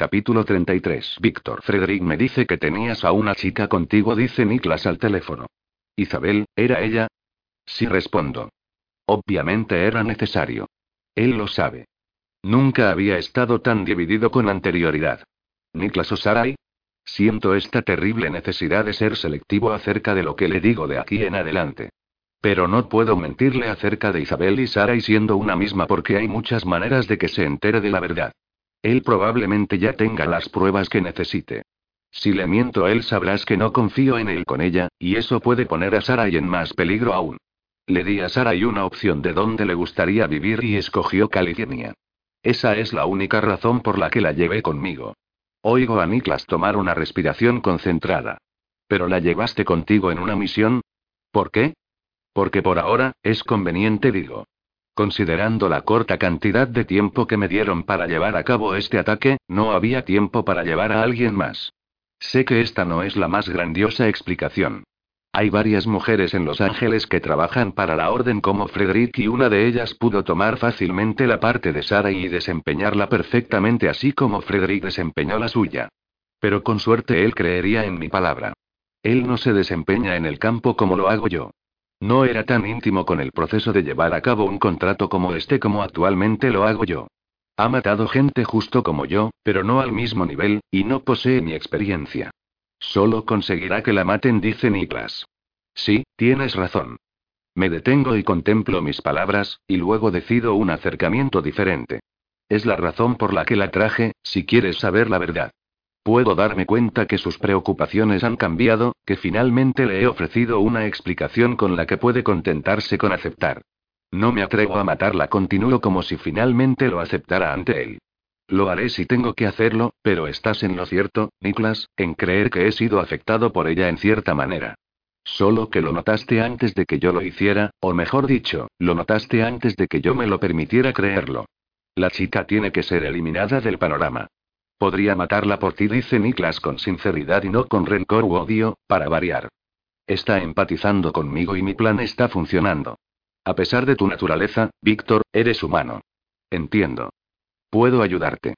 Capítulo 33. Víctor Frederick me dice que tenías a una chica contigo, dice Niklas al teléfono. Isabel, ¿era ella? Sí respondo. Obviamente era necesario. Él lo sabe. Nunca había estado tan dividido con anterioridad. Niklas o Sarai. Siento esta terrible necesidad de ser selectivo acerca de lo que le digo de aquí en adelante. Pero no puedo mentirle acerca de Isabel y Sarai siendo una misma porque hay muchas maneras de que se entere de la verdad. Él probablemente ya tenga las pruebas que necesite. Si le miento él sabrás que no confío en él con ella, y eso puede poner a Sarai en más peligro aún. Le di a Sarai una opción de dónde le gustaría vivir y escogió California. Esa es la única razón por la que la llevé conmigo. Oigo a Niklas tomar una respiración concentrada. ¿Pero la llevaste contigo en una misión? ¿Por qué? Porque por ahora, es conveniente, digo. Considerando la corta cantidad de tiempo que me dieron para llevar a cabo este ataque, no había tiempo para llevar a alguien más. Sé que esta no es la más grandiosa explicación. Hay varias mujeres en Los Ángeles que trabajan para la orden como Frederick y una de ellas pudo tomar fácilmente la parte de Sara y desempeñarla perfectamente así como Frederick desempeñó la suya. Pero con suerte él creería en mi palabra. Él no se desempeña en el campo como lo hago yo. No era tan íntimo con el proceso de llevar a cabo un contrato como este como actualmente lo hago yo. Ha matado gente justo como yo, pero no al mismo nivel, y no posee mi experiencia. Solo conseguirá que la maten, dice Niklas. Sí, tienes razón. Me detengo y contemplo mis palabras, y luego decido un acercamiento diferente. Es la razón por la que la traje, si quieres saber la verdad. Puedo darme cuenta que sus preocupaciones han cambiado, que finalmente le he ofrecido una explicación con la que puede contentarse con aceptar. No me atrevo a matarla, continúo como si finalmente lo aceptara ante él. Lo haré si tengo que hacerlo, pero estás en lo cierto, Niklas, en creer que he sido afectado por ella en cierta manera. Solo que lo notaste antes de que yo lo hiciera, o mejor dicho, lo notaste antes de que yo me lo permitiera creerlo. La chica tiene que ser eliminada del panorama. Podría matarla por ti, dice Niklas con sinceridad y no con rencor u odio, para variar. Está empatizando conmigo y mi plan está funcionando. A pesar de tu naturaleza, Víctor, eres humano. Entiendo. Puedo ayudarte.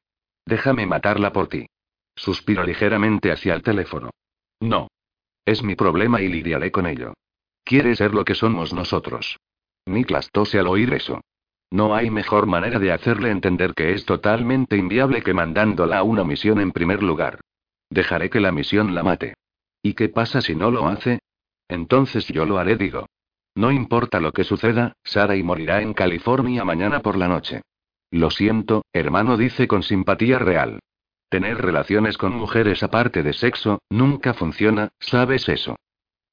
Déjame matarla por ti. Suspiro ligeramente hacia el teléfono. No. Es mi problema y lidiaré con ello. Quiere ser lo que somos nosotros. Niklas tose al oír eso. No hay mejor manera de hacerle entender que es totalmente inviable que mandándola a una misión en primer lugar. Dejaré que la misión la mate. ¿Y qué pasa si no lo hace? Entonces yo lo haré, digo. No importa lo que suceda, Sara y morirá en California mañana por la noche. Lo siento, hermano, dice con simpatía real. Tener relaciones con mujeres aparte de sexo, nunca funciona, ¿sabes eso?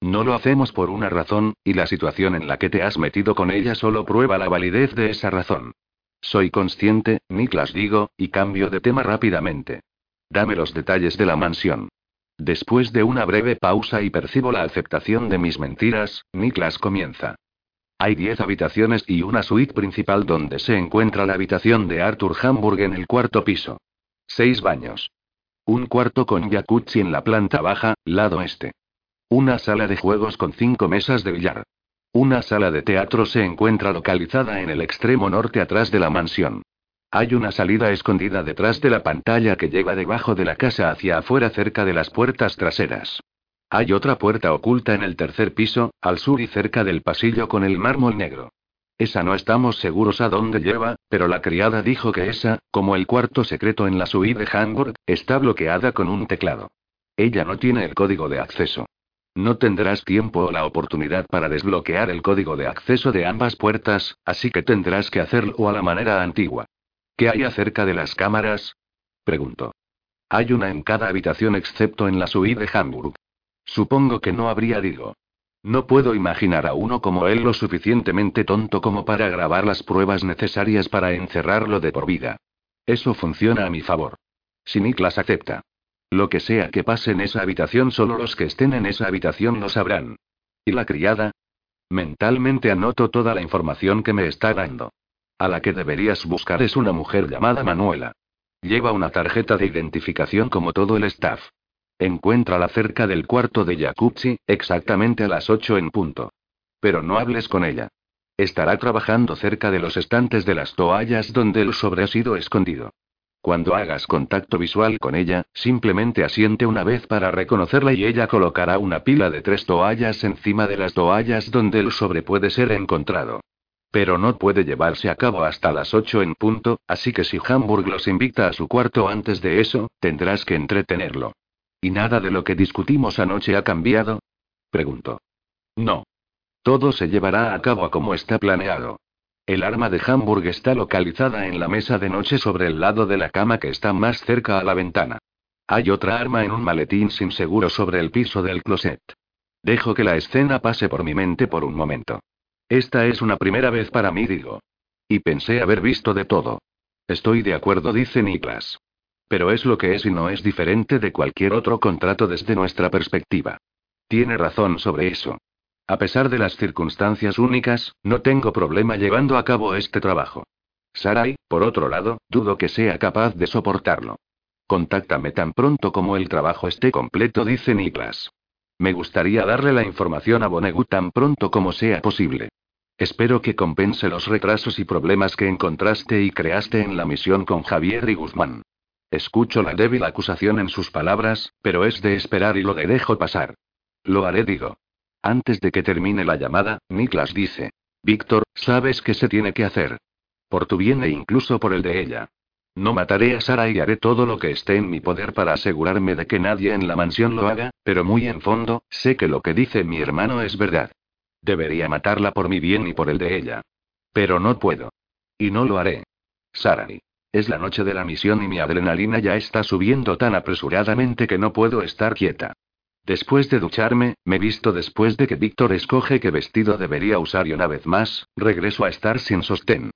No lo hacemos por una razón, y la situación en la que te has metido con ella solo prueba la validez de esa razón. Soy consciente, Niklas digo, y cambio de tema rápidamente. Dame los detalles de la mansión. Después de una breve pausa y percibo la aceptación de mis mentiras, Niklas comienza. Hay 10 habitaciones y una suite principal donde se encuentra la habitación de Arthur Hamburg en el cuarto piso. Seis baños. Un cuarto con jacuzzi en la planta baja, lado este. Una sala de juegos con cinco mesas de billar. Una sala de teatro se encuentra localizada en el extremo norte atrás de la mansión. Hay una salida escondida detrás de la pantalla que lleva debajo de la casa hacia afuera cerca de las puertas traseras. Hay otra puerta oculta en el tercer piso, al sur y cerca del pasillo con el mármol negro. Esa no estamos seguros a dónde lleva, pero la criada dijo que esa, como el cuarto secreto en la suite de Hamburg, está bloqueada con un teclado. Ella no tiene el código de acceso. No tendrás tiempo o la oportunidad para desbloquear el código de acceso de ambas puertas, así que tendrás que hacerlo a la manera antigua. ¿Qué hay acerca de las cámaras? Preguntó. Hay una en cada habitación excepto en la suite de Hamburg. Supongo que no habría, digo. No puedo imaginar a uno como él lo suficientemente tonto como para grabar las pruebas necesarias para encerrarlo de por vida. Eso funciona a mi favor. Si Niklas acepta. Lo que sea que pase en esa habitación, solo los que estén en esa habitación lo sabrán. ¿Y la criada? Mentalmente anoto toda la información que me está dando. A la que deberías buscar es una mujer llamada Manuela. Lleva una tarjeta de identificación como todo el staff. Encuéntrala cerca del cuarto de jacuzzi, exactamente a las 8 en punto. Pero no hables con ella. Estará trabajando cerca de los estantes de las toallas donde el sobre ha sido escondido. Cuando hagas contacto visual con ella, simplemente asiente una vez para reconocerla y ella colocará una pila de tres toallas encima de las toallas donde el sobre puede ser encontrado. Pero no puede llevarse a cabo hasta las 8 en punto, así que si Hamburg los invita a su cuarto antes de eso, tendrás que entretenerlo. ¿Y nada de lo que discutimos anoche ha cambiado? Preguntó. No. Todo se llevará a cabo como está planeado. El arma de Hamburg está localizada en la mesa de noche sobre el lado de la cama que está más cerca a la ventana. Hay otra arma en un maletín sin seguro sobre el piso del closet. Dejo que la escena pase por mi mente por un momento. Esta es una primera vez para mí, digo. Y pensé haber visto de todo. Estoy de acuerdo, dice Niklas. Pero es lo que es y no es diferente de cualquier otro contrato desde nuestra perspectiva. Tiene razón sobre eso. A pesar de las circunstancias únicas, no tengo problema llevando a cabo este trabajo. Sarai, por otro lado, dudo que sea capaz de soportarlo. Contáctame tan pronto como el trabajo esté completo, dice Niklas. Me gustaría darle la información a Bonegu tan pronto como sea posible. Espero que compense los retrasos y problemas que encontraste y creaste en la misión con Javier y Guzmán. Escucho la débil acusación en sus palabras, pero es de esperar y lo dejo pasar. Lo haré, digo. Antes de que termine la llamada, Niklas dice. Víctor, sabes qué se tiene que hacer. Por tu bien e incluso por el de ella. No mataré a Sara y haré todo lo que esté en mi poder para asegurarme de que nadie en la mansión lo haga, pero muy en fondo, sé que lo que dice mi hermano es verdad. Debería matarla por mi bien y por el de ella. Pero no puedo. Y no lo haré. Sarai. Es la noche de la misión y mi adrenalina ya está subiendo tan apresuradamente que no puedo estar quieta. Después de ducharme, me visto después de que Víctor escoge qué vestido debería usar y una vez más, regreso a estar sin sostén.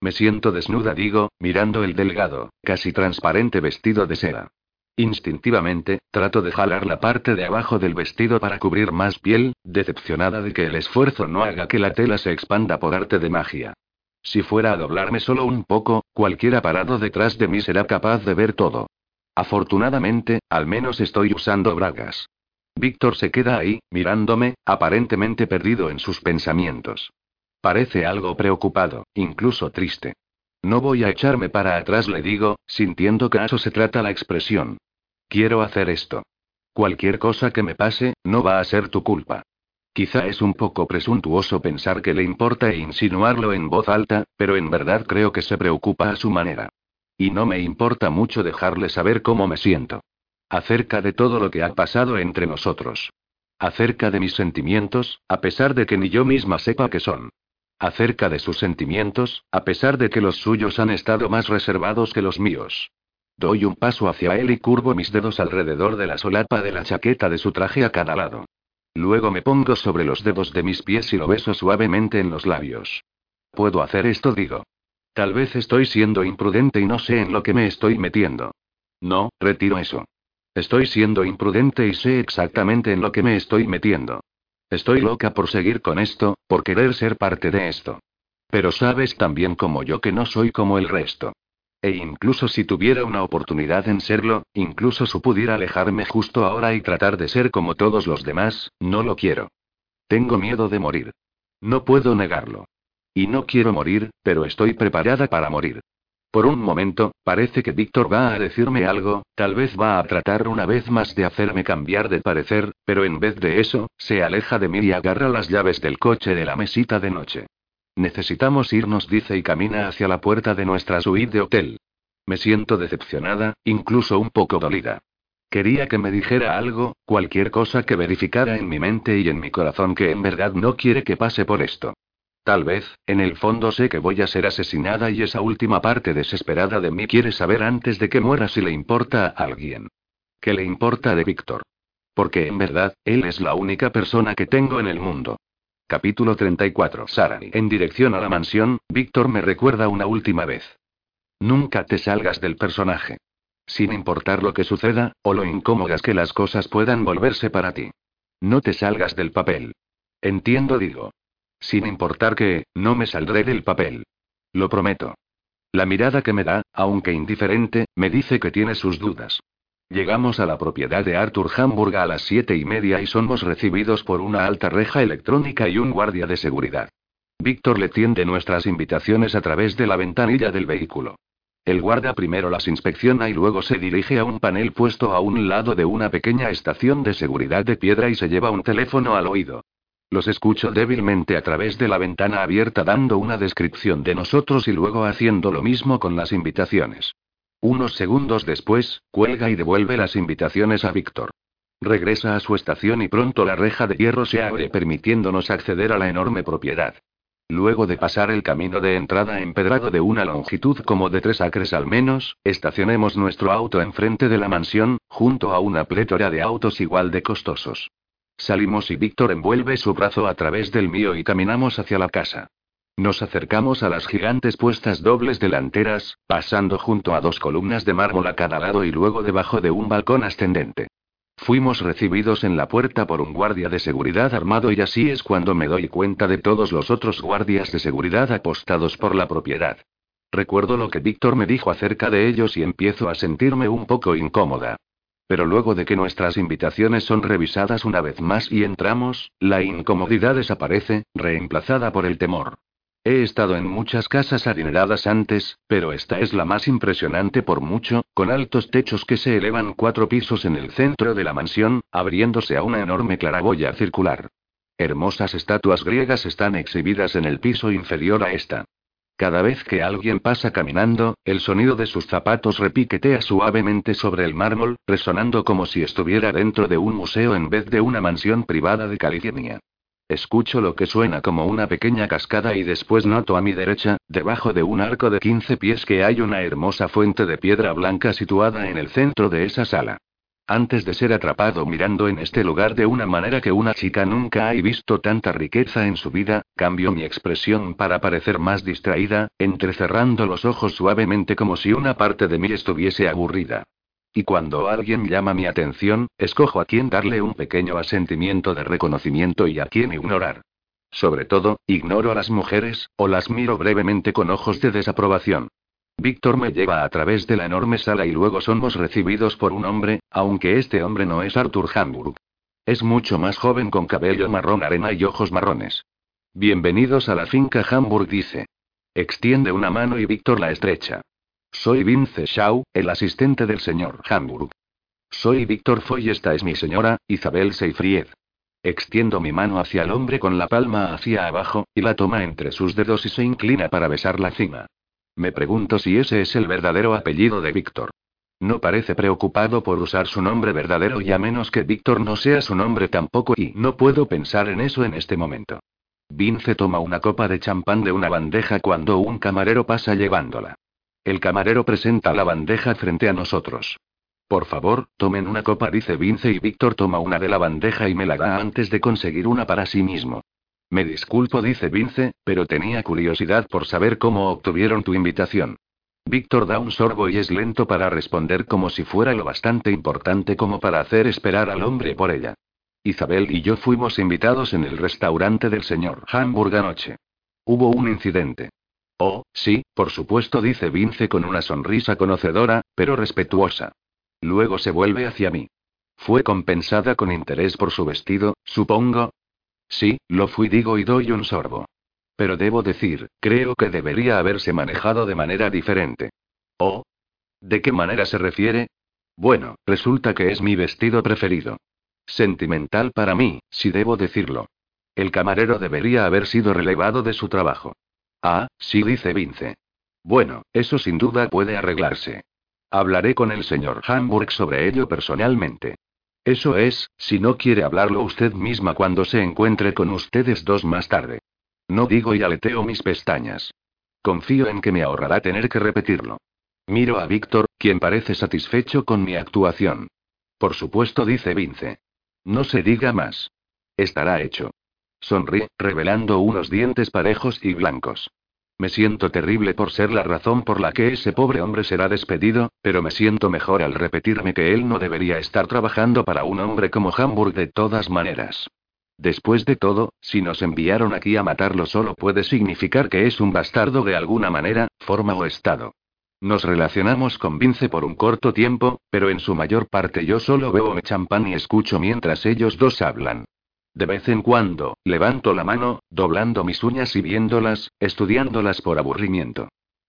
Me siento desnuda, digo, mirando el delgado, casi transparente vestido de seda. Instintivamente, trato de jalar la parte de abajo del vestido para cubrir más piel, decepcionada de que el esfuerzo no haga que la tela se expanda por arte de magia. Si fuera a doblarme solo un poco, cualquiera parado detrás de mí será capaz de ver todo. Afortunadamente, al menos estoy usando bragas. Víctor se queda ahí, mirándome, aparentemente perdido en sus pensamientos. Parece algo preocupado, incluso triste. No voy a echarme para atrás, le digo, sintiendo que a eso se trata la expresión. Quiero hacer esto. Cualquier cosa que me pase, no va a ser tu culpa. Quizá es un poco presuntuoso pensar que le importa e insinuarlo en voz alta, pero en verdad creo que se preocupa a su manera. Y no me importa mucho dejarle saber cómo me siento. Acerca de todo lo que ha pasado entre nosotros. Acerca de mis sentimientos, a pesar de que ni yo misma sepa qué son. Acerca de sus sentimientos, a pesar de que los suyos han estado más reservados que los míos. Doy un paso hacia él y curvo mis dedos alrededor de la solapa de la chaqueta de su traje a cada lado. Luego me pongo sobre los dedos de mis pies y lo beso suavemente en los labios. Puedo hacer esto, digo. Tal vez estoy siendo imprudente y no sé en lo que me estoy metiendo. No, retiro eso. Estoy siendo imprudente y sé exactamente en lo que me estoy metiendo. Estoy loca por seguir con esto, por querer ser parte de esto. Pero sabes también como yo que no soy como el resto. E incluso si tuviera una oportunidad en serlo, incluso si pudiera alejarme justo ahora y tratar de ser como todos los demás, no lo quiero. Tengo miedo de morir. No puedo negarlo. Y no quiero morir, pero estoy preparada para morir. Por un momento, parece que Víctor va a decirme algo, tal vez va a tratar una vez más de hacerme cambiar de parecer, pero en vez de eso, se aleja de mí y agarra las llaves del coche de la mesita de noche. Necesitamos irnos, dice y camina hacia la puerta de nuestra suite de hotel. Me siento decepcionada, incluso un poco dolida. Quería que me dijera algo, cualquier cosa que verificara en mi mente y en mi corazón que en verdad no quiere que pase por esto. Tal vez, en el fondo sé que voy a ser asesinada y esa última parte desesperada de mí quiere saber antes de que muera si le importa a alguien. ¿Qué le importa de Víctor? Porque en verdad, él es la única persona que tengo en el mundo. Capítulo 34. Sarani. En dirección a la mansión, Víctor me recuerda una última vez. Nunca te salgas del personaje. Sin importar lo que suceda, o lo incómodas que las cosas puedan volverse para ti. No te salgas del papel. Entiendo, digo. Sin importar que, no me saldré del papel. Lo prometo. La mirada que me da, aunque indiferente, me dice que tiene sus dudas. Llegamos a la propiedad de Arthur Hamburg a las siete y media y somos recibidos por una alta reja electrónica y un guardia de seguridad. Víctor le tiende nuestras invitaciones a través de la ventanilla del vehículo. El guarda primero las inspecciona y luego se dirige a un panel puesto a un lado de una pequeña estación de seguridad de piedra y se lleva un teléfono al oído. Los escucho débilmente a través de la ventana abierta dando una descripción de nosotros y luego haciendo lo mismo con las invitaciones. Unos segundos después, cuelga y devuelve las invitaciones a Víctor. Regresa a su estación y pronto la reja de hierro se abre permitiéndonos acceder a la enorme propiedad. Luego de pasar el camino de entrada empedrado de una longitud como de tres acres al menos, estacionemos nuestro auto enfrente de la mansión, junto a una plétora de autos igual de costosos. Salimos y Víctor envuelve su brazo a través del mío y caminamos hacia la casa. Nos acercamos a las gigantes puestas dobles delanteras, pasando junto a dos columnas de mármol a cada lado y luego debajo de un balcón ascendente. Fuimos recibidos en la puerta por un guardia de seguridad armado y así es cuando me doy cuenta de todos los otros guardias de seguridad apostados por la propiedad. Recuerdo lo que Víctor me dijo acerca de ellos y empiezo a sentirme un poco incómoda. Pero luego de que nuestras invitaciones son revisadas una vez más y entramos, la incomodidad desaparece, reemplazada por el temor. He estado en muchas casas adineradas antes, pero esta es la más impresionante por mucho, con altos techos que se elevan cuatro pisos en el centro de la mansión, abriéndose a una enorme claraboya circular. Hermosas estatuas griegas están exhibidas en el piso inferior a esta. Cada vez que alguien pasa caminando, el sonido de sus zapatos repiquetea suavemente sobre el mármol, resonando como si estuviera dentro de un museo en vez de una mansión privada de California. Escucho lo que suena como una pequeña cascada y después noto a mi derecha, debajo de un arco de 15 pies que hay una hermosa fuente de piedra blanca situada en el centro de esa sala. Antes de ser atrapado mirando en este lugar de una manera que una chica nunca ha visto tanta riqueza en su vida, cambio mi expresión para parecer más distraída, entrecerrando los ojos suavemente como si una parte de mí estuviese aburrida. Y cuando alguien llama mi atención, escojo a quién darle un pequeño asentimiento de reconocimiento y a quién ignorar. Sobre todo, ignoro a las mujeres, o las miro brevemente con ojos de desaprobación. Víctor me lleva a través de la enorme sala y luego somos recibidos por un hombre, aunque este hombre no es Arthur Hamburg. Es mucho más joven con cabello marrón arena y ojos marrones. Bienvenidos a la finca Hamburg, dice. Extiende una mano y Víctor la estrecha. Soy Vince Shaw, el asistente del señor Hamburg. Soy Víctor Foy, esta es mi señora, Isabel Seyfried. Extiendo mi mano hacia el hombre con la palma hacia abajo, y la toma entre sus dedos y se inclina para besar la cima. Me pregunto si ese es el verdadero apellido de Víctor. No parece preocupado por usar su nombre verdadero y a menos que Víctor no sea su nombre tampoco y no puedo pensar en eso en este momento. Vince toma una copa de champán de una bandeja cuando un camarero pasa llevándola. El camarero presenta la bandeja frente a nosotros. Por favor, tomen una copa, dice Vince y Víctor toma una de la bandeja y me la da antes de conseguir una para sí mismo. Me disculpo, dice Vince, pero tenía curiosidad por saber cómo obtuvieron tu invitación. Víctor da un sorbo y es lento para responder como si fuera lo bastante importante como para hacer esperar al hombre por ella. Isabel y yo fuimos invitados en el restaurante del señor Hamburg anoche. Hubo un incidente. Oh, sí, por supuesto, dice Vince con una sonrisa conocedora, pero respetuosa. Luego se vuelve hacia mí. Fue compensada con interés por su vestido, supongo, Sí, lo fui, digo y doy un sorbo. Pero debo decir, creo que debería haberse manejado de manera diferente. ¿Oh? ¿De qué manera se refiere? Bueno, resulta que es mi vestido preferido. Sentimental para mí, si debo decirlo. El camarero debería haber sido relevado de su trabajo. Ah, sí, dice Vince. Bueno, eso sin duda puede arreglarse. Hablaré con el señor Hamburg sobre ello personalmente. Eso es, si no quiere hablarlo usted misma cuando se encuentre con ustedes dos más tarde. No digo y aleteo mis pestañas. Confío en que me ahorrará tener que repetirlo. Miro a Víctor, quien parece satisfecho con mi actuación. Por supuesto, dice Vince. No se diga más. Estará hecho. Sonríe, revelando unos dientes parejos y blancos. Me siento terrible por ser la razón por la que ese pobre hombre será despedido, pero me siento mejor al repetirme que él no debería estar trabajando para un hombre como Hamburg de todas maneras. Después de todo, si nos enviaron aquí a matarlo solo puede significar que es un bastardo de alguna manera, forma o estado. Nos relacionamos con Vince por un corto tiempo, pero en su mayor parte yo solo bebo mi champán y escucho mientras ellos dos hablan. De vez en cuando, levanto la mano, doblando mis uñas y viéndolas, estudiándolas por aburrimiento.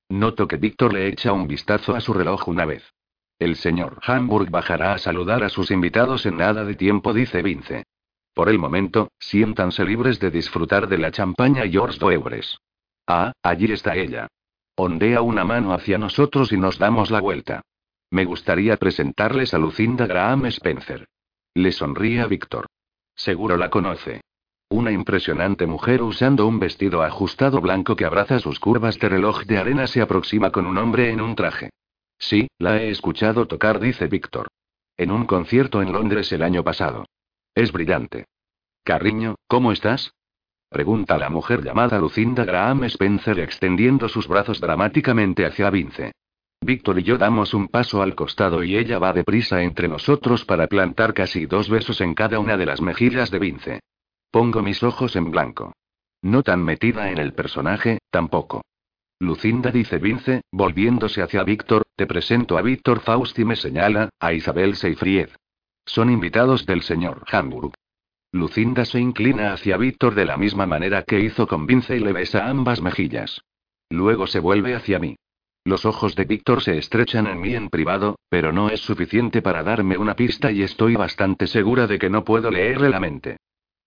Noto que Víctor le echa un vistazo a su reloj una vez. El señor Hamburg bajará a saludar a sus invitados en nada de tiempo, dice Vince. Por el momento, siéntanse libres de disfrutar de la champaña George Doebres. Ah, allí está ella. Ondea una mano hacia nosotros y nos damos la vuelta. Me gustaría presentarles a Lucinda Graham Spencer. Le sonríe a Víctor. Seguro la conoce. Una impresionante mujer usando un vestido ajustado blanco que abraza sus curvas de reloj de arena se aproxima con un hombre en un traje. Sí, la he escuchado tocar, dice Víctor. En un concierto en Londres el año pasado. Es brillante. Cariño, ¿cómo estás? Pregunta la mujer llamada Lucinda Graham Spencer extendiendo sus brazos dramáticamente hacia Vince. Víctor y yo damos un paso al costado y ella va deprisa entre nosotros para plantar casi dos besos en cada una de las mejillas de Vince. Pongo mis ojos en blanco. No tan metida en el personaje, tampoco. Lucinda dice Vince, volviéndose hacia Víctor, te presento a Víctor Faust y me señala, a Isabel Seyfried. Son invitados del señor Hamburg. Lucinda se inclina hacia Víctor de la misma manera que hizo con Vince y le besa ambas mejillas. Luego se vuelve hacia mí. Los ojos de Víctor se estrechan en mí en privado, pero no es suficiente para darme una pista y estoy bastante segura de que no puedo leerle la mente.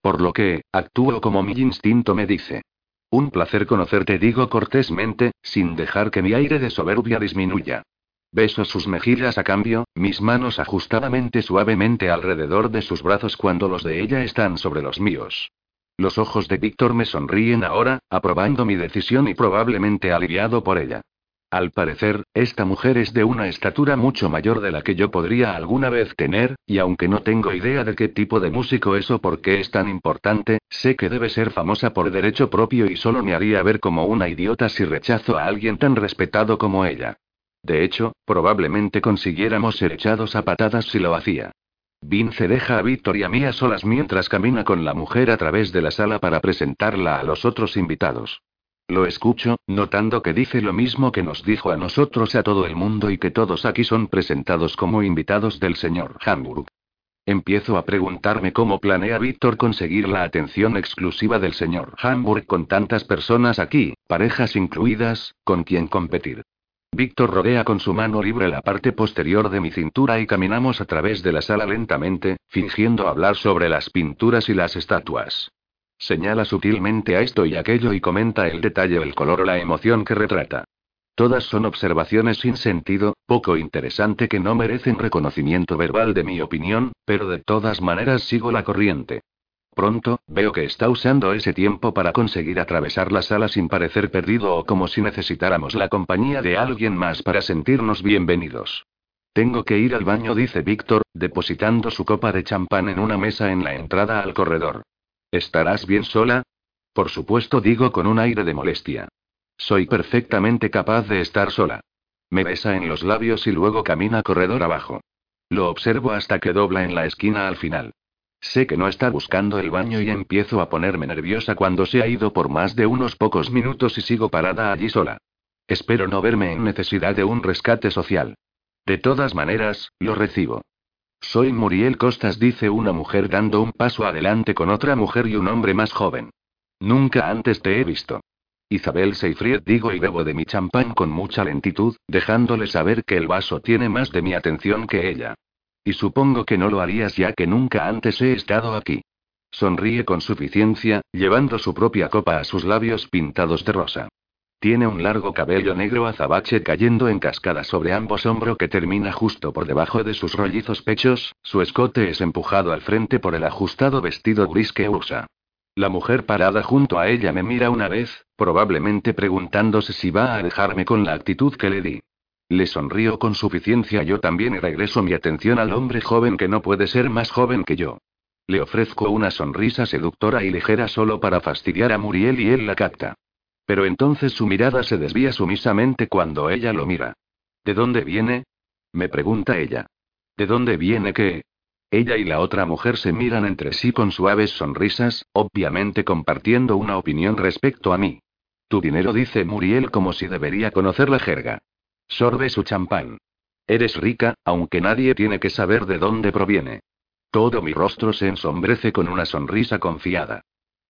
Por lo que, actúo como mi instinto me dice. Un placer conocerte, digo cortésmente, sin dejar que mi aire de soberbia disminuya. Beso sus mejillas a cambio, mis manos ajustadamente suavemente alrededor de sus brazos cuando los de ella están sobre los míos. Los ojos de Víctor me sonríen ahora, aprobando mi decisión y probablemente aliviado por ella. Al parecer, esta mujer es de una estatura mucho mayor de la que yo podría alguna vez tener, y aunque no tengo idea de qué tipo de músico es o por qué es tan importante, sé que debe ser famosa por derecho propio y solo me haría ver como una idiota si rechazo a alguien tan respetado como ella. De hecho, probablemente consiguiéramos ser echados a patadas si lo hacía. Vince deja a Víctor y a mí a solas mientras camina con la mujer a través de la sala para presentarla a los otros invitados. Lo escucho, notando que dice lo mismo que nos dijo a nosotros a todo el mundo y que todos aquí son presentados como invitados del señor Hamburg. Empiezo a preguntarme cómo planea Víctor conseguir la atención exclusiva del señor Hamburg con tantas personas aquí, parejas incluidas, con quien competir. Víctor rodea con su mano libre la parte posterior de mi cintura y caminamos a través de la sala lentamente, fingiendo hablar sobre las pinturas y las estatuas. Señala sutilmente a esto y aquello y comenta el detalle, el color o la emoción que retrata. Todas son observaciones sin sentido, poco interesante que no merecen reconocimiento verbal de mi opinión, pero de todas maneras sigo la corriente. Pronto, veo que está usando ese tiempo para conseguir atravesar la sala sin parecer perdido o como si necesitáramos la compañía de alguien más para sentirnos bienvenidos. Tengo que ir al baño, dice Víctor, depositando su copa de champán en una mesa en la entrada al corredor. ¿Estarás bien sola? Por supuesto, digo con un aire de molestia. Soy perfectamente capaz de estar sola. Me besa en los labios y luego camina corredor abajo. Lo observo hasta que dobla en la esquina al final. Sé que no está buscando el baño y empiezo a ponerme nerviosa cuando se ha ido por más de unos pocos minutos y sigo parada allí sola. Espero no verme en necesidad de un rescate social. De todas maneras, lo recibo. Soy Muriel Costas, dice una mujer dando un paso adelante con otra mujer y un hombre más joven. Nunca antes te he visto. Isabel Seyfried digo y bebo de mi champán con mucha lentitud, dejándole saber que el vaso tiene más de mi atención que ella. Y supongo que no lo harías ya que nunca antes he estado aquí. Sonríe con suficiencia, llevando su propia copa a sus labios pintados de rosa. Tiene un largo cabello negro azabache cayendo en cascada sobre ambos hombros que termina justo por debajo de sus rollizos pechos, su escote es empujado al frente por el ajustado vestido gris que usa. La mujer parada junto a ella me mira una vez, probablemente preguntándose si va a dejarme con la actitud que le di. Le sonrío con suficiencia yo también y regreso mi atención al hombre joven que no puede ser más joven que yo. Le ofrezco una sonrisa seductora y ligera solo para fastidiar a Muriel y él la capta. Pero entonces su mirada se desvía sumisamente cuando ella lo mira. ¿De dónde viene? me pregunta ella. ¿De dónde viene qué? Ella y la otra mujer se miran entre sí con suaves sonrisas, obviamente compartiendo una opinión respecto a mí. Tu dinero, dice Muriel como si debería conocer la jerga. Sorbe su champán. Eres rica, aunque nadie tiene que saber de dónde proviene. Todo mi rostro se ensombrece con una sonrisa confiada.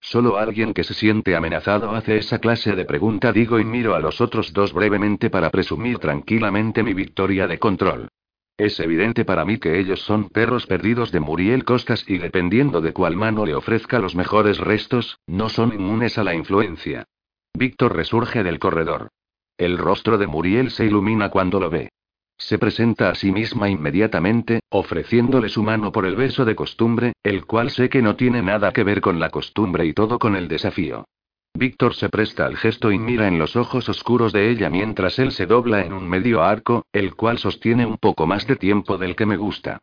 Solo alguien que se siente amenazado hace esa clase de pregunta, digo y miro a los otros dos brevemente para presumir tranquilamente mi victoria de control. Es evidente para mí que ellos son perros perdidos de Muriel Costas y dependiendo de cuál mano le ofrezca los mejores restos, no son inmunes a la influencia. Víctor resurge del corredor. El rostro de Muriel se ilumina cuando lo ve. Se presenta a sí misma inmediatamente, ofreciéndole su mano por el beso de costumbre, el cual sé que no tiene nada que ver con la costumbre y todo con el desafío. Víctor se presta al gesto y mira en los ojos oscuros de ella mientras él se dobla en un medio arco, el cual sostiene un poco más de tiempo del que me gusta.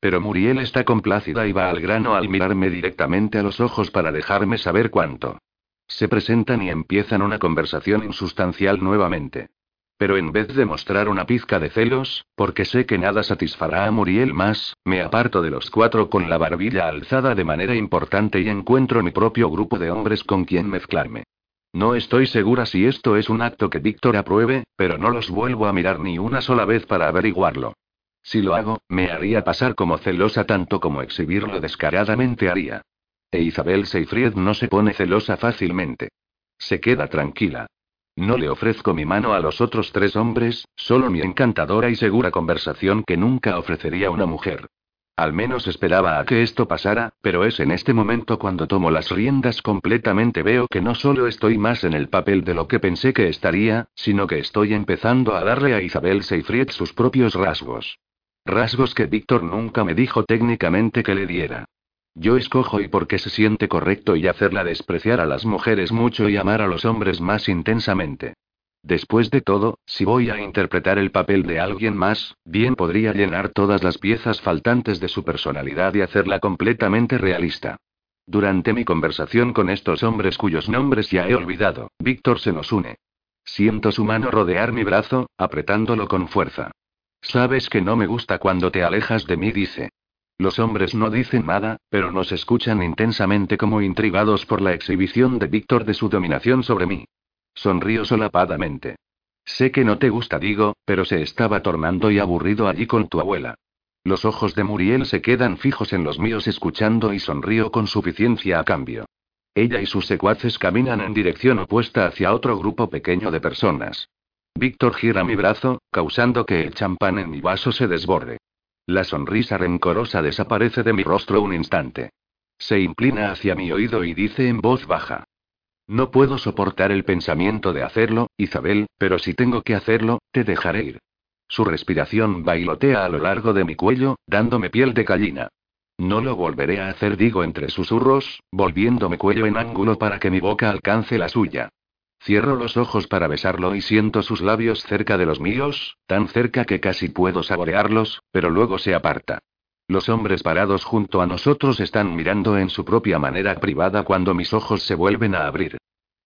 Pero Muriel está complácida y va al grano al mirarme directamente a los ojos para dejarme saber cuánto. Se presentan y empiezan una conversación insustancial nuevamente. Pero en vez de mostrar una pizca de celos, porque sé que nada satisfará a Muriel más, me aparto de los cuatro con la barbilla alzada de manera importante y encuentro mi propio grupo de hombres con quien mezclarme. No estoy segura si esto es un acto que Víctor apruebe, pero no los vuelvo a mirar ni una sola vez para averiguarlo. Si lo hago, me haría pasar como celosa tanto como exhibirlo descaradamente haría. E Isabel Seyfried no se pone celosa fácilmente. Se queda tranquila. No le ofrezco mi mano a los otros tres hombres, solo mi encantadora y segura conversación que nunca ofrecería una mujer. Al menos esperaba a que esto pasara, pero es en este momento cuando tomo las riendas completamente veo que no solo estoy más en el papel de lo que pensé que estaría, sino que estoy empezando a darle a Isabel Seyfried sus propios rasgos. Rasgos que Víctor nunca me dijo técnicamente que le diera. Yo escojo y porque se siente correcto y hacerla despreciar a las mujeres mucho y amar a los hombres más intensamente. Después de todo, si voy a interpretar el papel de alguien más, bien podría llenar todas las piezas faltantes de su personalidad y hacerla completamente realista. Durante mi conversación con estos hombres cuyos nombres ya he olvidado, Víctor se nos une. Siento su mano rodear mi brazo, apretándolo con fuerza. Sabes que no me gusta cuando te alejas de mí, dice. Los hombres no dicen nada, pero nos escuchan intensamente como intrigados por la exhibición de Víctor de su dominación sobre mí. Sonrío solapadamente. Sé que no te gusta, digo, pero se estaba tornando y aburrido allí con tu abuela. Los ojos de Muriel se quedan fijos en los míos escuchando y sonrío con suficiencia a cambio. Ella y sus secuaces caminan en dirección opuesta hacia otro grupo pequeño de personas. Víctor gira mi brazo, causando que el champán en mi vaso se desborde. La sonrisa rencorosa desaparece de mi rostro un instante. Se inclina hacia mi oído y dice en voz baja. No puedo soportar el pensamiento de hacerlo, Isabel, pero si tengo que hacerlo, te dejaré ir. Su respiración bailotea a lo largo de mi cuello, dándome piel de gallina. No lo volveré a hacer, digo entre susurros, volviéndome cuello en ángulo para que mi boca alcance la suya. Cierro los ojos para besarlo y siento sus labios cerca de los míos, tan cerca que casi puedo saborearlos, pero luego se aparta. Los hombres parados junto a nosotros están mirando en su propia manera privada cuando mis ojos se vuelven a abrir.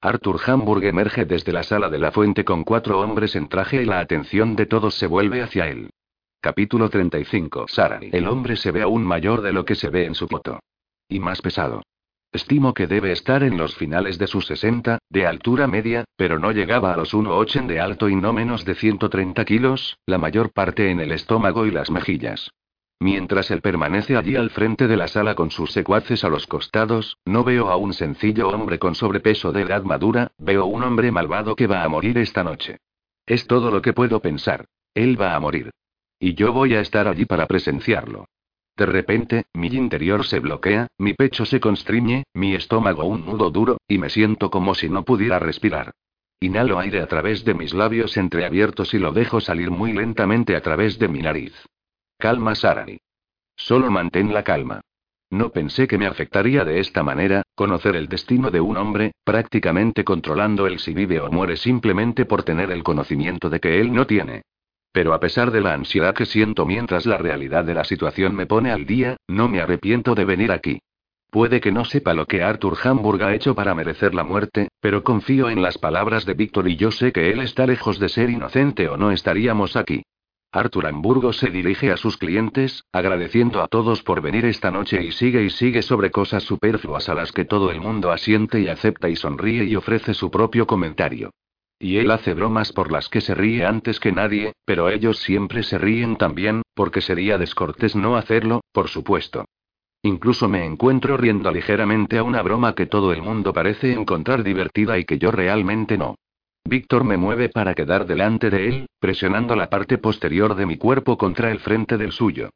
Arthur Hamburg emerge desde la sala de la fuente con cuatro hombres en traje y la atención de todos se vuelve hacia él. Capítulo 35. Sara. El hombre se ve aún mayor de lo que se ve en su foto. Y más pesado. Estimo que debe estar en los finales de sus 60, de altura media, pero no llegaba a los 1,80 de alto y no menos de 130 kilos, la mayor parte en el estómago y las mejillas. Mientras él permanece allí al frente de la sala con sus secuaces a los costados, no veo a un sencillo hombre con sobrepeso de edad madura, veo un hombre malvado que va a morir esta noche. Es todo lo que puedo pensar. Él va a morir. Y yo voy a estar allí para presenciarlo. De repente, mi interior se bloquea, mi pecho se constriñe, mi estómago un nudo duro, y me siento como si no pudiera respirar. Inhalo aire a través de mis labios entreabiertos y lo dejo salir muy lentamente a través de mi nariz. Calma, Sarani. Solo mantén la calma. No pensé que me afectaría de esta manera, conocer el destino de un hombre, prácticamente controlando el si vive o muere simplemente por tener el conocimiento de que él no tiene. Pero a pesar de la ansiedad que siento mientras la realidad de la situación me pone al día, no me arrepiento de venir aquí. Puede que no sepa lo que Arthur Hamburg ha hecho para merecer la muerte, pero confío en las palabras de Víctor y yo sé que él está lejos de ser inocente o no estaríamos aquí. Arthur Hamburgo se dirige a sus clientes, agradeciendo a todos por venir esta noche y sigue y sigue sobre cosas superfluas a las que todo el mundo asiente y acepta y sonríe y ofrece su propio comentario. Y él hace bromas por las que se ríe antes que nadie, pero ellos siempre se ríen también, porque sería descortés no hacerlo, por supuesto. Incluso me encuentro riendo ligeramente a una broma que todo el mundo parece encontrar divertida y que yo realmente no. Víctor me mueve para quedar delante de él, presionando la parte posterior de mi cuerpo contra el frente del suyo.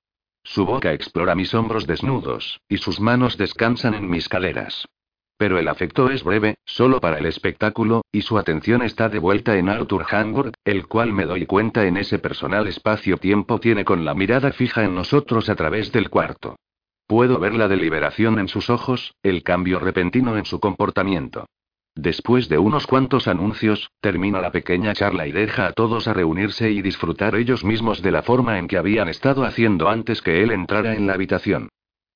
Su boca explora mis hombros desnudos, y sus manos descansan en mis caderas. Pero el afecto es breve, solo para el espectáculo, y su atención está de vuelta en Arthur Hamburg, el cual me doy cuenta en ese personal espacio-tiempo tiene con la mirada fija en nosotros a través del cuarto. Puedo ver la deliberación en sus ojos, el cambio repentino en su comportamiento. Después de unos cuantos anuncios, termina la pequeña charla y deja a todos a reunirse y disfrutar ellos mismos de la forma en que habían estado haciendo antes que él entrara en la habitación.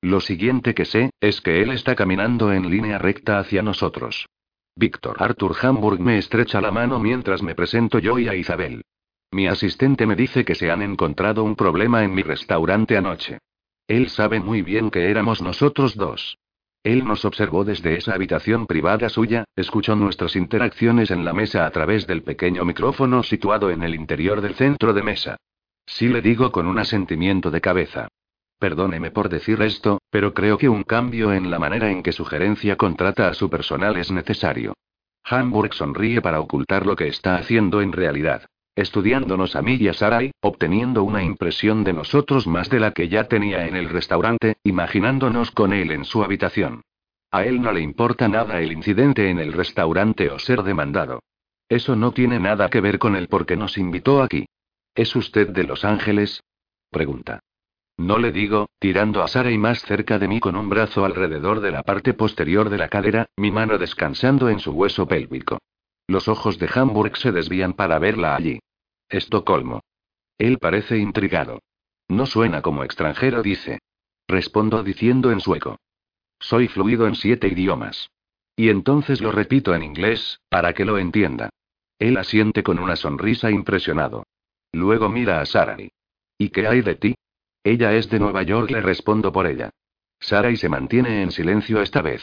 Lo siguiente que sé, es que él está caminando en línea recta hacia nosotros. Víctor Arthur Hamburg me estrecha la mano mientras me presento yo y a Isabel. Mi asistente me dice que se han encontrado un problema en mi restaurante anoche. Él sabe muy bien que éramos nosotros dos. Él nos observó desde esa habitación privada suya, escuchó nuestras interacciones en la mesa a través del pequeño micrófono situado en el interior del centro de mesa. Sí le digo con un asentimiento de cabeza. Perdóneme por decir esto, pero creo que un cambio en la manera en que su gerencia contrata a su personal es necesario. Hamburg sonríe para ocultar lo que está haciendo en realidad. Estudiándonos a mí y a Sarai, obteniendo una impresión de nosotros más de la que ya tenía en el restaurante, imaginándonos con él en su habitación. A él no le importa nada el incidente en el restaurante o ser demandado. Eso no tiene nada que ver con el por qué nos invitó aquí. ¿Es usted de Los Ángeles? Pregunta. No le digo, tirando a Sarai más cerca de mí con un brazo alrededor de la parte posterior de la cadera, mi mano descansando en su hueso pélvico. Los ojos de Hamburg se desvían para verla allí. Estocolmo. Él parece intrigado. No suena como extranjero, dice. Respondo diciendo en sueco. Soy fluido en siete idiomas. Y entonces lo repito en inglés, para que lo entienda. Él asiente con una sonrisa impresionado. Luego mira a Sarai. ¿Y qué hay de ti? Ella es de Nueva York, le respondo por ella. Sarai se mantiene en silencio esta vez.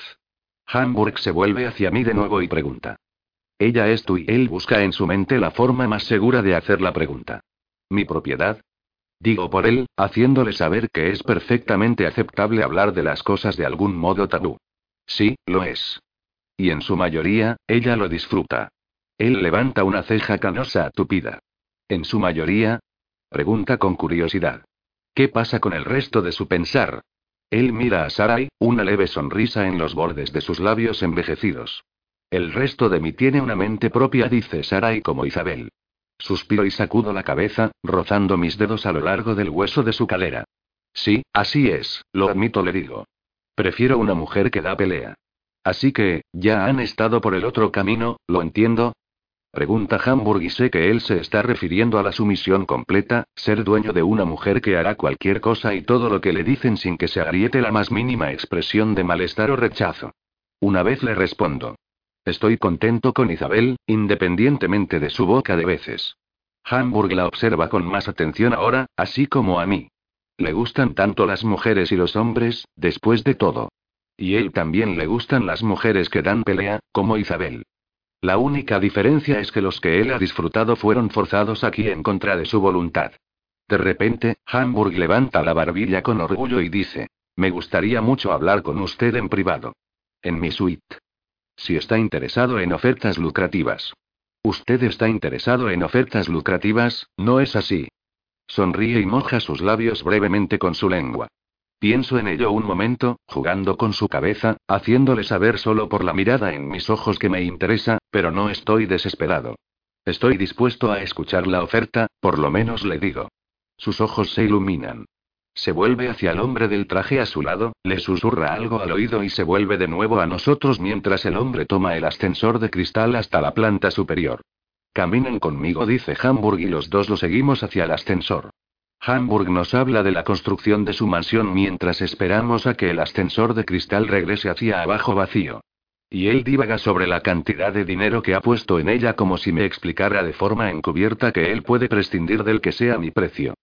Hamburg se vuelve hacia mí de nuevo y pregunta. Ella es tú y él busca en su mente la forma más segura de hacer la pregunta. ¿Mi propiedad? Digo por él, haciéndole saber que es perfectamente aceptable hablar de las cosas de algún modo tabú. Sí, lo es. Y en su mayoría, ella lo disfruta. Él levanta una ceja canosa tupida. ¿En su mayoría? Pregunta con curiosidad. ¿Qué pasa con el resto de su pensar? Él mira a Sarai, una leve sonrisa en los bordes de sus labios envejecidos. El resto de mí tiene una mente propia, dice Sarai como Isabel. Suspiro y sacudo la cabeza, rozando mis dedos a lo largo del hueso de su cadera. Sí, así es, lo admito, le digo. Prefiero una mujer que da pelea. Así que, ¿ya han estado por el otro camino, lo entiendo? Pregunta Hamburg y sé que él se está refiriendo a la sumisión completa, ser dueño de una mujer que hará cualquier cosa y todo lo que le dicen sin que se agriete la más mínima expresión de malestar o rechazo. Una vez le respondo. Estoy contento con Isabel, independientemente de su boca de veces. Hamburg la observa con más atención ahora, así como a mí. Le gustan tanto las mujeres y los hombres, después de todo. Y él también le gustan las mujeres que dan pelea, como Isabel. La única diferencia es que los que él ha disfrutado fueron forzados aquí en contra de su voluntad. De repente, Hamburg levanta la barbilla con orgullo y dice, me gustaría mucho hablar con usted en privado. En mi suite. Si está interesado en ofertas lucrativas. Usted está interesado en ofertas lucrativas, ¿no es así? Sonríe y moja sus labios brevemente con su lengua. Pienso en ello un momento, jugando con su cabeza, haciéndole saber solo por la mirada en mis ojos que me interesa, pero no estoy desesperado. Estoy dispuesto a escuchar la oferta, por lo menos le digo. Sus ojos se iluminan. Se vuelve hacia el hombre del traje a su lado, le susurra algo al oído y se vuelve de nuevo a nosotros mientras el hombre toma el ascensor de cristal hasta la planta superior. Caminen conmigo, dice Hamburg y los dos lo seguimos hacia el ascensor. Hamburg nos habla de la construcción de su mansión mientras esperamos a que el ascensor de cristal regrese hacia abajo vacío. Y él divaga sobre la cantidad de dinero que ha puesto en ella como si me explicara de forma encubierta que él puede prescindir del que sea mi precio.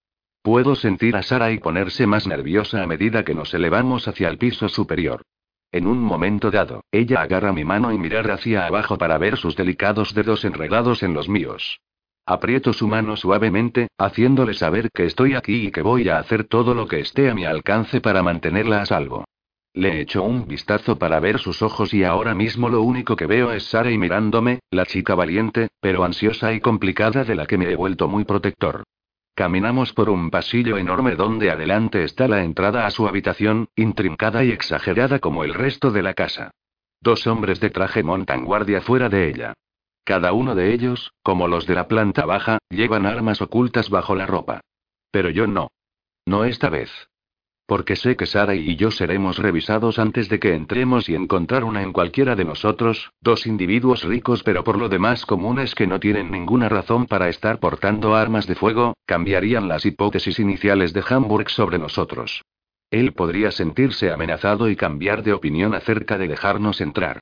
Puedo sentir a Sara y ponerse más nerviosa a medida que nos elevamos hacia el piso superior. En un momento dado, ella agarra mi mano y mirar hacia abajo para ver sus delicados dedos enredados en los míos. Aprieto su mano suavemente, haciéndole saber que estoy aquí y que voy a hacer todo lo que esté a mi alcance para mantenerla a salvo. Le echo un vistazo para ver sus ojos y ahora mismo lo único que veo es Sara y mirándome, la chica valiente, pero ansiosa y complicada de la que me he vuelto muy protector. Caminamos por un pasillo enorme donde adelante está la entrada a su habitación, intrincada y exagerada como el resto de la casa. Dos hombres de traje montan guardia fuera de ella. Cada uno de ellos, como los de la planta baja, llevan armas ocultas bajo la ropa. Pero yo no. No esta vez. Porque sé que Sara y yo seremos revisados antes de que entremos y encontrar una en cualquiera de nosotros, dos individuos ricos pero por lo demás comunes que no tienen ninguna razón para estar portando armas de fuego, cambiarían las hipótesis iniciales de Hamburg sobre nosotros. Él podría sentirse amenazado y cambiar de opinión acerca de dejarnos entrar.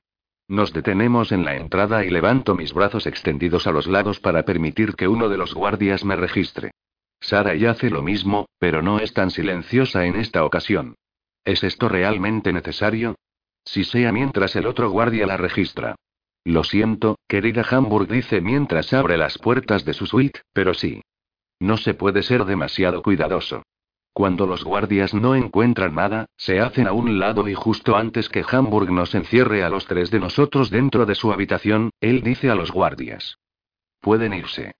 Nos detenemos en la entrada y levanto mis brazos extendidos a los lados para permitir que uno de los guardias me registre. Sara y hace lo mismo, pero no es tan silenciosa en esta ocasión. ¿Es esto realmente necesario? Si sea mientras el otro guardia la registra. Lo siento, querida Hamburg dice mientras abre las puertas de su suite, pero sí. No se puede ser demasiado cuidadoso. Cuando los guardias no encuentran nada, se hacen a un lado y justo antes que Hamburg nos encierre a los tres de nosotros dentro de su habitación, él dice a los guardias. Pueden irse.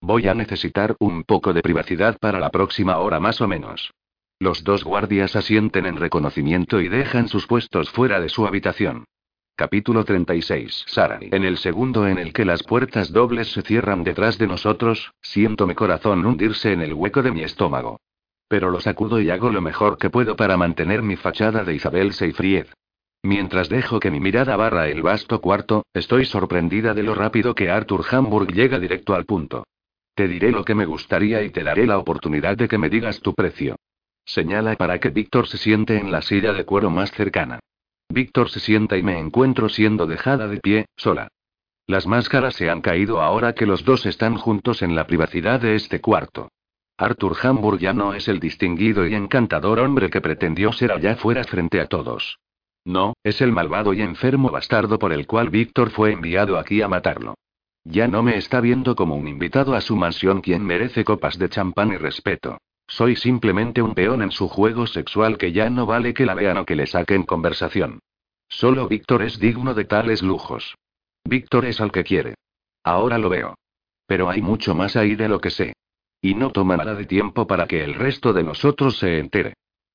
Voy a necesitar un poco de privacidad para la próxima hora más o menos. Los dos guardias asienten en reconocimiento y dejan sus puestos fuera de su habitación. Capítulo 36. Sara. En el segundo en el que las puertas dobles se cierran detrás de nosotros, siento mi corazón hundirse en el hueco de mi estómago. Pero lo sacudo y hago lo mejor que puedo para mantener mi fachada de Isabel Seyfried. Mientras dejo que mi mirada barra el vasto cuarto, estoy sorprendida de lo rápido que Arthur Hamburg llega directo al punto. Te diré lo que me gustaría y te daré la oportunidad de que me digas tu precio. Señala para que Víctor se siente en la silla de cuero más cercana. Víctor se sienta y me encuentro siendo dejada de pie, sola. Las máscaras se han caído ahora que los dos están juntos en la privacidad de este cuarto. Arthur Hamburg ya no es el distinguido y encantador hombre que pretendió ser allá fuera frente a todos. No, es el malvado y enfermo bastardo por el cual Víctor fue enviado aquí a matarlo. Ya no me está viendo como un invitado a su mansión quien merece copas de champán y respeto. Soy simplemente un peón en su juego sexual que ya no vale que la vean o que le saquen conversación. Solo Víctor es digno de tales lujos. Víctor es al que quiere. Ahora lo veo. Pero hay mucho más ahí de lo que sé. Y no toma nada de tiempo para que el resto de nosotros se entere.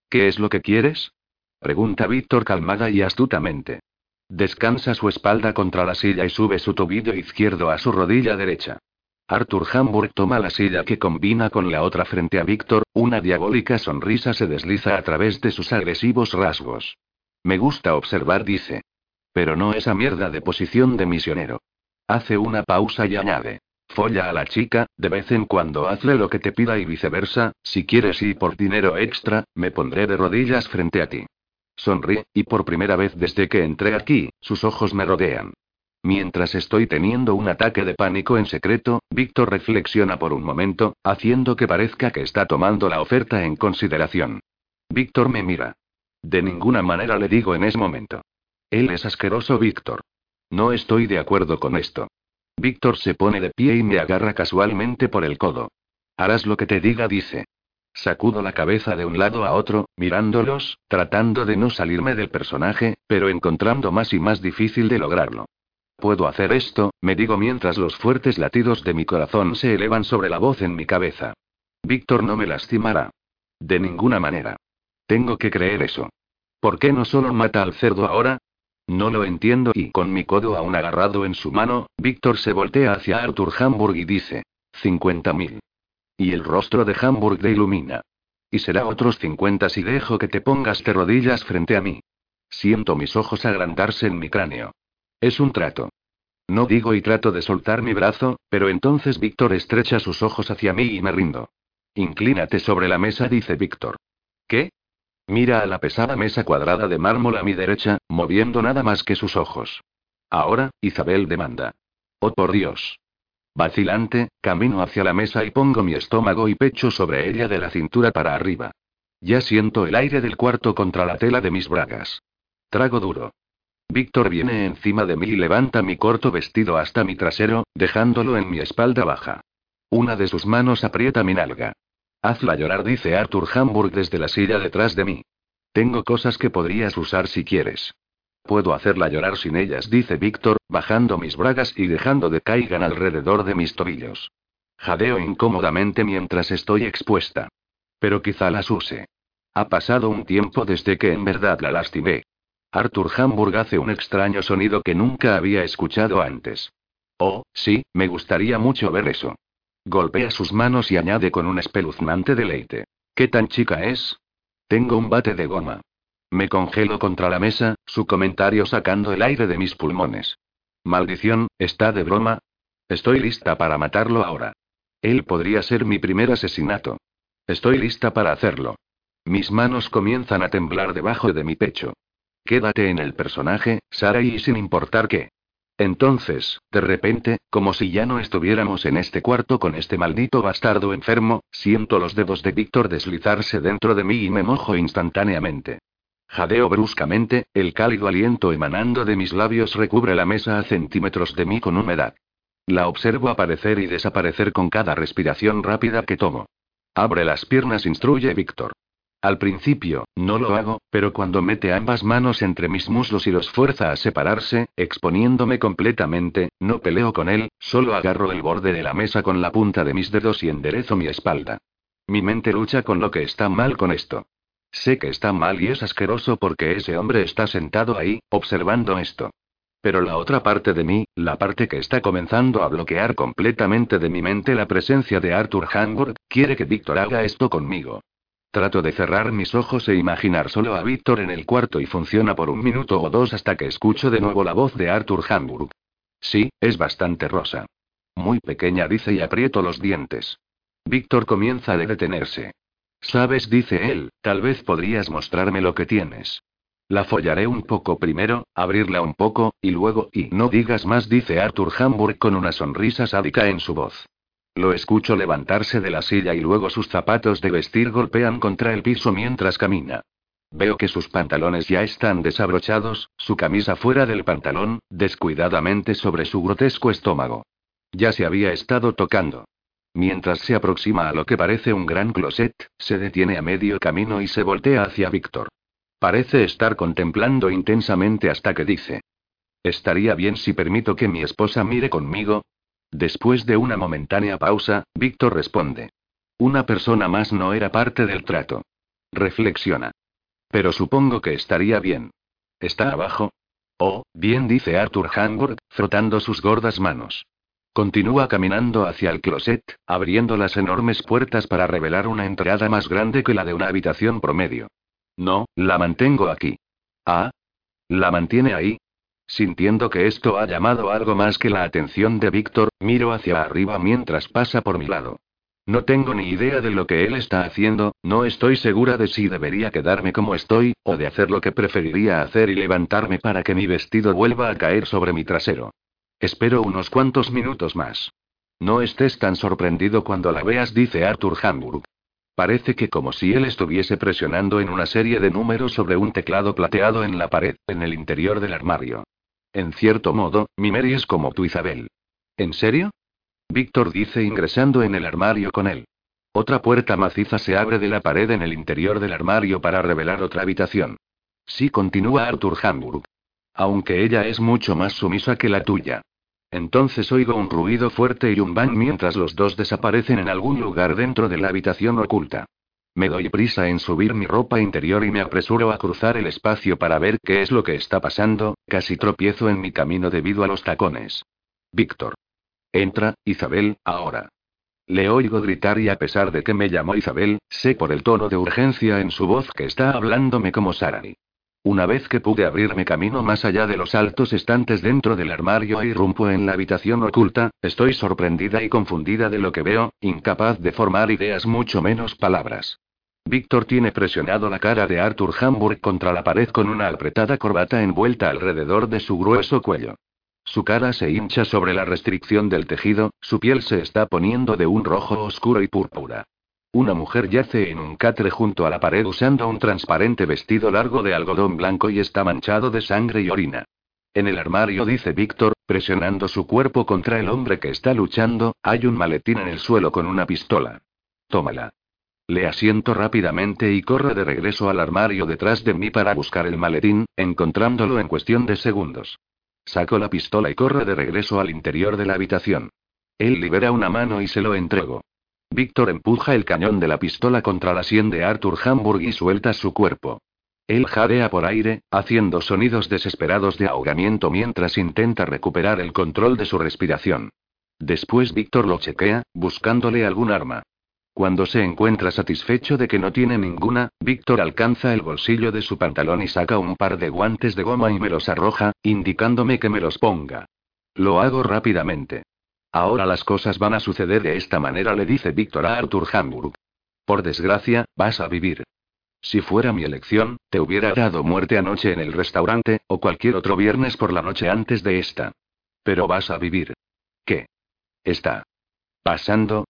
¿Qué es lo que quieres? Pregunta Víctor calmada y astutamente. Descansa su espalda contra la silla y sube su tobillo izquierdo a su rodilla derecha. Arthur Hamburg toma la silla que combina con la otra frente a Víctor, una diabólica sonrisa se desliza a través de sus agresivos rasgos. Me gusta observar, dice. Pero no esa mierda de posición de misionero. Hace una pausa y añade. Folla a la chica, de vez en cuando hazle lo que te pida y viceversa, si quieres y por dinero extra, me pondré de rodillas frente a ti. Sonríe, y por primera vez desde que entré aquí, sus ojos me rodean. Mientras estoy teniendo un ataque de pánico en secreto, Víctor reflexiona por un momento, haciendo que parezca que está tomando la oferta en consideración. Víctor me mira. De ninguna manera le digo en ese momento. Él es asqueroso, Víctor. No estoy de acuerdo con esto. Víctor se pone de pie y me agarra casualmente por el codo. Harás lo que te diga, dice. Sacudo la cabeza de un lado a otro, mirándolos, tratando de no salirme del personaje, pero encontrando más y más difícil de lograrlo. Puedo hacer esto, me digo mientras los fuertes latidos de mi corazón se elevan sobre la voz en mi cabeza. Víctor no me lastimará. De ninguna manera. Tengo que creer eso. ¿Por qué no solo mata al cerdo ahora? No lo entiendo y con mi codo aún agarrado en su mano, Víctor se voltea hacia Arthur Hamburg y dice. 50.000. Y el rostro de Hamburg le ilumina. Y será otros 50 si dejo que te pongas de rodillas frente a mí. Siento mis ojos agrandarse en mi cráneo. Es un trato. No digo y trato de soltar mi brazo, pero entonces Víctor estrecha sus ojos hacia mí y me rindo. Inclínate sobre la mesa, dice Víctor. ¿Qué? Mira a la pesada mesa cuadrada de mármol a mi derecha, moviendo nada más que sus ojos. Ahora, Isabel demanda. Oh por Dios. Vacilante, camino hacia la mesa y pongo mi estómago y pecho sobre ella de la cintura para arriba. Ya siento el aire del cuarto contra la tela de mis bragas. Trago duro. Víctor viene encima de mí y levanta mi corto vestido hasta mi trasero, dejándolo en mi espalda baja. Una de sus manos aprieta mi nalga. Hazla llorar, dice Arthur Hamburg desde la silla detrás de mí. Tengo cosas que podrías usar si quieres. Puedo hacerla llorar sin ellas, dice Víctor, bajando mis bragas y dejando de caigan alrededor de mis tobillos. Jadeo incómodamente mientras estoy expuesta. Pero quizá las use. Ha pasado un tiempo desde que en verdad la lastimé. Arthur Hamburg hace un extraño sonido que nunca había escuchado antes. Oh, sí, me gustaría mucho ver eso. Golpea sus manos y añade con un espeluznante deleite. ¿Qué tan chica es? Tengo un bate de goma. Me congelo contra la mesa, su comentario sacando el aire de mis pulmones. Maldición, ¿está de broma? Estoy lista para matarlo ahora. Él podría ser mi primer asesinato. Estoy lista para hacerlo. Mis manos comienzan a temblar debajo de mi pecho. Quédate en el personaje, Sara, y sin importar qué. Entonces, de repente, como si ya no estuviéramos en este cuarto con este maldito bastardo enfermo, siento los dedos de Víctor deslizarse dentro de mí y me mojo instantáneamente. Jadeo bruscamente, el cálido aliento emanando de mis labios recubre la mesa a centímetros de mí con humedad. La observo aparecer y desaparecer con cada respiración rápida que tomo. Abre las piernas, instruye Víctor. Al principio, no lo hago, pero cuando mete ambas manos entre mis muslos y los fuerza a separarse, exponiéndome completamente, no peleo con él, solo agarro el borde de la mesa con la punta de mis dedos y enderezo mi espalda. Mi mente lucha con lo que está mal con esto. Sé que está mal y es asqueroso porque ese hombre está sentado ahí, observando esto. Pero la otra parte de mí, la parte que está comenzando a bloquear completamente de mi mente la presencia de Arthur Hamburg, quiere que Víctor haga esto conmigo. Trato de cerrar mis ojos e imaginar solo a Víctor en el cuarto y funciona por un minuto o dos hasta que escucho de nuevo la voz de Arthur Hamburg. Sí, es bastante rosa. Muy pequeña, dice y aprieto los dientes. Víctor comienza a detenerse. Sabes, dice él, tal vez podrías mostrarme lo que tienes. La follaré un poco primero, abrirla un poco, y luego, y no digas más, dice Arthur Hamburg con una sonrisa sádica en su voz. Lo escucho levantarse de la silla y luego sus zapatos de vestir golpean contra el piso mientras camina. Veo que sus pantalones ya están desabrochados, su camisa fuera del pantalón, descuidadamente sobre su grotesco estómago. Ya se había estado tocando. Mientras se aproxima a lo que parece un gran closet, se detiene a medio camino y se voltea hacia Víctor. Parece estar contemplando intensamente hasta que dice. Estaría bien si permito que mi esposa mire conmigo, Después de una momentánea pausa, Víctor responde. Una persona más no era parte del trato. Reflexiona. Pero supongo que estaría bien. ¿Está abajo? Oh, bien, dice Arthur Hamburg, frotando sus gordas manos. Continúa caminando hacia el closet, abriendo las enormes puertas para revelar una entrada más grande que la de una habitación promedio. No, la mantengo aquí. Ah. La mantiene ahí, Sintiendo que esto ha llamado algo más que la atención de Víctor, miro hacia arriba mientras pasa por mi lado. No tengo ni idea de lo que él está haciendo, no estoy segura de si debería quedarme como estoy, o de hacer lo que preferiría hacer y levantarme para que mi vestido vuelva a caer sobre mi trasero. Espero unos cuantos minutos más. No estés tan sorprendido cuando la veas, dice Arthur Hamburg. Parece que como si él estuviese presionando en una serie de números sobre un teclado plateado en la pared, en el interior del armario. En cierto modo, mi Mary es como tu Isabel. ¿En serio? Víctor dice ingresando en el armario con él. Otra puerta maciza se abre de la pared en el interior del armario para revelar otra habitación. Sí, continúa Arthur Hamburg. Aunque ella es mucho más sumisa que la tuya. Entonces oigo un ruido fuerte y un bang mientras los dos desaparecen en algún lugar dentro de la habitación oculta. Me doy prisa en subir mi ropa interior y me apresuro a cruzar el espacio para ver qué es lo que está pasando, casi tropiezo en mi camino debido a los tacones. Víctor. Entra, Isabel, ahora. Le oigo gritar y a pesar de que me llamó Isabel, sé por el tono de urgencia en su voz que está hablándome como Sarani. Una vez que pude abrirme camino más allá de los altos estantes dentro del armario y rumpo en la habitación oculta, estoy sorprendida y confundida de lo que veo, incapaz de formar ideas mucho menos palabras. Víctor tiene presionado la cara de Arthur Hamburg contra la pared con una apretada corbata envuelta alrededor de su grueso cuello. Su cara se hincha sobre la restricción del tejido, su piel se está poniendo de un rojo oscuro y púrpura. Una mujer yace en un catre junto a la pared usando un transparente vestido largo de algodón blanco y está manchado de sangre y orina. En el armario, dice Víctor, presionando su cuerpo contra el hombre que está luchando, hay un maletín en el suelo con una pistola. Tómala. Le asiento rápidamente y corre de regreso al armario detrás de mí para buscar el maletín, encontrándolo en cuestión de segundos. Saco la pistola y corre de regreso al interior de la habitación. Él libera una mano y se lo entrego. Víctor empuja el cañón de la pistola contra la sien de Arthur Hamburg y suelta su cuerpo. Él jadea por aire, haciendo sonidos desesperados de ahogamiento mientras intenta recuperar el control de su respiración. Después Víctor lo chequea, buscándole algún arma. Cuando se encuentra satisfecho de que no tiene ninguna, Víctor alcanza el bolsillo de su pantalón y saca un par de guantes de goma y me los arroja, indicándome que me los ponga. Lo hago rápidamente. Ahora las cosas van a suceder de esta manera, le dice Víctor a Arthur Hamburg. Por desgracia, vas a vivir. Si fuera mi elección, te hubiera dado muerte anoche en el restaurante, o cualquier otro viernes por la noche antes de esta. Pero vas a vivir. ¿Qué? ¿Está pasando?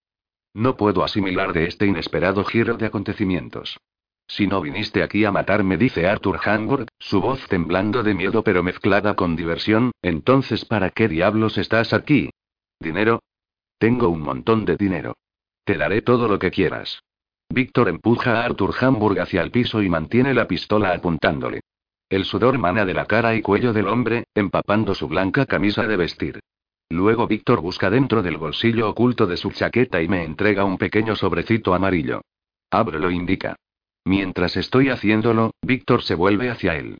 No puedo asimilar de este inesperado giro de acontecimientos. Si no viniste aquí a matarme, dice Arthur Hamburg, su voz temblando de miedo pero mezclada con diversión, entonces ¿para qué diablos estás aquí? ¿Dinero? Tengo un montón de dinero. Te daré todo lo que quieras. Víctor empuja a Arthur Hamburg hacia el piso y mantiene la pistola apuntándole. El sudor mana de la cara y cuello del hombre, empapando su blanca camisa de vestir. Luego Víctor busca dentro del bolsillo oculto de su chaqueta y me entrega un pequeño sobrecito amarillo. Ábrelo indica. Mientras estoy haciéndolo, Víctor se vuelve hacia él.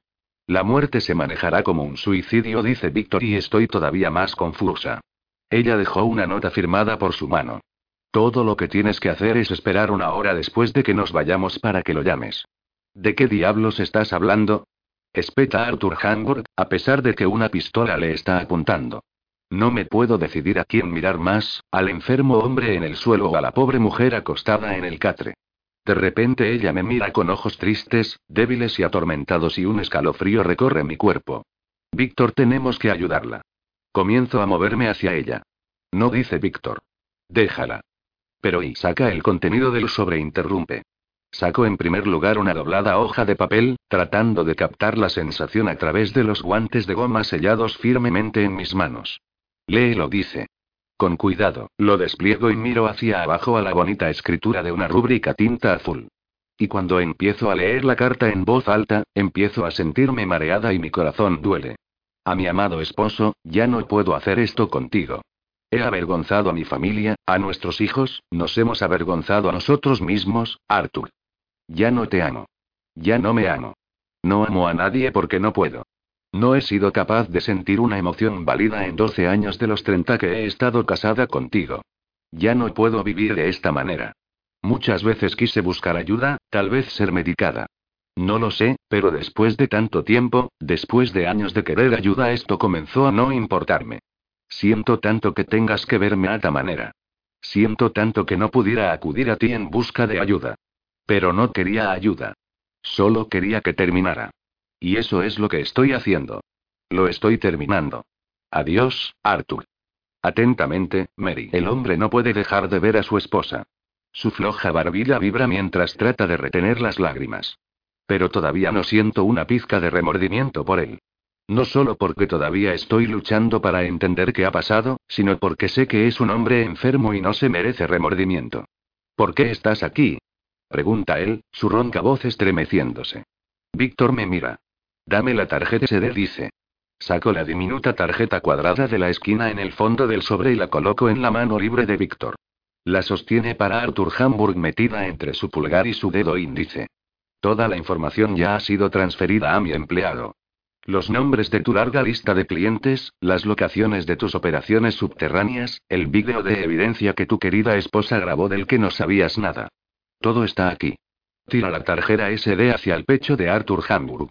La muerte se manejará como un suicidio, dice Víctor, y estoy todavía más confusa. Ella dejó una nota firmada por su mano. Todo lo que tienes que hacer es esperar una hora después de que nos vayamos para que lo llames. ¿De qué diablos estás hablando? Espeta Arthur Hamburg, a pesar de que una pistola le está apuntando. No me puedo decidir a quién mirar más, al enfermo hombre en el suelo o a la pobre mujer acostada en el catre. De repente ella me mira con ojos tristes, débiles y atormentados y un escalofrío recorre mi cuerpo. Víctor, tenemos que ayudarla. Comienzo a moverme hacia ella. No dice Víctor. Déjala. Pero y saca el contenido del sobre interrumpe. Saco en primer lugar una doblada hoja de papel, tratando de captar la sensación a través de los guantes de goma sellados firmemente en mis manos. Léelo, dice. Con cuidado, lo despliego y miro hacia abajo a la bonita escritura de una rúbrica tinta azul. Y cuando empiezo a leer la carta en voz alta, empiezo a sentirme mareada y mi corazón duele. A mi amado esposo, ya no puedo hacer esto contigo. He avergonzado a mi familia, a nuestros hijos, nos hemos avergonzado a nosotros mismos, Arthur. Ya no te amo. Ya no me amo. No amo a nadie porque no puedo. No he sido capaz de sentir una emoción válida en 12 años de los 30 que he estado casada contigo. Ya no puedo vivir de esta manera. Muchas veces quise buscar ayuda, tal vez ser medicada. No lo sé, pero después de tanto tiempo, después de años de querer ayuda, esto comenzó a no importarme. Siento tanto que tengas que verme a esta manera. Siento tanto que no pudiera acudir a ti en busca de ayuda. Pero no quería ayuda. Solo quería que terminara. Y eso es lo que estoy haciendo. Lo estoy terminando. Adiós, Arthur. Atentamente, Mary. El hombre no puede dejar de ver a su esposa. Su floja barbilla vibra mientras trata de retener las lágrimas. Pero todavía no siento una pizca de remordimiento por él. No solo porque todavía estoy luchando para entender qué ha pasado, sino porque sé que es un hombre enfermo y no se merece remordimiento. ¿Por qué estás aquí? Pregunta él, su ronca voz estremeciéndose. Víctor me mira. Dame la tarjeta SD, dice. Saco la diminuta tarjeta cuadrada de la esquina en el fondo del sobre y la coloco en la mano libre de Víctor. La sostiene para Arthur Hamburg metida entre su pulgar y su dedo índice. Toda la información ya ha sido transferida a mi empleado. Los nombres de tu larga lista de clientes, las locaciones de tus operaciones subterráneas, el vídeo de evidencia que tu querida esposa grabó del que no sabías nada. Todo está aquí. Tira la tarjeta SD hacia el pecho de Arthur Hamburg.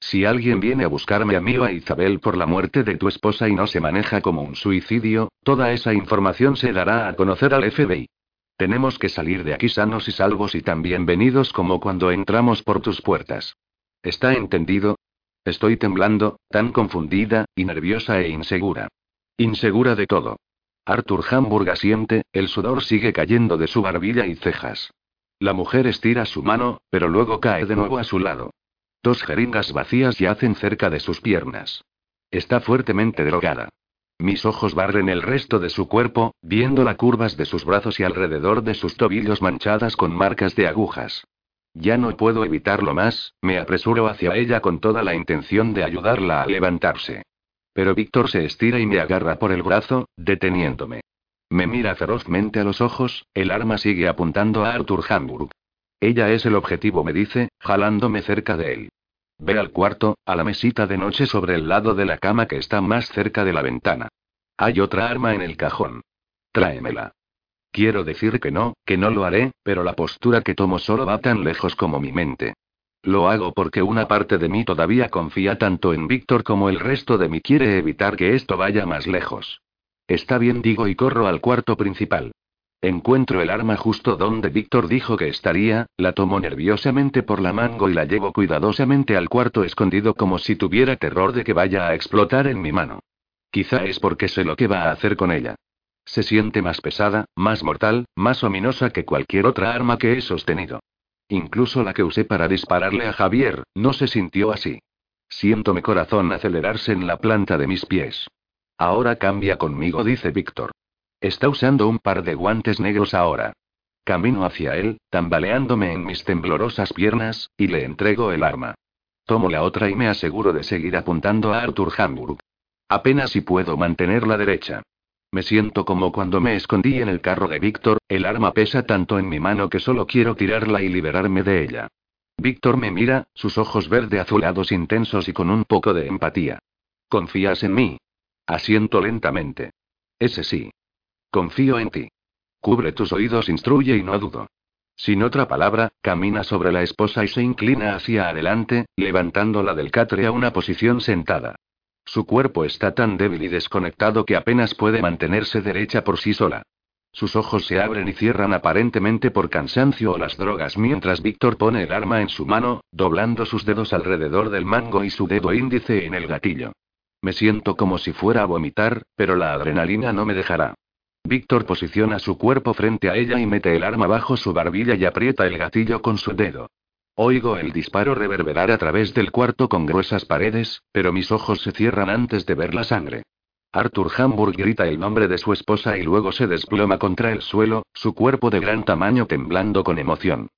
Si alguien viene a buscarme a mí o a Isabel por la muerte de tu esposa y no se maneja como un suicidio, toda esa información se dará a conocer al FBI. Tenemos que salir de aquí sanos y salvos y tan bienvenidos como cuando entramos por tus puertas. ¿Está entendido? Estoy temblando, tan confundida, y nerviosa e insegura. Insegura de todo. Arthur Hamburg asiente, el sudor sigue cayendo de su barbilla y cejas. La mujer estira su mano, pero luego cae de nuevo a su lado. Dos jeringas vacías yacen cerca de sus piernas. Está fuertemente drogada. Mis ojos barren el resto de su cuerpo, viendo las curvas de sus brazos y alrededor de sus tobillos manchadas con marcas de agujas. Ya no puedo evitarlo más, me apresuro hacia ella con toda la intención de ayudarla a levantarse. Pero Víctor se estira y me agarra por el brazo, deteniéndome. Me mira ferozmente a los ojos, el arma sigue apuntando a Arthur Hamburg. Ella es el objetivo, me dice, jalándome cerca de él. Ve al cuarto, a la mesita de noche sobre el lado de la cama que está más cerca de la ventana. Hay otra arma en el cajón. Tráemela. Quiero decir que no, que no lo haré, pero la postura que tomo solo va tan lejos como mi mente. Lo hago porque una parte de mí todavía confía tanto en Víctor como el resto de mí quiere evitar que esto vaya más lejos. Está bien, digo, y corro al cuarto principal. Encuentro el arma justo donde Víctor dijo que estaría, la tomo nerviosamente por la mango y la llevo cuidadosamente al cuarto escondido como si tuviera terror de que vaya a explotar en mi mano. Quizá es porque sé lo que va a hacer con ella. Se siente más pesada, más mortal, más ominosa que cualquier otra arma que he sostenido. Incluso la que usé para dispararle a Javier, no se sintió así. Siento mi corazón acelerarse en la planta de mis pies. Ahora cambia conmigo, dice Víctor. Está usando un par de guantes negros ahora. Camino hacia él, tambaleándome en mis temblorosas piernas, y le entrego el arma. Tomo la otra y me aseguro de seguir apuntando a Arthur Hamburg. Apenas si puedo mantener la derecha. Me siento como cuando me escondí en el carro de Víctor, el arma pesa tanto en mi mano que solo quiero tirarla y liberarme de ella. Víctor me mira, sus ojos verde azulados intensos y con un poco de empatía. ¿Confías en mí? Asiento lentamente. Ese sí. Confío en ti. Cubre tus oídos, instruye y no dudo. Sin otra palabra, camina sobre la esposa y se inclina hacia adelante, levantándola del catre a una posición sentada. Su cuerpo está tan débil y desconectado que apenas puede mantenerse derecha por sí sola. Sus ojos se abren y cierran aparentemente por cansancio o las drogas mientras Víctor pone el arma en su mano, doblando sus dedos alrededor del mango y su dedo índice en el gatillo. Me siento como si fuera a vomitar, pero la adrenalina no me dejará. Víctor posiciona su cuerpo frente a ella y mete el arma bajo su barbilla y aprieta el gatillo con su dedo. Oigo el disparo reverberar a través del cuarto con gruesas paredes, pero mis ojos se cierran antes de ver la sangre. Arthur Hamburg grita el nombre de su esposa y luego se desploma contra el suelo, su cuerpo de gran tamaño temblando con emoción.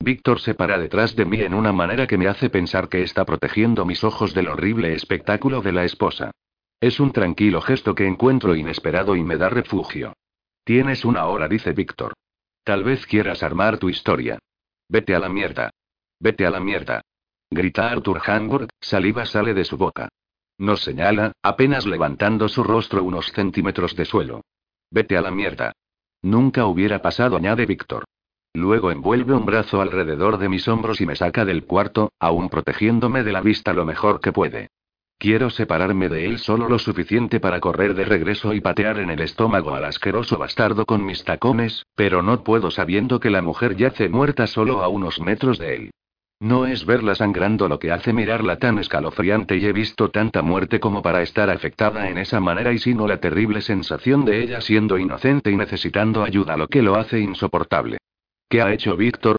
Víctor se para detrás de mí en una manera que me hace pensar que está protegiendo mis ojos del horrible espectáculo de la esposa. Es un tranquilo gesto que encuentro inesperado y me da refugio. Tienes una hora, dice Víctor. Tal vez quieras armar tu historia. Vete a la mierda. Vete a la mierda. Grita Arthur Hamburg, saliva sale de su boca. Nos señala, apenas levantando su rostro unos centímetros de suelo. Vete a la mierda. Nunca hubiera pasado, añade Víctor. Luego envuelve un brazo alrededor de mis hombros y me saca del cuarto, aún protegiéndome de la vista lo mejor que puede. Quiero separarme de él solo lo suficiente para correr de regreso y patear en el estómago al asqueroso bastardo con mis tacones, pero no puedo sabiendo que la mujer yace muerta solo a unos metros de él. No es verla sangrando lo que hace mirarla tan escalofriante y he visto tanta muerte como para estar afectada en esa manera y sino la terrible sensación de ella siendo inocente y necesitando ayuda lo que lo hace insoportable. ¿Qué ha hecho Víctor?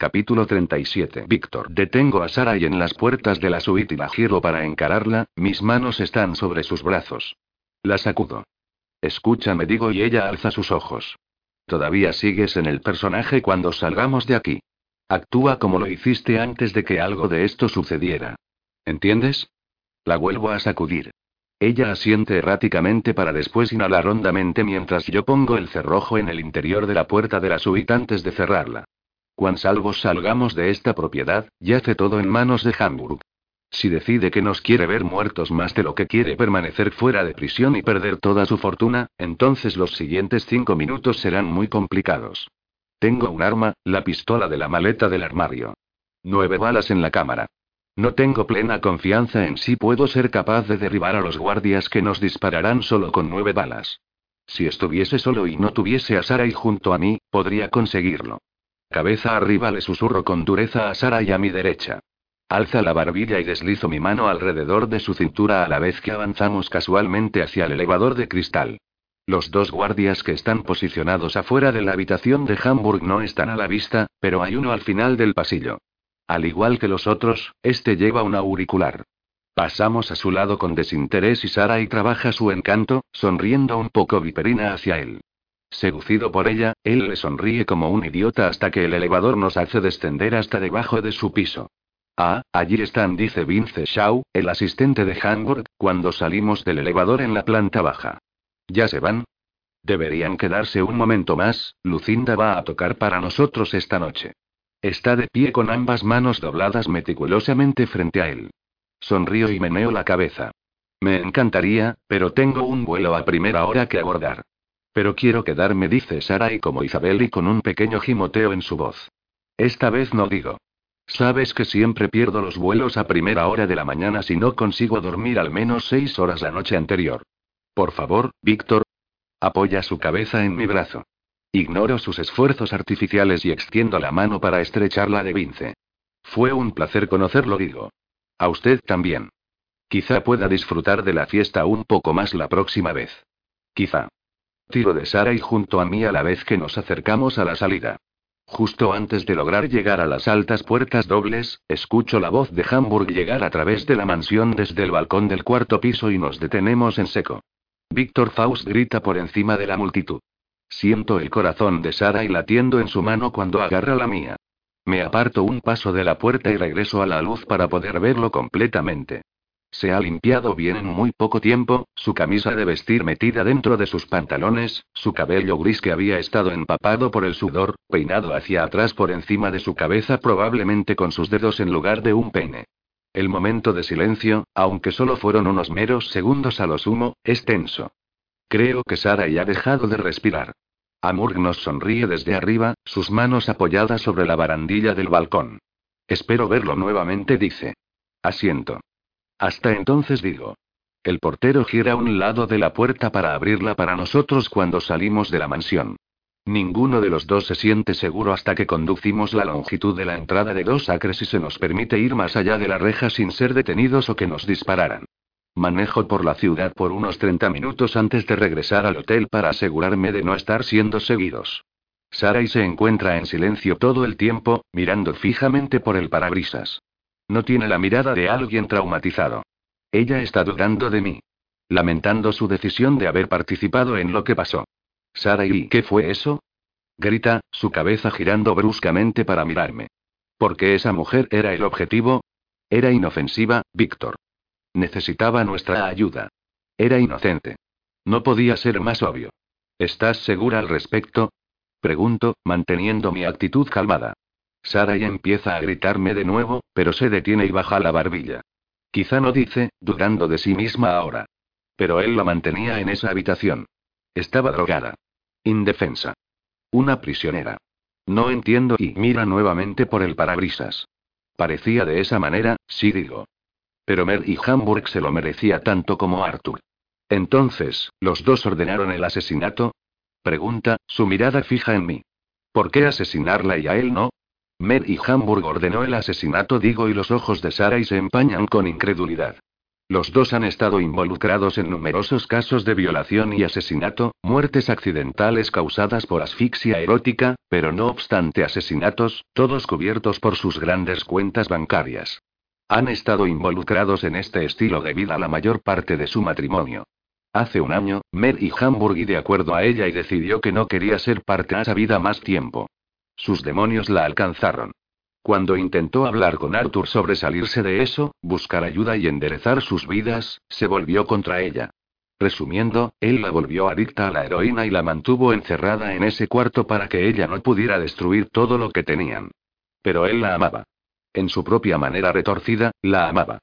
Capítulo 37. Víctor. Detengo a Sara y en las puertas de la suite y la giro para encararla, mis manos están sobre sus brazos. La sacudo. Escúchame, digo, y ella alza sus ojos. Todavía sigues en el personaje cuando salgamos de aquí. Actúa como lo hiciste antes de que algo de esto sucediera. ¿Entiendes? La vuelvo a sacudir. Ella asiente erráticamente para después inhalar hondamente mientras yo pongo el cerrojo en el interior de la puerta de la suite antes de cerrarla. Cuando salvos salgamos de esta propiedad, yace todo en manos de Hamburg. Si decide que nos quiere ver muertos más de lo que quiere permanecer fuera de prisión y perder toda su fortuna, entonces los siguientes cinco minutos serán muy complicados. Tengo un arma, la pistola de la maleta del armario. Nueve balas en la cámara. No tengo plena confianza en si puedo ser capaz de derribar a los guardias que nos dispararán solo con nueve balas. Si estuviese solo y no tuviese a Sara y junto a mí, podría conseguirlo. Cabeza arriba le susurro con dureza a Sara y a mi derecha. Alza la barbilla y deslizo mi mano alrededor de su cintura a la vez que avanzamos casualmente hacia el elevador de cristal. Los dos guardias que están posicionados afuera de la habitación de Hamburg no están a la vista, pero hay uno al final del pasillo. Al igual que los otros, este lleva un auricular. Pasamos a su lado con desinterés y Sara y trabaja su encanto, sonriendo un poco viperina hacia él. Seducido por ella, él le sonríe como un idiota hasta que el elevador nos hace descender hasta debajo de su piso. Ah, allí están, dice Vince Shaw, el asistente de Hamburg, cuando salimos del elevador en la planta baja. ¿Ya se van? Deberían quedarse un momento más, Lucinda va a tocar para nosotros esta noche. Está de pie con ambas manos dobladas meticulosamente frente a él. Sonrío y meneo la cabeza. Me encantaría, pero tengo un vuelo a primera hora que abordar. Pero quiero quedarme, dice Sara y como Isabel y con un pequeño gimoteo en su voz. Esta vez no digo. Sabes que siempre pierdo los vuelos a primera hora de la mañana si no consigo dormir al menos seis horas la noche anterior. Por favor, Víctor. Apoya su cabeza en mi brazo. Ignoro sus esfuerzos artificiales y extiendo la mano para estrecharla de Vince. Fue un placer conocerlo, digo. A usted también. Quizá pueda disfrutar de la fiesta un poco más la próxima vez. Quizá. Tiro de Sara y junto a mí a la vez que nos acercamos a la salida. Justo antes de lograr llegar a las altas puertas dobles, escucho la voz de Hamburg llegar a través de la mansión desde el balcón del cuarto piso y nos detenemos en seco. Víctor Faust grita por encima de la multitud. Siento el corazón de Sara y latiendo en su mano cuando agarra la mía. Me aparto un paso de la puerta y regreso a la luz para poder verlo completamente. Se ha limpiado bien en muy poco tiempo, su camisa de vestir metida dentro de sus pantalones, su cabello gris que había estado empapado por el sudor, peinado hacia atrás por encima de su cabeza probablemente con sus dedos en lugar de un pene. El momento de silencio, aunque solo fueron unos meros segundos a lo sumo, es tenso. Creo que Sara ya ha dejado de respirar. Amur nos sonríe desde arriba, sus manos apoyadas sobre la barandilla del balcón. Espero verlo nuevamente, dice. Asiento. Hasta entonces digo. El portero gira un lado de la puerta para abrirla para nosotros cuando salimos de la mansión. Ninguno de los dos se siente seguro hasta que conducimos la longitud de la entrada de dos acres y se nos permite ir más allá de la reja sin ser detenidos o que nos dispararan. Manejo por la ciudad por unos 30 minutos antes de regresar al hotel para asegurarme de no estar siendo seguidos. Sara se encuentra en silencio todo el tiempo, mirando fijamente por el parabrisas. No tiene la mirada de alguien traumatizado. Ella está dudando de mí. Lamentando su decisión de haber participado en lo que pasó. Sara y ¿qué fue eso? Grita, su cabeza girando bruscamente para mirarme. Porque esa mujer era el objetivo. Era inofensiva, Víctor. Necesitaba nuestra ayuda. Era inocente. No podía ser más obvio. ¿Estás segura al respecto? Pregunto, manteniendo mi actitud calmada. Sara y empieza a gritarme de nuevo, pero se detiene y baja la barbilla. Quizá no dice, dudando de sí misma ahora. Pero él la mantenía en esa habitación. Estaba drogada. Indefensa. Una prisionera. No entiendo y mira nuevamente por el parabrisas. Parecía de esa manera, sí digo. Pero Mer y Hamburg se lo merecía tanto como Arthur. Entonces, ¿los dos ordenaron el asesinato? Pregunta, su mirada fija en mí. ¿Por qué asesinarla y a él no? Mer y Hamburg ordenó el asesinato, digo, y los ojos de Sara y se empañan con incredulidad. Los dos han estado involucrados en numerosos casos de violación y asesinato, muertes accidentales causadas por asfixia erótica, pero no obstante asesinatos, todos cubiertos por sus grandes cuentas bancarias. Han estado involucrados en este estilo de vida la mayor parte de su matrimonio. Hace un año, Mer y Hamburg y de acuerdo a ella y decidió que no quería ser parte de esa vida más tiempo. Sus demonios la alcanzaron. Cuando intentó hablar con Arthur sobre salirse de eso, buscar ayuda y enderezar sus vidas, se volvió contra ella. Resumiendo, él la volvió adicta a la heroína y la mantuvo encerrada en ese cuarto para que ella no pudiera destruir todo lo que tenían. Pero él la amaba. En su propia manera retorcida, la amaba.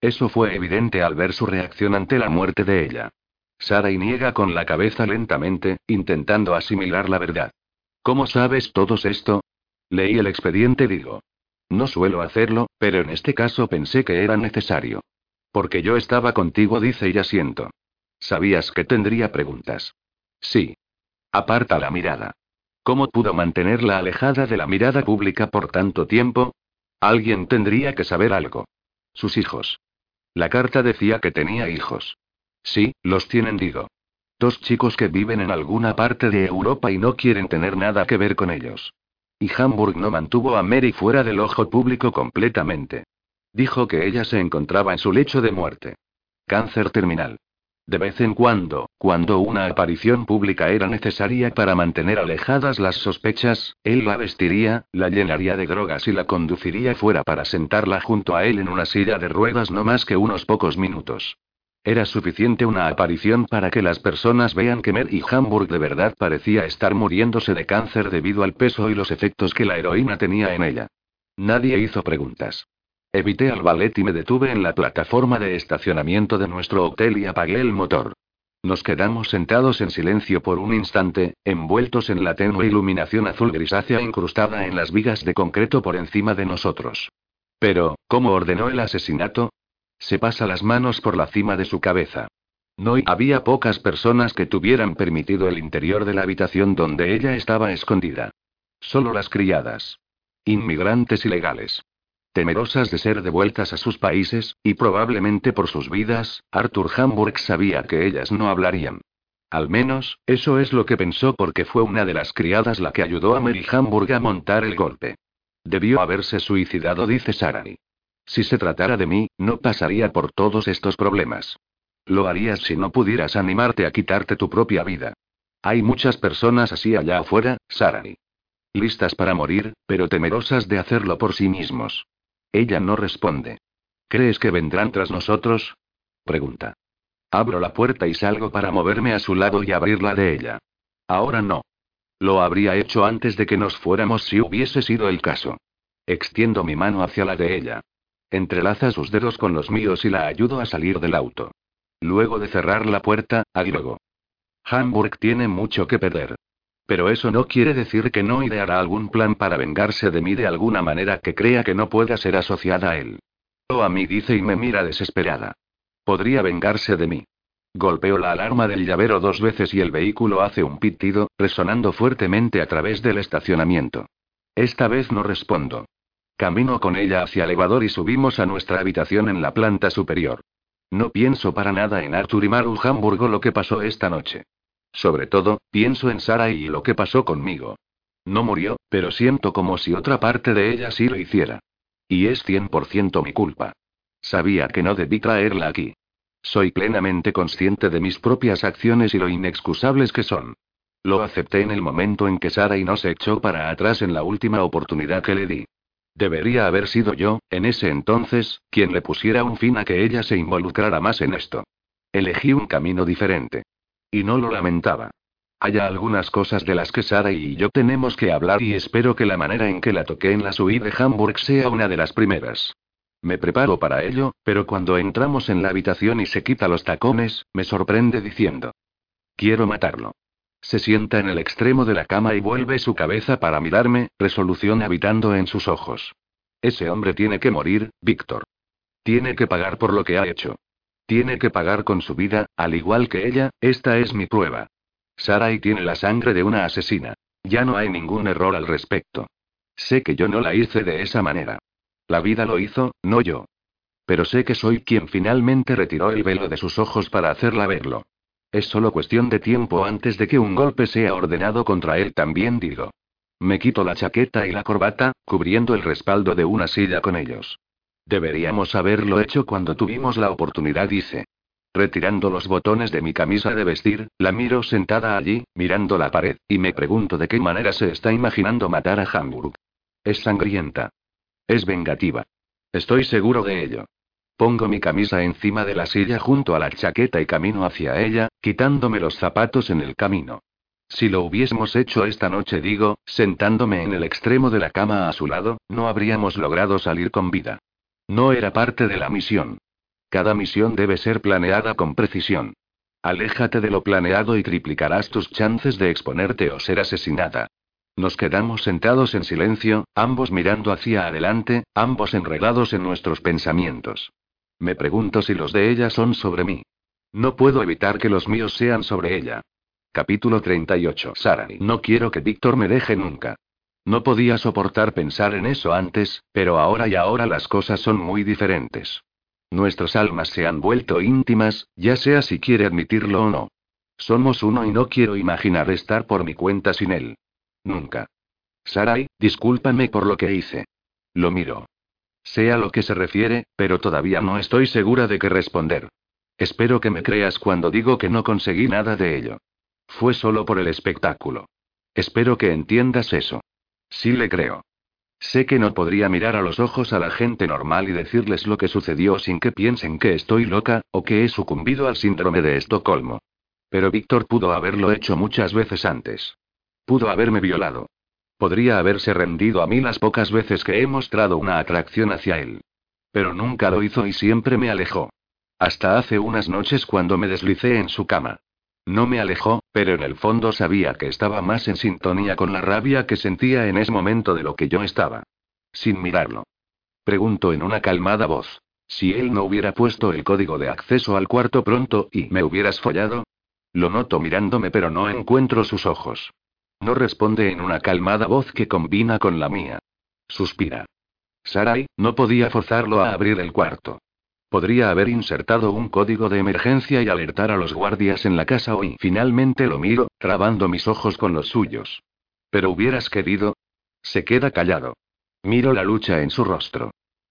Eso fue evidente al ver su reacción ante la muerte de ella. Sara y niega con la cabeza lentamente, intentando asimilar la verdad. ¿Cómo sabes todo esto? Leí el expediente, digo. No suelo hacerlo, pero en este caso pensé que era necesario. Porque yo estaba contigo, dice y asiento. Sabías que tendría preguntas. Sí. Aparta la mirada. ¿Cómo pudo mantenerla alejada de la mirada pública por tanto tiempo? Alguien tendría que saber algo. Sus hijos. La carta decía que tenía hijos. Sí, los tienen, digo. Dos chicos que viven en alguna parte de Europa y no quieren tener nada que ver con ellos. Y Hamburg no mantuvo a Mary fuera del ojo público completamente. Dijo que ella se encontraba en su lecho de muerte. Cáncer terminal. De vez en cuando, cuando una aparición pública era necesaria para mantener alejadas las sospechas, él la vestiría, la llenaría de drogas y la conduciría fuera para sentarla junto a él en una silla de ruedas no más que unos pocos minutos. Era suficiente una aparición para que las personas vean que Mary Hamburg de verdad parecía estar muriéndose de cáncer debido al peso y los efectos que la heroína tenía en ella. Nadie hizo preguntas. Evité al ballet y me detuve en la plataforma de estacionamiento de nuestro hotel y apagué el motor. Nos quedamos sentados en silencio por un instante, envueltos en la tenue iluminación azul grisácea incrustada en las vigas de concreto por encima de nosotros. Pero, ¿cómo ordenó el asesinato? Se pasa las manos por la cima de su cabeza. No había pocas personas que tuvieran permitido el interior de la habitación donde ella estaba escondida. Solo las criadas. Inmigrantes ilegales. Temerosas de ser devueltas a sus países, y probablemente por sus vidas, Arthur Hamburg sabía que ellas no hablarían. Al menos, eso es lo que pensó porque fue una de las criadas la que ayudó a Mary Hamburg a montar el golpe. Debió haberse suicidado, dice Sarani. Si se tratara de mí, no pasaría por todos estos problemas. Lo harías si no pudieras animarte a quitarte tu propia vida. Hay muchas personas así allá afuera, Sarani. Listas para morir, pero temerosas de hacerlo por sí mismos. Ella no responde. ¿Crees que vendrán tras nosotros? Pregunta. Abro la puerta y salgo para moverme a su lado y abrirla de ella. Ahora no. Lo habría hecho antes de que nos fuéramos si hubiese sido el caso. Extiendo mi mano hacia la de ella. Entrelaza sus dedos con los míos y la ayudo a salir del auto. Luego de cerrar la puerta, agrego. Hamburg tiene mucho que perder. Pero eso no quiere decir que no ideará algún plan para vengarse de mí de alguna manera que crea que no pueda ser asociada a él. O a mí dice y me mira desesperada. Podría vengarse de mí. Golpeo la alarma del llavero dos veces y el vehículo hace un pitido, resonando fuertemente a través del estacionamiento. Esta vez no respondo. Camino con ella hacia el elevador y subimos a nuestra habitación en la planta superior. No pienso para nada en Arthur y Maru Hamburgo lo que pasó esta noche. Sobre todo, pienso en Sara y lo que pasó conmigo. No murió, pero siento como si otra parte de ella sí lo hiciera. Y es 100% mi culpa. Sabía que no debí traerla aquí. Soy plenamente consciente de mis propias acciones y lo inexcusables que son. Lo acepté en el momento en que Sara y no se echó para atrás en la última oportunidad que le di. Debería haber sido yo, en ese entonces, quien le pusiera un fin a que ella se involucrara más en esto. Elegí un camino diferente. Y no lo lamentaba. Hay algunas cosas de las que Sara y yo tenemos que hablar y espero que la manera en que la toqué en la suite de Hamburg sea una de las primeras. Me preparo para ello, pero cuando entramos en la habitación y se quita los tacones, me sorprende diciendo. Quiero matarlo. Se sienta en el extremo de la cama y vuelve su cabeza para mirarme, resolución habitando en sus ojos. Ese hombre tiene que morir, Víctor. Tiene que pagar por lo que ha hecho. Tiene que pagar con su vida, al igual que ella, esta es mi prueba. Sarai tiene la sangre de una asesina. Ya no hay ningún error al respecto. Sé que yo no la hice de esa manera. La vida lo hizo, no yo. Pero sé que soy quien finalmente retiró el velo de sus ojos para hacerla verlo. Es solo cuestión de tiempo antes de que un golpe sea ordenado contra él también digo. Me quito la chaqueta y la corbata, cubriendo el respaldo de una silla con ellos. Deberíamos haberlo hecho cuando tuvimos la oportunidad, dice. Retirando los botones de mi camisa de vestir, la miro sentada allí, mirando la pared, y me pregunto de qué manera se está imaginando matar a Hamburg. Es sangrienta. Es vengativa. Estoy seguro de ello. Pongo mi camisa encima de la silla junto a la chaqueta y camino hacia ella, quitándome los zapatos en el camino. Si lo hubiésemos hecho esta noche, digo, sentándome en el extremo de la cama a su lado, no habríamos logrado salir con vida. No era parte de la misión. Cada misión debe ser planeada con precisión. Aléjate de lo planeado y triplicarás tus chances de exponerte o ser asesinada. Nos quedamos sentados en silencio, ambos mirando hacia adelante, ambos enredados en nuestros pensamientos. Me pregunto si los de ella son sobre mí. No puedo evitar que los míos sean sobre ella. Capítulo 38. Sarani. No quiero que Víctor me deje nunca. No podía soportar pensar en eso antes, pero ahora y ahora las cosas son muy diferentes. Nuestras almas se han vuelto íntimas, ya sea si quiere admitirlo o no. Somos uno y no quiero imaginar estar por mi cuenta sin él. Nunca. Sarai, discúlpame por lo que hice. Lo miro. Sé a lo que se refiere, pero todavía no estoy segura de qué responder. Espero que me creas cuando digo que no conseguí nada de ello. Fue solo por el espectáculo. Espero que entiendas eso. Sí le creo. Sé que no podría mirar a los ojos a la gente normal y decirles lo que sucedió sin que piensen que estoy loca, o que he sucumbido al síndrome de Estocolmo. Pero Víctor pudo haberlo hecho muchas veces antes. Pudo haberme violado. Podría haberse rendido a mí las pocas veces que he mostrado una atracción hacia él. Pero nunca lo hizo y siempre me alejó. Hasta hace unas noches cuando me deslicé en su cama. No me alejó, pero en el fondo sabía que estaba más en sintonía con la rabia que sentía en ese momento de lo que yo estaba. Sin mirarlo. Pregunto en una calmada voz. Si él no hubiera puesto el código de acceso al cuarto pronto y me hubieras follado. Lo noto mirándome pero no encuentro sus ojos. No responde en una calmada voz que combina con la mía. Suspira. Sarai, no podía forzarlo a abrir el cuarto. Podría haber insertado un código de emergencia y alertar a los guardias en la casa hoy. Finalmente lo miro, trabando mis ojos con los suyos. Pero hubieras querido. Se queda callado. Miro la lucha en su rostro.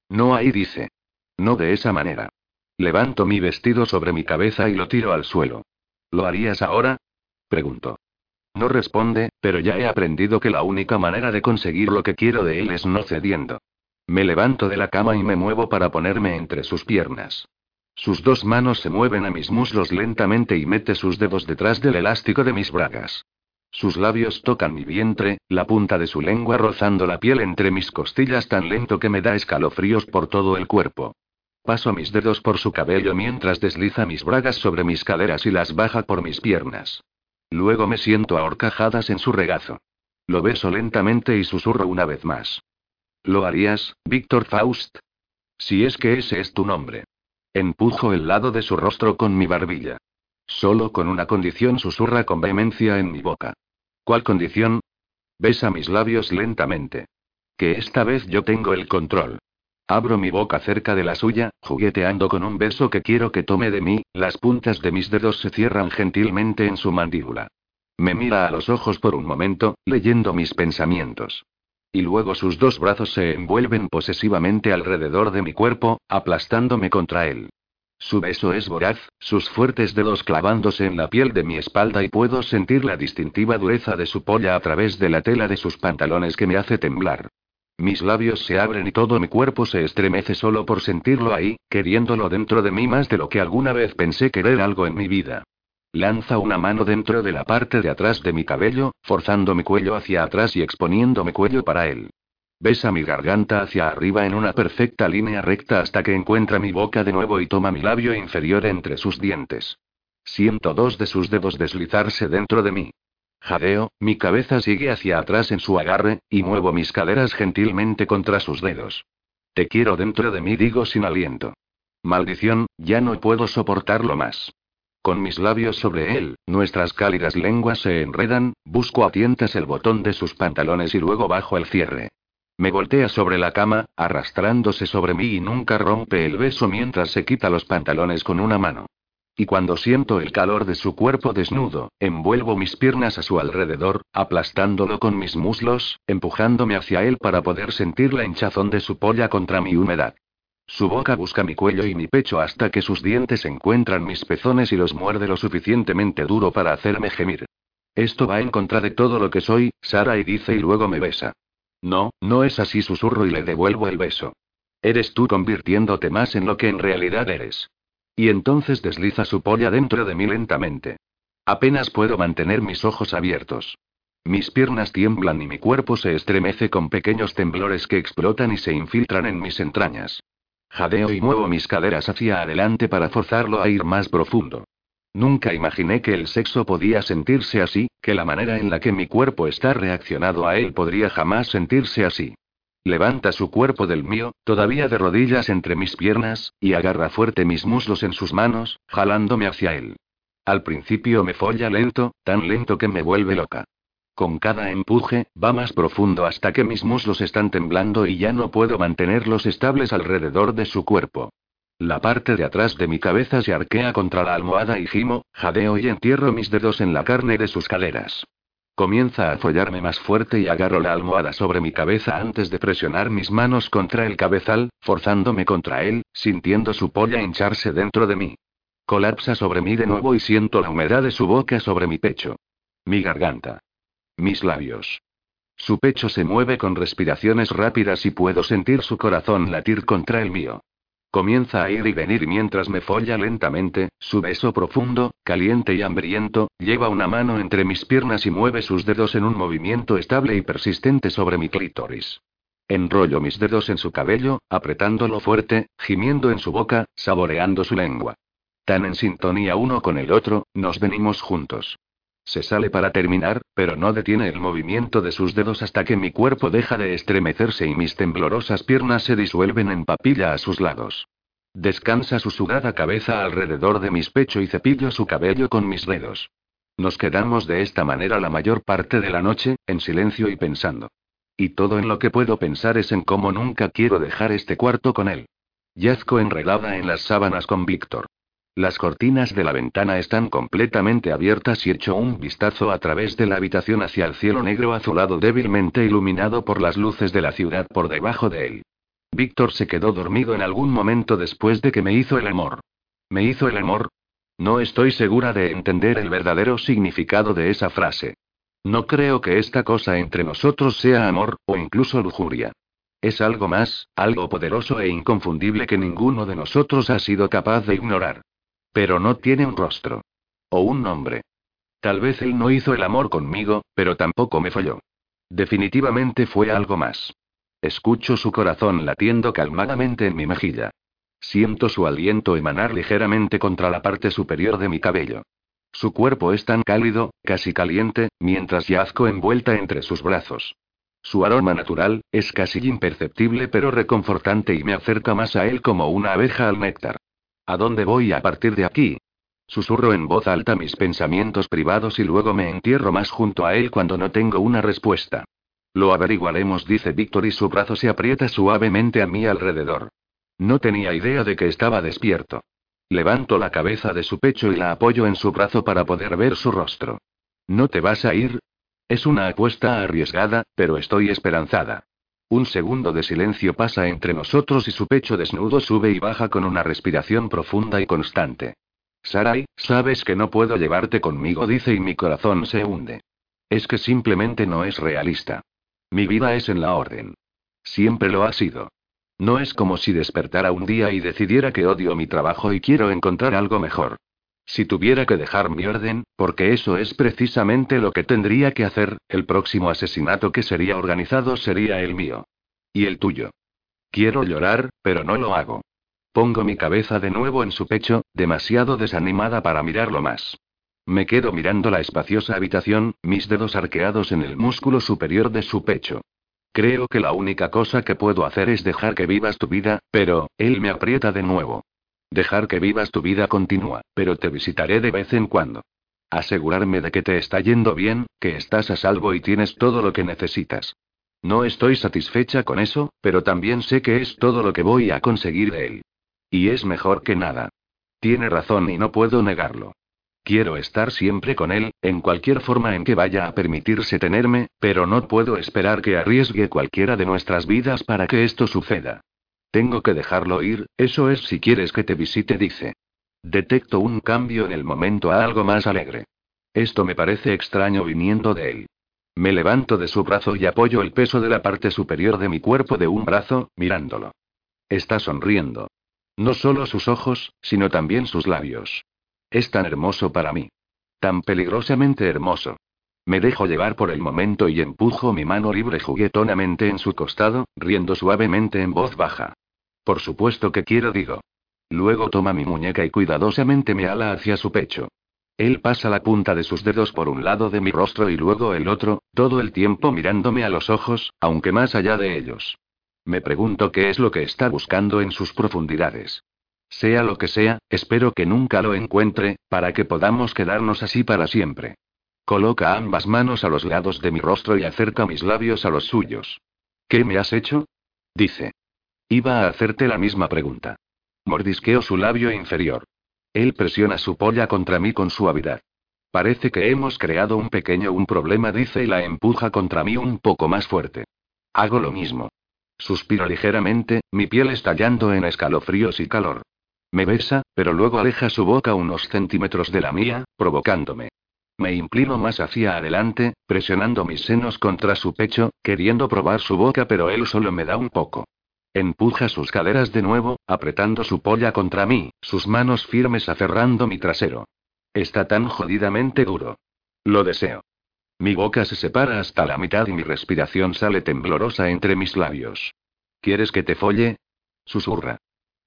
No ahí dice. No de esa manera. Levanto mi vestido sobre mi cabeza y lo tiro al suelo. ¿Lo harías ahora? Pregunto. No responde, pero ya he aprendido que la única manera de conseguir lo que quiero de él es no cediendo. Me levanto de la cama y me muevo para ponerme entre sus piernas. Sus dos manos se mueven a mis muslos lentamente y mete sus dedos detrás del elástico de mis bragas. Sus labios tocan mi vientre, la punta de su lengua rozando la piel entre mis costillas tan lento que me da escalofríos por todo el cuerpo. Paso mis dedos por su cabello mientras desliza mis bragas sobre mis caderas y las baja por mis piernas. Luego me siento a horcajadas en su regazo. Lo beso lentamente y susurro una vez más. ¿Lo harías, Víctor Faust? Si es que ese es tu nombre. Empujo el lado de su rostro con mi barbilla. Solo con una condición susurra con vehemencia en mi boca. ¿Cuál condición? Besa mis labios lentamente. Que esta vez yo tengo el control. Abro mi boca cerca de la suya, jugueteando con un beso que quiero que tome de mí, las puntas de mis dedos se cierran gentilmente en su mandíbula. Me mira a los ojos por un momento, leyendo mis pensamientos. Y luego sus dos brazos se envuelven posesivamente alrededor de mi cuerpo, aplastándome contra él. Su beso es voraz, sus fuertes dedos clavándose en la piel de mi espalda y puedo sentir la distintiva dureza de su polla a través de la tela de sus pantalones que me hace temblar. Mis labios se abren y todo mi cuerpo se estremece solo por sentirlo ahí, queriéndolo dentro de mí más de lo que alguna vez pensé querer algo en mi vida. Lanza una mano dentro de la parte de atrás de mi cabello, forzando mi cuello hacia atrás y exponiendo mi cuello para él. Besa mi garganta hacia arriba en una perfecta línea recta hasta que encuentra mi boca de nuevo y toma mi labio inferior entre sus dientes. Siento dos de sus dedos deslizarse dentro de mí. Jadeo, mi cabeza sigue hacia atrás en su agarre, y muevo mis caderas gentilmente contra sus dedos. Te quiero dentro de mí, digo sin aliento. Maldición, ya no puedo soportarlo más. Con mis labios sobre él, nuestras cálidas lenguas se enredan, busco a tientas el botón de sus pantalones y luego bajo el cierre. Me voltea sobre la cama, arrastrándose sobre mí y nunca rompe el beso mientras se quita los pantalones con una mano. Y cuando siento el calor de su cuerpo desnudo, envuelvo mis piernas a su alrededor, aplastándolo con mis muslos, empujándome hacia él para poder sentir la hinchazón de su polla contra mi humedad. Su boca busca mi cuello y mi pecho hasta que sus dientes encuentran mis pezones y los muerde lo suficientemente duro para hacerme gemir. Esto va en contra de todo lo que soy, Sara y dice y luego me besa. No, no es así, susurro y le devuelvo el beso. Eres tú convirtiéndote más en lo que en realidad eres. Y entonces desliza su polla dentro de mí lentamente. Apenas puedo mantener mis ojos abiertos. Mis piernas tiemblan y mi cuerpo se estremece con pequeños temblores que explotan y se infiltran en mis entrañas. Jadeo y muevo mis caderas hacia adelante para forzarlo a ir más profundo. Nunca imaginé que el sexo podía sentirse así, que la manera en la que mi cuerpo está reaccionado a él podría jamás sentirse así. Levanta su cuerpo del mío, todavía de rodillas entre mis piernas, y agarra fuerte mis muslos en sus manos, jalándome hacia él. Al principio me folla lento, tan lento que me vuelve loca. Con cada empuje, va más profundo hasta que mis muslos están temblando y ya no puedo mantenerlos estables alrededor de su cuerpo. La parte de atrás de mi cabeza se arquea contra la almohada y gimo, jadeo y entierro mis dedos en la carne de sus caderas. Comienza a follarme más fuerte y agarro la almohada sobre mi cabeza antes de presionar mis manos contra el cabezal, forzándome contra él, sintiendo su polla hincharse dentro de mí. Colapsa sobre mí de nuevo y siento la humedad de su boca sobre mi pecho. Mi garganta. Mis labios. Su pecho se mueve con respiraciones rápidas y puedo sentir su corazón latir contra el mío. Comienza a ir y venir mientras me folla lentamente, su beso profundo, caliente y hambriento, lleva una mano entre mis piernas y mueve sus dedos en un movimiento estable y persistente sobre mi clítoris. Enrollo mis dedos en su cabello, apretándolo fuerte, gimiendo en su boca, saboreando su lengua. Tan en sintonía uno con el otro, nos venimos juntos. Se sale para terminar, pero no detiene el movimiento de sus dedos hasta que mi cuerpo deja de estremecerse y mis temblorosas piernas se disuelven en papilla a sus lados. Descansa su sudada cabeza alrededor de mis pechos y cepillo su cabello con mis dedos. Nos quedamos de esta manera la mayor parte de la noche, en silencio y pensando. Y todo en lo que puedo pensar es en cómo nunca quiero dejar este cuarto con él. Yazco enredada en las sábanas con Víctor. Las cortinas de la ventana están completamente abiertas y echo un vistazo a través de la habitación hacia el cielo negro azulado débilmente iluminado por las luces de la ciudad por debajo de él. Víctor se quedó dormido en algún momento después de que me hizo el amor. ¿Me hizo el amor? No estoy segura de entender el verdadero significado de esa frase. No creo que esta cosa entre nosotros sea amor, o incluso lujuria. Es algo más, algo poderoso e inconfundible que ninguno de nosotros ha sido capaz de ignorar. Pero no tiene un rostro. O un nombre. Tal vez él no hizo el amor conmigo, pero tampoco me falló. Definitivamente fue algo más. Escucho su corazón latiendo calmadamente en mi mejilla. Siento su aliento emanar ligeramente contra la parte superior de mi cabello. Su cuerpo es tan cálido, casi caliente, mientras yazco envuelta entre sus brazos. Su aroma natural, es casi imperceptible pero reconfortante y me acerca más a él como una abeja al néctar. ¿A dónde voy a partir de aquí? Susurro en voz alta mis pensamientos privados y luego me entierro más junto a él cuando no tengo una respuesta. Lo averiguaremos, dice Víctor y su brazo se aprieta suavemente a mi alrededor. No tenía idea de que estaba despierto. Levanto la cabeza de su pecho y la apoyo en su brazo para poder ver su rostro. ¿No te vas a ir? Es una apuesta arriesgada, pero estoy esperanzada. Un segundo de silencio pasa entre nosotros y su pecho desnudo sube y baja con una respiración profunda y constante. Sarai, sabes que no puedo llevarte conmigo, dice y mi corazón se hunde. Es que simplemente no es realista. Mi vida es en la orden. Siempre lo ha sido. No es como si despertara un día y decidiera que odio mi trabajo y quiero encontrar algo mejor. Si tuviera que dejar mi orden, porque eso es precisamente lo que tendría que hacer, el próximo asesinato que sería organizado sería el mío. Y el tuyo. Quiero llorar, pero no lo hago. Pongo mi cabeza de nuevo en su pecho, demasiado desanimada para mirarlo más. Me quedo mirando la espaciosa habitación, mis dedos arqueados en el músculo superior de su pecho. Creo que la única cosa que puedo hacer es dejar que vivas tu vida, pero, él me aprieta de nuevo. Dejar que vivas tu vida continua, pero te visitaré de vez en cuando. Asegurarme de que te está yendo bien, que estás a salvo y tienes todo lo que necesitas. No estoy satisfecha con eso, pero también sé que es todo lo que voy a conseguir de él. Y es mejor que nada. Tiene razón y no puedo negarlo. Quiero estar siempre con él, en cualquier forma en que vaya a permitirse tenerme, pero no puedo esperar que arriesgue cualquiera de nuestras vidas para que esto suceda. Tengo que dejarlo ir, eso es si quieres que te visite, dice. Detecto un cambio en el momento a algo más alegre. Esto me parece extraño viniendo de él. Me levanto de su brazo y apoyo el peso de la parte superior de mi cuerpo de un brazo, mirándolo. Está sonriendo. No solo sus ojos, sino también sus labios. Es tan hermoso para mí. Tan peligrosamente hermoso. Me dejo llevar por el momento y empujo mi mano libre juguetonamente en su costado, riendo suavemente en voz baja. Por supuesto que quiero, digo. Luego toma mi muñeca y cuidadosamente me ala hacia su pecho. Él pasa la punta de sus dedos por un lado de mi rostro y luego el otro, todo el tiempo mirándome a los ojos, aunque más allá de ellos. Me pregunto qué es lo que está buscando en sus profundidades. Sea lo que sea, espero que nunca lo encuentre, para que podamos quedarnos así para siempre. Coloca ambas manos a los lados de mi rostro y acerca mis labios a los suyos. ¿Qué me has hecho? Dice. Iba a hacerte la misma pregunta. Mordisqueo su labio inferior. Él presiona su polla contra mí con suavidad. Parece que hemos creado un pequeño un problema, dice y la empuja contra mí un poco más fuerte. Hago lo mismo. Suspiro ligeramente, mi piel estallando en escalofríos y calor. Me besa, pero luego aleja su boca unos centímetros de la mía, provocándome. Me inclino más hacia adelante, presionando mis senos contra su pecho, queriendo probar su boca, pero él solo me da un poco. Empuja sus caderas de nuevo, apretando su polla contra mí, sus manos firmes aferrando mi trasero. Está tan jodidamente duro. Lo deseo. Mi boca se separa hasta la mitad y mi respiración sale temblorosa entre mis labios. ¿Quieres que te folle? Susurra.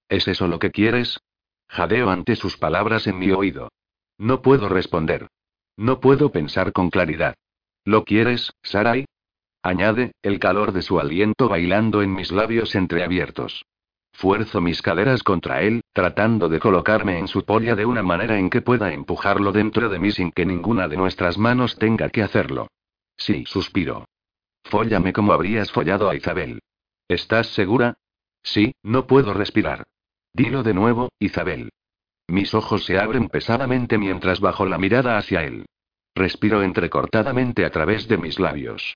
¿Es eso lo que quieres? Jadeo ante sus palabras en mi oído. No puedo responder. No puedo pensar con claridad. ¿Lo quieres, Sarai? Añade, el calor de su aliento bailando en mis labios entreabiertos. Fuerzo mis caderas contra él, tratando de colocarme en su polla de una manera en que pueda empujarlo dentro de mí sin que ninguna de nuestras manos tenga que hacerlo. Sí, suspiro. Fóllame como habrías follado a Isabel. ¿Estás segura? Sí, no puedo respirar. Dilo de nuevo, Isabel. Mis ojos se abren pesadamente mientras bajo la mirada hacia él. Respiro entrecortadamente a través de mis labios.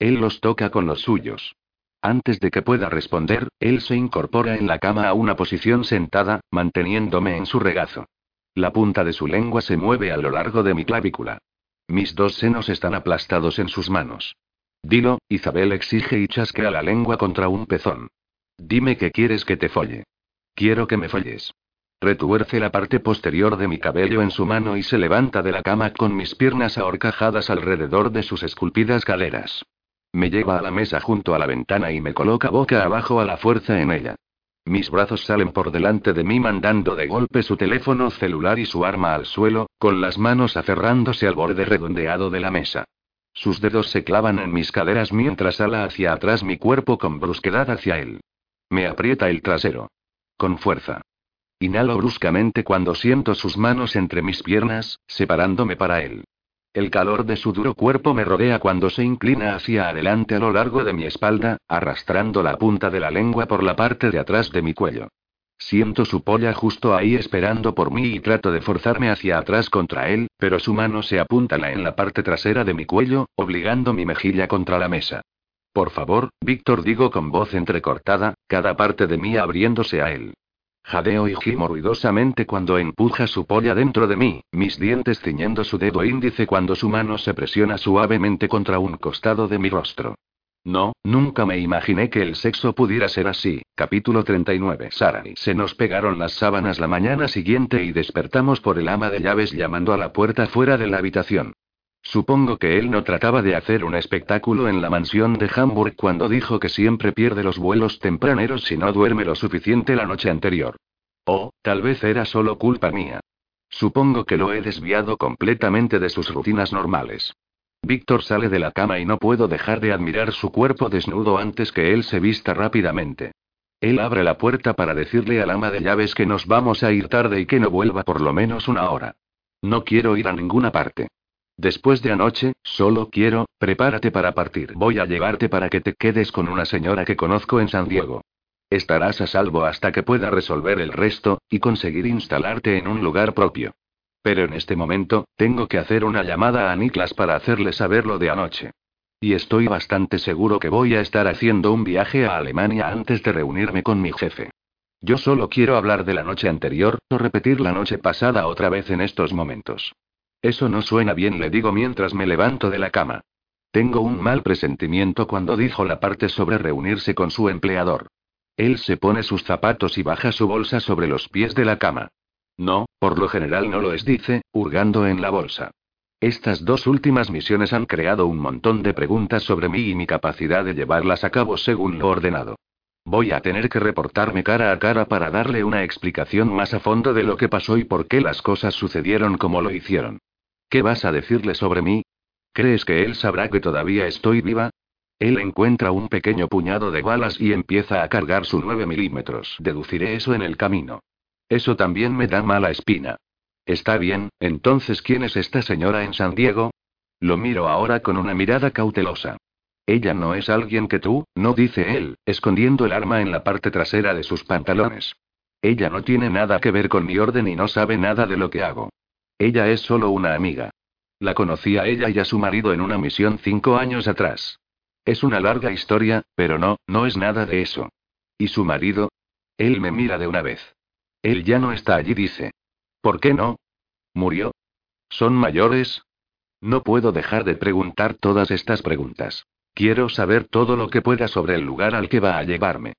Él los toca con los suyos. Antes de que pueda responder, él se incorpora en la cama a una posición sentada, manteniéndome en su regazo. La punta de su lengua se mueve a lo largo de mi clavícula. Mis dos senos están aplastados en sus manos. Dilo, Isabel exige y chasquea la lengua contra un pezón. Dime que quieres que te folle. Quiero que me folles. Retuerce la parte posterior de mi cabello en su mano y se levanta de la cama con mis piernas ahorcajadas alrededor de sus esculpidas caderas. Me lleva a la mesa junto a la ventana y me coloca boca abajo a la fuerza en ella. Mis brazos salen por delante de mí mandando de golpe su teléfono celular y su arma al suelo, con las manos aferrándose al borde redondeado de la mesa. Sus dedos se clavan en mis caderas mientras ala hacia atrás mi cuerpo con brusquedad hacia él. Me aprieta el trasero. Con fuerza. Inhalo bruscamente cuando siento sus manos entre mis piernas, separándome para él. El calor de su duro cuerpo me rodea cuando se inclina hacia adelante a lo largo de mi espalda, arrastrando la punta de la lengua por la parte de atrás de mi cuello. Siento su polla justo ahí esperando por mí y trato de forzarme hacia atrás contra él, pero su mano se apuntala en la parte trasera de mi cuello, obligando mi mejilla contra la mesa. Por favor, Víctor, digo con voz entrecortada, cada parte de mí abriéndose a él. Jadeo y gimo ruidosamente cuando empuja su polla dentro de mí, mis dientes ciñendo su dedo índice cuando su mano se presiona suavemente contra un costado de mi rostro. No, nunca me imaginé que el sexo pudiera ser así. Capítulo 39. Sara y se nos pegaron las sábanas la mañana siguiente y despertamos por el ama de llaves llamando a la puerta fuera de la habitación. Supongo que él no trataba de hacer un espectáculo en la mansión de Hamburg cuando dijo que siempre pierde los vuelos tempraneros si no duerme lo suficiente la noche anterior. O, tal vez era solo culpa mía. Supongo que lo he desviado completamente de sus rutinas normales. Víctor sale de la cama y no puedo dejar de admirar su cuerpo desnudo antes que él se vista rápidamente. Él abre la puerta para decirle al ama de llaves que nos vamos a ir tarde y que no vuelva por lo menos una hora. No quiero ir a ninguna parte. Después de anoche, solo quiero, prepárate para partir. Voy a llevarte para que te quedes con una señora que conozco en San Diego. Estarás a salvo hasta que pueda resolver el resto, y conseguir instalarte en un lugar propio. Pero en este momento, tengo que hacer una llamada a Niklas para hacerle saber lo de anoche. Y estoy bastante seguro que voy a estar haciendo un viaje a Alemania antes de reunirme con mi jefe. Yo solo quiero hablar de la noche anterior, o repetir la noche pasada otra vez en estos momentos. Eso no suena bien, le digo mientras me levanto de la cama. Tengo un mal presentimiento cuando dijo la parte sobre reunirse con su empleador. Él se pone sus zapatos y baja su bolsa sobre los pies de la cama. No, por lo general no lo es, dice, hurgando en la bolsa. Estas dos últimas misiones han creado un montón de preguntas sobre mí y mi capacidad de llevarlas a cabo según lo ordenado. Voy a tener que reportarme cara a cara para darle una explicación más a fondo de lo que pasó y por qué las cosas sucedieron como lo hicieron. ¿Qué vas a decirle sobre mí? ¿Crees que él sabrá que todavía estoy viva? Él encuentra un pequeño puñado de balas y empieza a cargar su 9 milímetros. Deduciré eso en el camino. Eso también me da mala espina. Está bien, entonces ¿quién es esta señora en San Diego? Lo miro ahora con una mirada cautelosa. Ella no es alguien que tú, no dice él, escondiendo el arma en la parte trasera de sus pantalones. Ella no tiene nada que ver con mi orden y no sabe nada de lo que hago. Ella es solo una amiga. La conocí a ella y a su marido en una misión cinco años atrás. Es una larga historia, pero no, no es nada de eso. ¿Y su marido? Él me mira de una vez. Él ya no está allí, dice. ¿Por qué no? ¿Murió? ¿Son mayores? No puedo dejar de preguntar todas estas preguntas. Quiero saber todo lo que pueda sobre el lugar al que va a llevarme.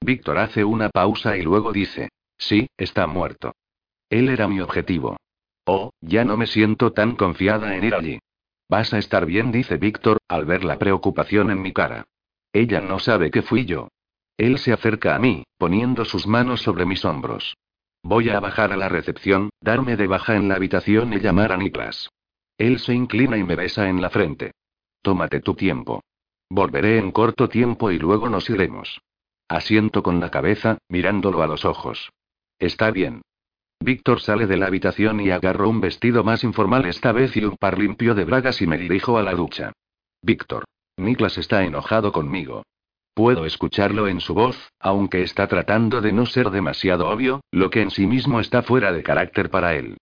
Víctor hace una pausa y luego dice, sí, está muerto. Él era mi objetivo. Oh, ya no me siento tan confiada en ir allí. Vas a estar bien, dice Víctor, al ver la preocupación en mi cara. Ella no sabe que fui yo. Él se acerca a mí, poniendo sus manos sobre mis hombros. Voy a bajar a la recepción, darme de baja en la habitación y llamar a Niklas. Él se inclina y me besa en la frente. Tómate tu tiempo. Volveré en corto tiempo y luego nos iremos. Asiento con la cabeza, mirándolo a los ojos. Está bien. Víctor sale de la habitación y agarro un vestido más informal esta vez y un par limpio de bragas y me dirijo a la ducha. Víctor. Niklas está enojado conmigo. Puedo escucharlo en su voz, aunque está tratando de no ser demasiado obvio, lo que en sí mismo está fuera de carácter para él.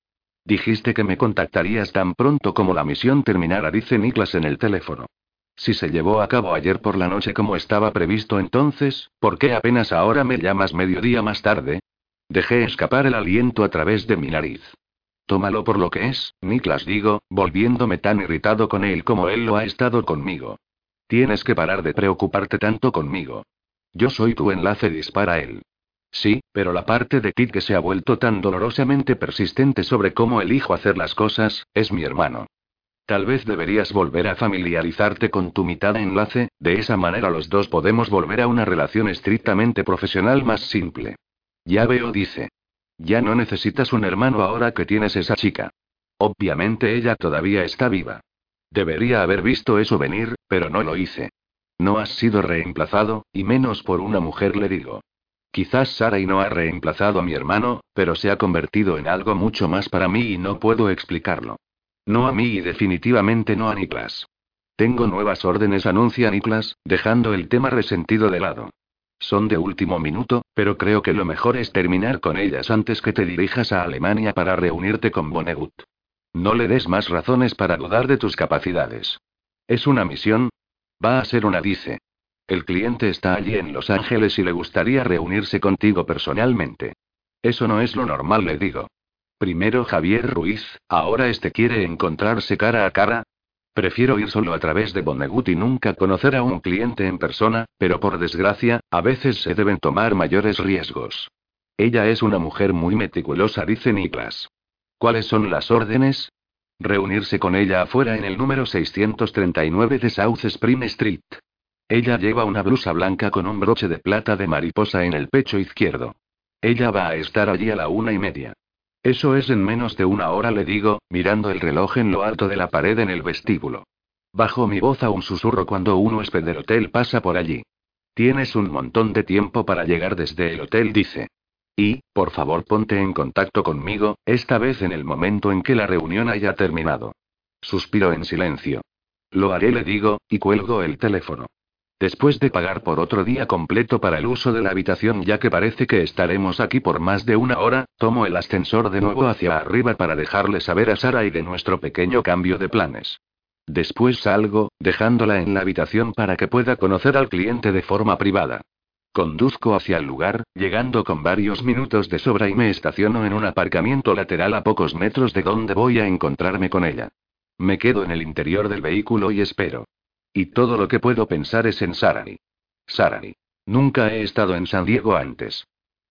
Dijiste que me contactarías tan pronto como la misión terminara, dice Niklas en el teléfono. Si se llevó a cabo ayer por la noche como estaba previsto entonces, ¿por qué apenas ahora me llamas mediodía más tarde? Dejé escapar el aliento a través de mi nariz. Tómalo por lo que es, Niklas digo, volviéndome tan irritado con él como él lo ha estado conmigo. Tienes que parar de preocuparte tanto conmigo. Yo soy tu enlace, dispara él. Sí, pero la parte de ti que se ha vuelto tan dolorosamente persistente sobre cómo elijo hacer las cosas, es mi hermano. Tal vez deberías volver a familiarizarte con tu mitad de enlace, de esa manera los dos podemos volver a una relación estrictamente profesional más simple. Ya veo, dice. Ya no necesitas un hermano ahora que tienes esa chica. Obviamente ella todavía está viva. Debería haber visto eso venir, pero no lo hice. No has sido reemplazado, y menos por una mujer le digo. Quizás Sara y no ha reemplazado a mi hermano, pero se ha convertido en algo mucho más para mí y no puedo explicarlo. No a mí y definitivamente no a Niklas. Tengo nuevas órdenes, anuncia Niklas, dejando el tema resentido de lado. Son de último minuto, pero creo que lo mejor es terminar con ellas antes que te dirijas a Alemania para reunirte con Bonegut. No le des más razones para dudar de tus capacidades. ¿Es una misión? Va a ser una, dice. El cliente está allí en Los Ángeles y le gustaría reunirse contigo personalmente. Eso no es lo normal, le digo. Primero Javier Ruiz, ahora este quiere encontrarse cara a cara. Prefiero ir solo a través de Bonegut y nunca conocer a un cliente en persona, pero por desgracia, a veces se deben tomar mayores riesgos. Ella es una mujer muy meticulosa, dice Niklas. ¿Cuáles son las órdenes? Reunirse con ella afuera en el número 639 de South Spring Street. Ella lleva una blusa blanca con un broche de plata de mariposa en el pecho izquierdo. Ella va a estar allí a la una y media. Eso es en menos de una hora, le digo, mirando el reloj en lo alto de la pared en el vestíbulo. Bajo mi voz a un susurro cuando un huésped del hotel pasa por allí. Tienes un montón de tiempo para llegar desde el hotel, dice. Y, por favor, ponte en contacto conmigo, esta vez en el momento en que la reunión haya terminado. Suspiro en silencio. Lo haré, le digo, y cuelgo el teléfono. Después de pagar por otro día completo para el uso de la habitación ya que parece que estaremos aquí por más de una hora, tomo el ascensor de nuevo hacia arriba para dejarle saber a Sara y de nuestro pequeño cambio de planes. Después salgo, dejándola en la habitación para que pueda conocer al cliente de forma privada. Conduzco hacia el lugar, llegando con varios minutos de sobra y me estaciono en un aparcamiento lateral a pocos metros de donde voy a encontrarme con ella. Me quedo en el interior del vehículo y espero. Y todo lo que puedo pensar es en Sarani. Sarani. Nunca he estado en San Diego antes.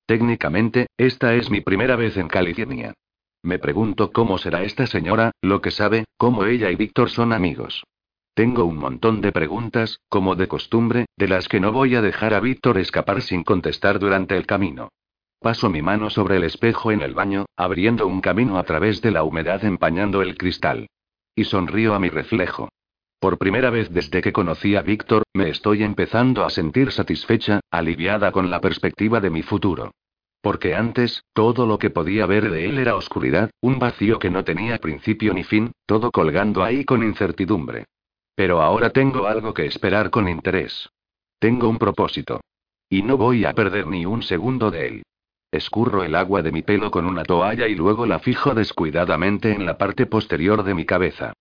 Técnicamente, esta es mi primera vez en California. Me pregunto cómo será esta señora, lo que sabe, cómo ella y Víctor son amigos. Tengo un montón de preguntas, como de costumbre, de las que no voy a dejar a Víctor escapar sin contestar durante el camino. Paso mi mano sobre el espejo en el baño, abriendo un camino a través de la humedad empañando el cristal. Y sonrío a mi reflejo. Por primera vez desde que conocí a Víctor, me estoy empezando a sentir satisfecha, aliviada con la perspectiva de mi futuro. Porque antes, todo lo que podía ver de él era oscuridad, un vacío que no tenía principio ni fin, todo colgando ahí con incertidumbre. Pero ahora tengo algo que esperar con interés. Tengo un propósito. Y no voy a perder ni un segundo de él. Escurro el agua de mi pelo con una toalla y luego la fijo descuidadamente en la parte posterior de mi cabeza.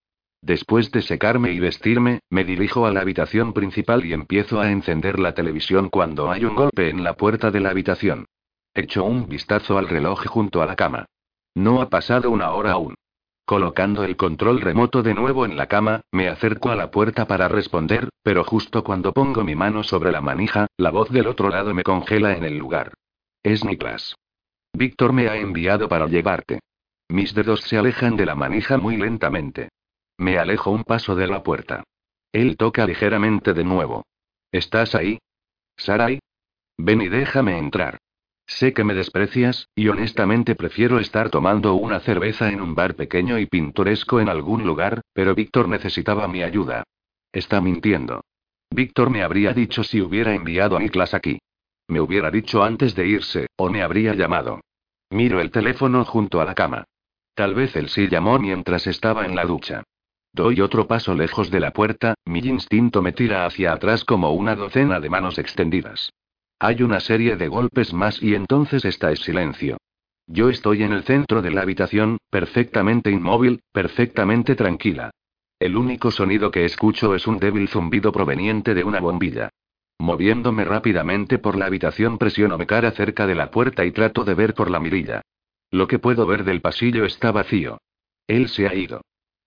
Después de secarme y vestirme, me dirijo a la habitación principal y empiezo a encender la televisión cuando hay un golpe en la puerta de la habitación. Echo un vistazo al reloj junto a la cama. No ha pasado una hora aún. Colocando el control remoto de nuevo en la cama, me acerco a la puerta para responder, pero justo cuando pongo mi mano sobre la manija, la voz del otro lado me congela en el lugar. Es Niklas. Víctor me ha enviado para llevarte. Mis dedos se alejan de la manija muy lentamente. Me alejo un paso de la puerta. Él toca ligeramente de nuevo. ¿Estás ahí? Sarai? Ven y déjame entrar. Sé que me desprecias, y honestamente prefiero estar tomando una cerveza en un bar pequeño y pintoresco en algún lugar, pero Víctor necesitaba mi ayuda. Está mintiendo. Víctor me habría dicho si hubiera enviado a Niklas aquí. Me hubiera dicho antes de irse, o me habría llamado. Miro el teléfono junto a la cama. Tal vez él sí llamó mientras estaba en la ducha. Doy otro paso lejos de la puerta, mi instinto me tira hacia atrás como una docena de manos extendidas. Hay una serie de golpes más y entonces está es silencio. Yo estoy en el centro de la habitación, perfectamente inmóvil, perfectamente tranquila. El único sonido que escucho es un débil zumbido proveniente de una bombilla. Moviéndome rápidamente por la habitación presiono mi cara cerca de la puerta y trato de ver por la mirilla. Lo que puedo ver del pasillo está vacío. Él se ha ido.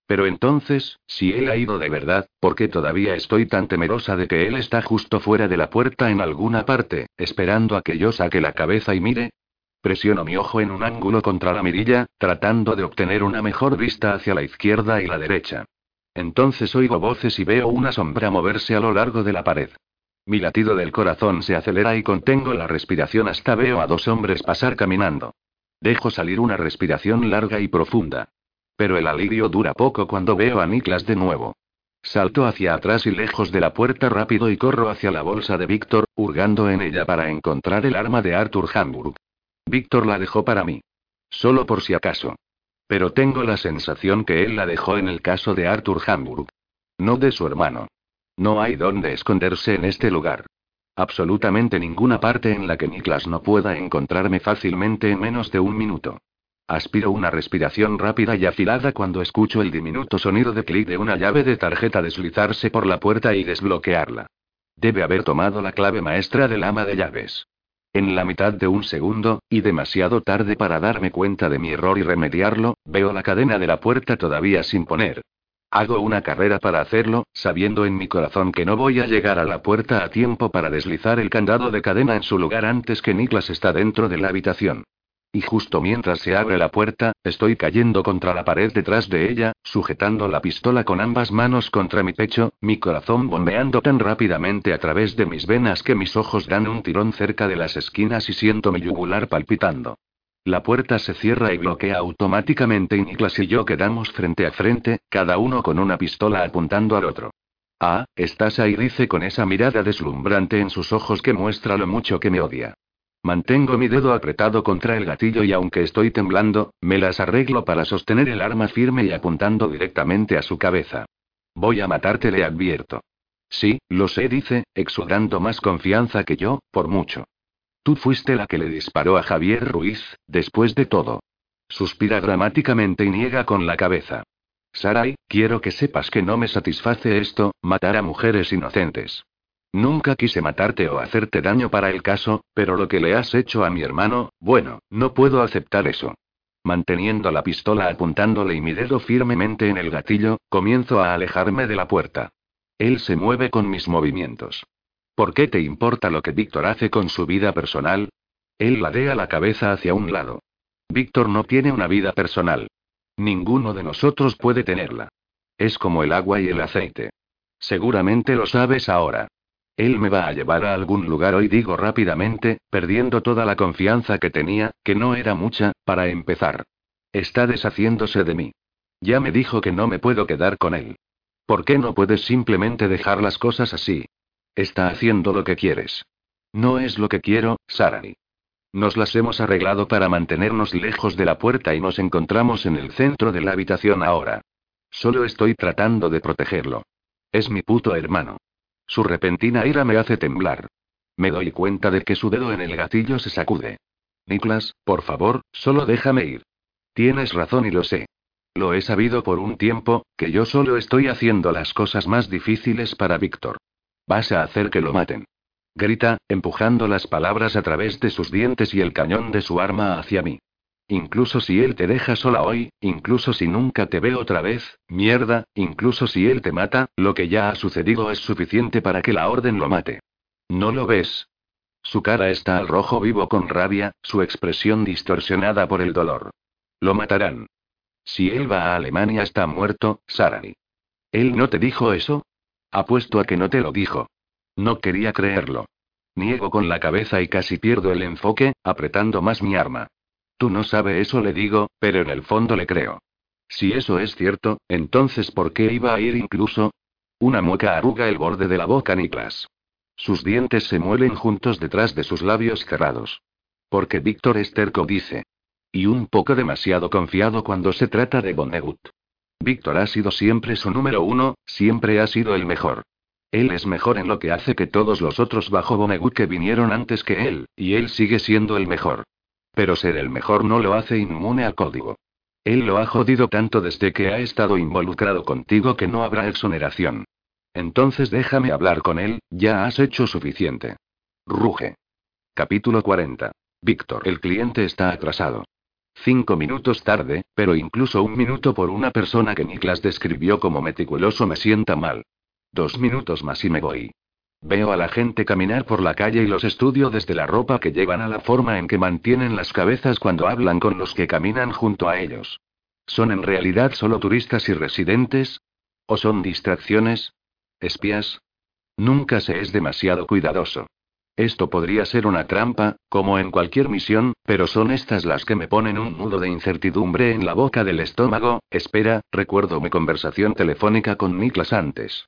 Pero entonces, si él ha ido de verdad, ¿por qué todavía estoy tan temerosa de que él está justo fuera de la puerta en alguna parte, esperando a que yo saque la cabeza y mire? Presiono mi ojo en un ángulo contra la mirilla, tratando de obtener una mejor vista hacia la izquierda y la derecha. Entonces oigo voces y veo una sombra moverse a lo largo de la pared. Mi latido del corazón se acelera y contengo la respiración hasta veo a dos hombres pasar caminando. Dejo salir una respiración larga y profunda. Pero el alivio dura poco cuando veo a Niklas de nuevo. Salto hacia atrás y lejos de la puerta rápido y corro hacia la bolsa de Víctor, hurgando en ella para encontrar el arma de Arthur Hamburg. Víctor la dejó para mí. Solo por si acaso. Pero tengo la sensación que él la dejó en el caso de Arthur Hamburg. No de su hermano. No hay dónde esconderse en este lugar. Absolutamente ninguna parte en la que Niklas no pueda encontrarme fácilmente en menos de un minuto. Aspiro una respiración rápida y afilada cuando escucho el diminuto sonido de clic de una llave de tarjeta deslizarse por la puerta y desbloquearla. Debe haber tomado la clave maestra del ama de llaves. En la mitad de un segundo, y demasiado tarde para darme cuenta de mi error y remediarlo, veo la cadena de la puerta todavía sin poner. Hago una carrera para hacerlo, sabiendo en mi corazón que no voy a llegar a la puerta a tiempo para deslizar el candado de cadena en su lugar antes que Niklas está dentro de la habitación. Y justo mientras se abre la puerta, estoy cayendo contra la pared detrás de ella, sujetando la pistola con ambas manos contra mi pecho, mi corazón bombeando tan rápidamente a través de mis venas que mis ojos dan un tirón cerca de las esquinas y siento mi yugular palpitando. La puerta se cierra y bloquea automáticamente y Niklas y yo quedamos frente a frente, cada uno con una pistola apuntando al otro. Ah, estás ahí, dice con esa mirada deslumbrante en sus ojos que muestra lo mucho que me odia. Mantengo mi dedo apretado contra el gatillo y aunque estoy temblando, me las arreglo para sostener el arma firme y apuntando directamente a su cabeza. Voy a matarte, le advierto. Sí, lo sé, dice, exudando más confianza que yo, por mucho. Tú fuiste la que le disparó a Javier Ruiz, después de todo. Suspira dramáticamente y niega con la cabeza. Sarai, quiero que sepas que no me satisface esto, matar a mujeres inocentes. Nunca quise matarte o hacerte daño para el caso, pero lo que le has hecho a mi hermano, bueno, no puedo aceptar eso. Manteniendo la pistola apuntándole y mi dedo firmemente en el gatillo, comienzo a alejarme de la puerta. Él se mueve con mis movimientos. ¿Por qué te importa lo que Víctor hace con su vida personal? Él ladea la cabeza hacia un lado. Víctor no tiene una vida personal. Ninguno de nosotros puede tenerla. Es como el agua y el aceite. Seguramente lo sabes ahora. Él me va a llevar a algún lugar hoy, digo rápidamente, perdiendo toda la confianza que tenía, que no era mucha, para empezar. Está deshaciéndose de mí. Ya me dijo que no me puedo quedar con él. ¿Por qué no puedes simplemente dejar las cosas así? Está haciendo lo que quieres. No es lo que quiero, Sarani. Nos las hemos arreglado para mantenernos lejos de la puerta y nos encontramos en el centro de la habitación ahora. Solo estoy tratando de protegerlo. Es mi puto hermano. Su repentina ira me hace temblar. Me doy cuenta de que su dedo en el gatillo se sacude. Niklas, por favor, solo déjame ir. Tienes razón y lo sé. Lo he sabido por un tiempo, que yo solo estoy haciendo las cosas más difíciles para Víctor. Vas a hacer que lo maten. Grita, empujando las palabras a través de sus dientes y el cañón de su arma hacia mí. Incluso si él te deja sola hoy, incluso si nunca te ve otra vez, mierda, incluso si él te mata, lo que ya ha sucedido es suficiente para que la orden lo mate. ¿No lo ves? Su cara está al rojo vivo con rabia, su expresión distorsionada por el dolor. Lo matarán. Si él va a Alemania está muerto, Sarani. ¿Él no te dijo eso? Apuesto a que no te lo dijo. No quería creerlo. Niego con la cabeza y casi pierdo el enfoque, apretando más mi arma. Tú no sabes eso, le digo, pero en el fondo le creo. Si eso es cierto, entonces ¿por qué iba a ir incluso? Una mueca arruga el borde de la boca Niklas. Sus dientes se muelen juntos detrás de sus labios cerrados. Porque Víctor Esterco dice. Y un poco demasiado confiado cuando se trata de Vonnegut. Víctor ha sido siempre su número uno, siempre ha sido el mejor. Él es mejor en lo que hace que todos los otros bajo Vonnegut que vinieron antes que él, y él sigue siendo el mejor. Pero ser el mejor no lo hace inmune al código. Él lo ha jodido tanto desde que ha estado involucrado contigo que no habrá exoneración. Entonces déjame hablar con él, ya has hecho suficiente. Ruge. Capítulo 40. Víctor. El cliente está atrasado. Cinco minutos tarde, pero incluso un minuto por una persona que Niklas describió como meticuloso me sienta mal. Dos minutos más y me voy. Veo a la gente caminar por la calle y los estudio desde la ropa que llevan a la forma en que mantienen las cabezas cuando hablan con los que caminan junto a ellos. ¿Son en realidad solo turistas y residentes? ¿O son distracciones? ¿Espías? Nunca se es demasiado cuidadoso. Esto podría ser una trampa, como en cualquier misión, pero son estas las que me ponen un nudo de incertidumbre en la boca del estómago. Espera, recuerdo mi conversación telefónica con Niklas antes.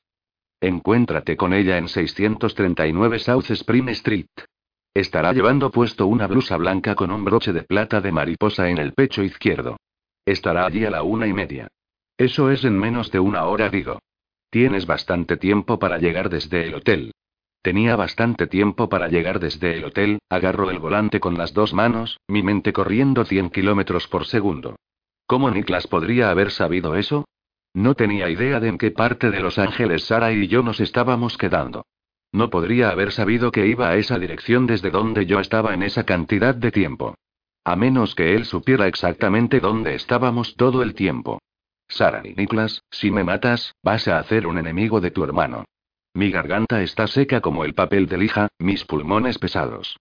Encuéntrate con ella en 639 South Spring Street. Estará llevando puesto una blusa blanca con un broche de plata de mariposa en el pecho izquierdo. Estará allí a la una y media. Eso es en menos de una hora, digo. Tienes bastante tiempo para llegar desde el hotel. Tenía bastante tiempo para llegar desde el hotel, agarro el volante con las dos manos, mi mente corriendo 100 kilómetros por segundo. ¿Cómo Niklas podría haber sabido eso? No tenía idea de en qué parte de Los Ángeles Sara y yo nos estábamos quedando. No podría haber sabido que iba a esa dirección desde donde yo estaba en esa cantidad de tiempo. A menos que él supiera exactamente dónde estábamos todo el tiempo. Sara y si me matas, vas a hacer un enemigo de tu hermano. Mi garganta está seca como el papel de lija, mis pulmones pesados.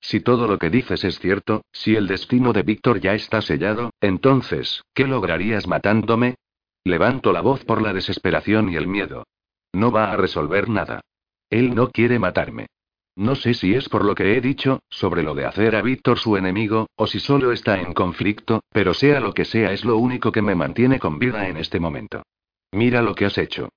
Si todo lo que dices es cierto, si el destino de Víctor ya está sellado, entonces, ¿qué lograrías matándome? Levanto la voz por la desesperación y el miedo. No va a resolver nada. Él no quiere matarme. No sé si es por lo que he dicho, sobre lo de hacer a Víctor su enemigo, o si solo está en conflicto, pero sea lo que sea es lo único que me mantiene con vida en este momento. Mira lo que has hecho.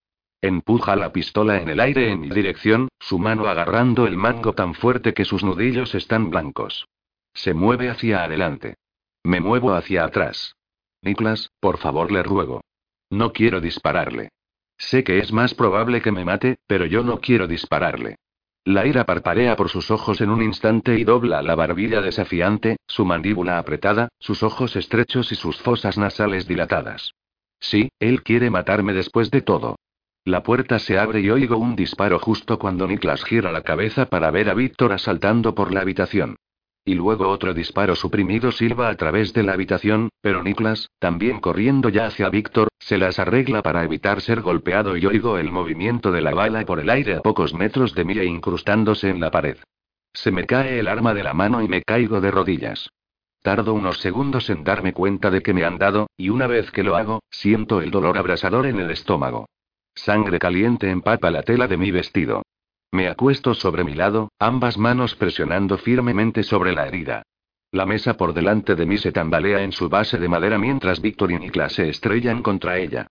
Empuja la pistola en el aire en mi dirección, su mano agarrando el mango tan fuerte que sus nudillos están blancos. Se mueve hacia adelante. Me muevo hacia atrás. Niklas, por favor le ruego. No quiero dispararle. Sé que es más probable que me mate, pero yo no quiero dispararle. La ira parparea por sus ojos en un instante y dobla la barbilla desafiante, su mandíbula apretada, sus ojos estrechos y sus fosas nasales dilatadas. Sí, él quiere matarme después de todo. La puerta se abre y oigo un disparo justo cuando Niklas gira la cabeza para ver a Víctor asaltando por la habitación. Y luego otro disparo suprimido silba a través de la habitación, pero Niklas, también corriendo ya hacia Víctor, se las arregla para evitar ser golpeado y oigo el movimiento de la bala por el aire a pocos metros de mí e incrustándose en la pared. Se me cae el arma de la mano y me caigo de rodillas. Tardo unos segundos en darme cuenta de que me han dado, y una vez que lo hago, siento el dolor abrasador en el estómago. Sangre caliente empapa la tela de mi vestido. Me acuesto sobre mi lado, ambas manos presionando firmemente sobre la herida. La mesa por delante de mí se tambalea en su base de madera mientras Víctor y Niklas se estrellan contra ella.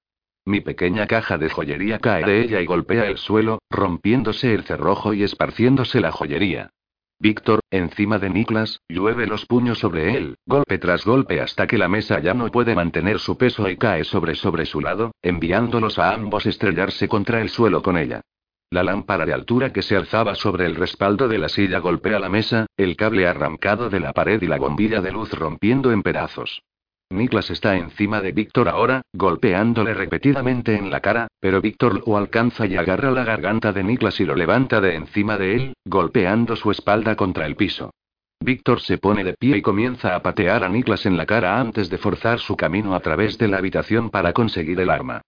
Mi pequeña caja de joyería cae de ella y golpea el suelo, rompiéndose el cerrojo y esparciéndose la joyería. Víctor, encima de Niklas, llueve los puños sobre él, golpe tras golpe hasta que la mesa ya no puede mantener su peso y cae sobre sobre su lado, enviándolos a ambos estrellarse contra el suelo con ella. La lámpara de altura que se alzaba sobre el respaldo de la silla golpea la mesa, el cable arrancado de la pared y la bombilla de luz rompiendo en pedazos. Niklas está encima de Víctor ahora, golpeándole repetidamente en la cara, pero Víctor lo alcanza y agarra la garganta de Niklas y lo levanta de encima de él, golpeando su espalda contra el piso. Víctor se pone de pie y comienza a patear a Niklas en la cara antes de forzar su camino a través de la habitación para conseguir el arma.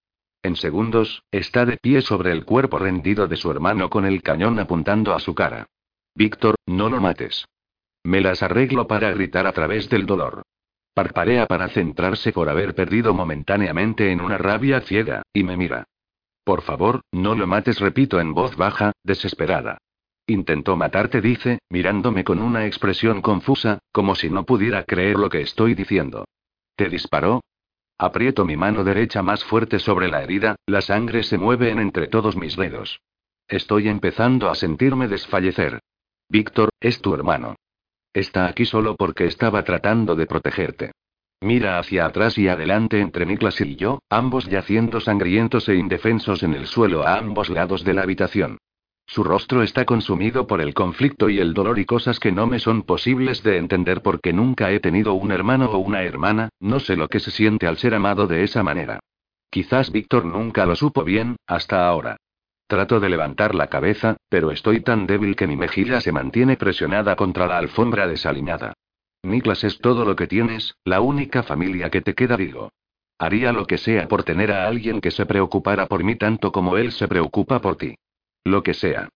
En segundos, está de pie sobre el cuerpo rendido de su hermano con el cañón apuntando a su cara. Víctor, no lo mates. Me las arreglo para gritar a través del dolor. Parparea para centrarse por haber perdido momentáneamente en una rabia ciega, y me mira. Por favor, no lo mates, repito en voz baja, desesperada. Intentó matarte, dice, mirándome con una expresión confusa, como si no pudiera creer lo que estoy diciendo. ¿Te disparó? Aprieto mi mano derecha más fuerte sobre la herida, la sangre se mueve en entre todos mis dedos. Estoy empezando a sentirme desfallecer. Víctor, es tu hermano. Está aquí solo porque estaba tratando de protegerte. Mira hacia atrás y adelante entre Niklas y yo, ambos yaciendo sangrientos e indefensos en el suelo a ambos lados de la habitación. Su rostro está consumido por el conflicto y el dolor y cosas que no me son posibles de entender porque nunca he tenido un hermano o una hermana, no sé lo que se siente al ser amado de esa manera. Quizás Víctor nunca lo supo bien, hasta ahora. Trato de levantar la cabeza, pero estoy tan débil que mi mejilla se mantiene presionada contra la alfombra desalinada. Niklas es todo lo que tienes, la única familia que te queda, digo. Haría lo que sea por tener a alguien que se preocupara por mí tanto como él se preocupa por ti. Lo que sea.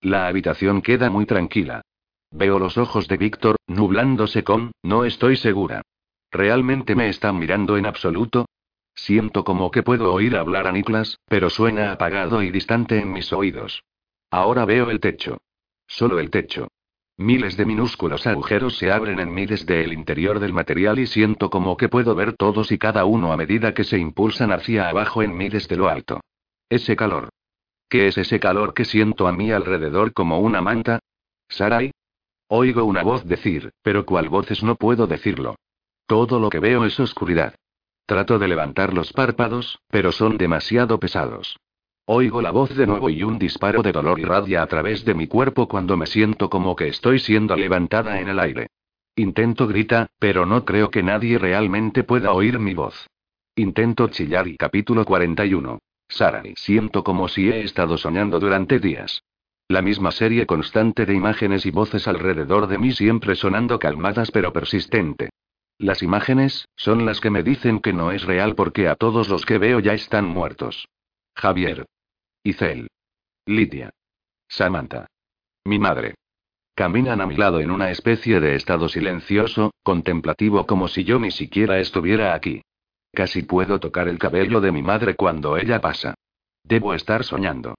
La habitación queda muy tranquila. Veo los ojos de Víctor, nublándose con, no estoy segura. ¿Realmente me está mirando en absoluto? Siento como que puedo oír hablar a Niklas, pero suena apagado y distante en mis oídos. Ahora veo el techo. Solo el techo. Miles de minúsculos agujeros se abren en mí desde el interior del material y siento como que puedo ver todos y cada uno a medida que se impulsan hacia abajo en mí desde lo alto. Ese calor. ¿Qué es ese calor que siento a mi alrededor como una manta? ¿Sarai? Oigo una voz decir, pero ¿cuál voces no puedo decirlo? Todo lo que veo es oscuridad. Trato de levantar los párpados, pero son demasiado pesados. Oigo la voz de nuevo y un disparo de dolor irradia a través de mi cuerpo cuando me siento como que estoy siendo levantada en el aire. Intento gritar, pero no creo que nadie realmente pueda oír mi voz. Intento chillar y capítulo 41. Sara, siento como si he estado soñando durante días. La misma serie constante de imágenes y voces alrededor de mí siempre sonando calmadas pero persistente. Las imágenes, son las que me dicen que no es real porque a todos los que veo ya están muertos. Javier. Isel. Lidia. Samantha. Mi madre. Caminan a mi lado en una especie de estado silencioso, contemplativo como si yo ni siquiera estuviera aquí. Casi puedo tocar el cabello de mi madre cuando ella pasa. Debo estar soñando.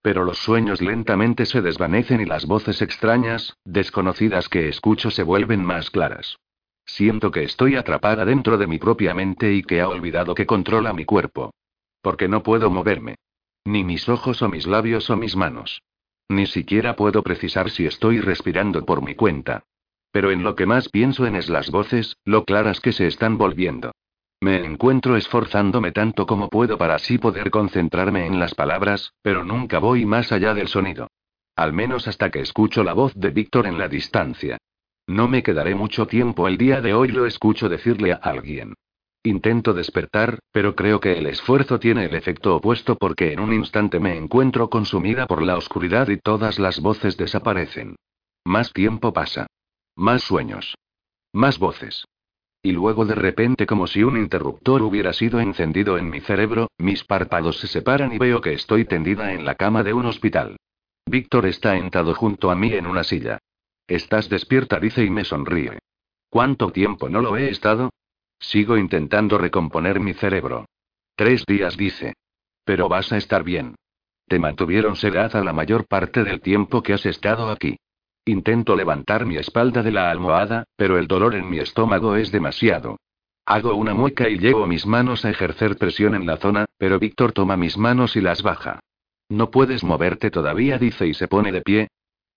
Pero los sueños lentamente se desvanecen y las voces extrañas, desconocidas que escucho se vuelven más claras. Siento que estoy atrapada dentro de mi propia mente y que ha olvidado que controla mi cuerpo. Porque no puedo moverme. Ni mis ojos o mis labios o mis manos. Ni siquiera puedo precisar si estoy respirando por mi cuenta. Pero en lo que más pienso en es las voces, lo claras que se están volviendo. Me encuentro esforzándome tanto como puedo para así poder concentrarme en las palabras, pero nunca voy más allá del sonido. Al menos hasta que escucho la voz de Víctor en la distancia. No me quedaré mucho tiempo el día de hoy, lo escucho decirle a alguien. Intento despertar, pero creo que el esfuerzo tiene el efecto opuesto porque en un instante me encuentro consumida por la oscuridad y todas las voces desaparecen. Más tiempo pasa. Más sueños. Más voces. Y luego de repente como si un interruptor hubiera sido encendido en mi cerebro, mis párpados se separan y veo que estoy tendida en la cama de un hospital. Víctor está entado junto a mí en una silla. Estás despierta, dice y me sonríe. ¿Cuánto tiempo no lo he estado? Sigo intentando recomponer mi cerebro. Tres días, dice. Pero vas a estar bien. Te mantuvieron sedada la mayor parte del tiempo que has estado aquí. Intento levantar mi espalda de la almohada, pero el dolor en mi estómago es demasiado. Hago una mueca y llevo mis manos a ejercer presión en la zona, pero Víctor toma mis manos y las baja. No puedes moverte todavía, dice y se pone de pie,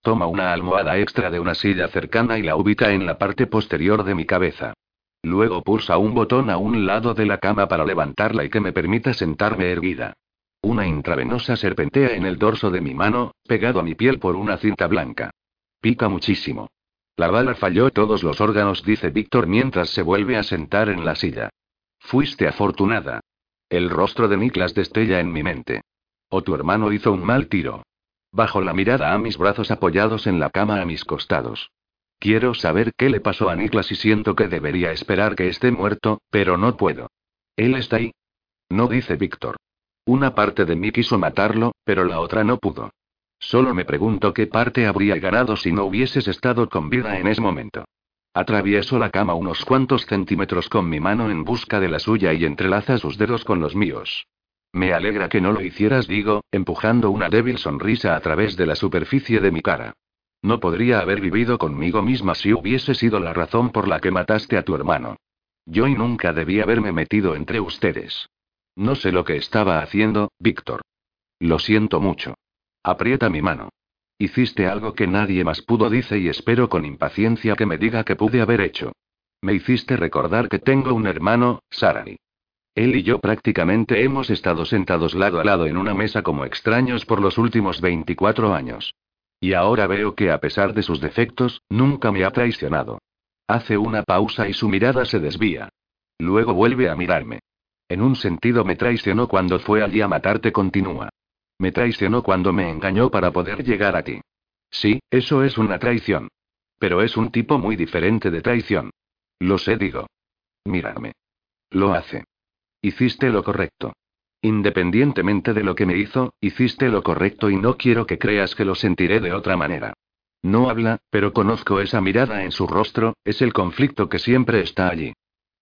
Toma una almohada extra de una silla cercana y la ubica en la parte posterior de mi cabeza. Luego pulsa un botón a un lado de la cama para levantarla y que me permita sentarme erguida. Una intravenosa serpentea en el dorso de mi mano, pegado a mi piel por una cinta blanca. Pica muchísimo. La bala falló todos los órganos, dice Víctor mientras se vuelve a sentar en la silla. Fuiste afortunada. El rostro de Niklas destella en mi mente. O tu hermano hizo un mal tiro. Bajo la mirada a mis brazos apoyados en la cama a mis costados. Quiero saber qué le pasó a Niklas y siento que debería esperar que esté muerto, pero no puedo. Él está ahí. No dice Víctor. Una parte de mí quiso matarlo, pero la otra no pudo. Solo me pregunto qué parte habría ganado si no hubieses estado con vida en ese momento. Atravieso la cama unos cuantos centímetros con mi mano en busca de la suya y entrelaza sus dedos con los míos. Me alegra que no lo hicieras, digo, empujando una débil sonrisa a través de la superficie de mi cara. No podría haber vivido conmigo misma si hubiese sido la razón por la que mataste a tu hermano. Yo y nunca debí haberme metido entre ustedes. No sé lo que estaba haciendo, Víctor. Lo siento mucho. Aprieta mi mano. Hiciste algo que nadie más pudo, dice, y espero con impaciencia que me diga que pude haber hecho. Me hiciste recordar que tengo un hermano, Sarani. Él y yo prácticamente hemos estado sentados lado a lado en una mesa como extraños por los últimos 24 años. Y ahora veo que a pesar de sus defectos, nunca me ha traicionado. Hace una pausa y su mirada se desvía. Luego vuelve a mirarme. En un sentido me traicionó cuando fue allí a matarte, continúa. Me traicionó cuando me engañó para poder llegar a ti. Sí, eso es una traición. Pero es un tipo muy diferente de traición. Lo sé, digo. Mírame. Lo hace. Hiciste lo correcto. Independientemente de lo que me hizo, hiciste lo correcto y no quiero que creas que lo sentiré de otra manera. No habla, pero conozco esa mirada en su rostro, es el conflicto que siempre está allí.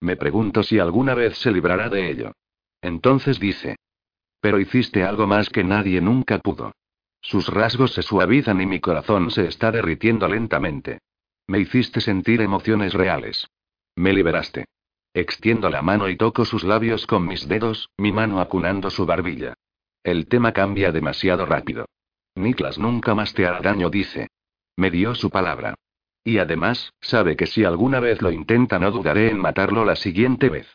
Me pregunto si alguna vez se librará de ello. Entonces dice. Pero hiciste algo más que nadie nunca pudo. Sus rasgos se suavizan y mi corazón se está derritiendo lentamente. Me hiciste sentir emociones reales. Me liberaste. Extiendo la mano y toco sus labios con mis dedos, mi mano acunando su barbilla. El tema cambia demasiado rápido. Niklas nunca más te hará daño, dice. Me dio su palabra. Y además, sabe que si alguna vez lo intenta no dudaré en matarlo la siguiente vez.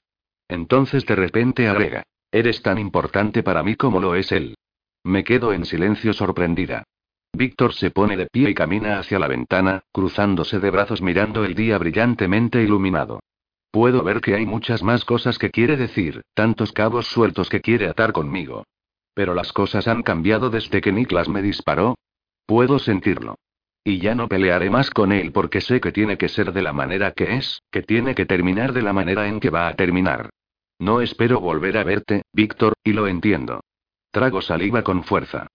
Entonces de repente agrega. Eres tan importante para mí como lo es él. Me quedo en silencio sorprendida. Víctor se pone de pie y camina hacia la ventana, cruzándose de brazos mirando el día brillantemente iluminado. Puedo ver que hay muchas más cosas que quiere decir, tantos cabos sueltos que quiere atar conmigo. Pero las cosas han cambiado desde que Niklas me disparó. Puedo sentirlo. Y ya no pelearé más con él porque sé que tiene que ser de la manera que es, que tiene que terminar de la manera en que va a terminar. No espero volver a verte, Víctor, y lo entiendo. Trago saliva con fuerza.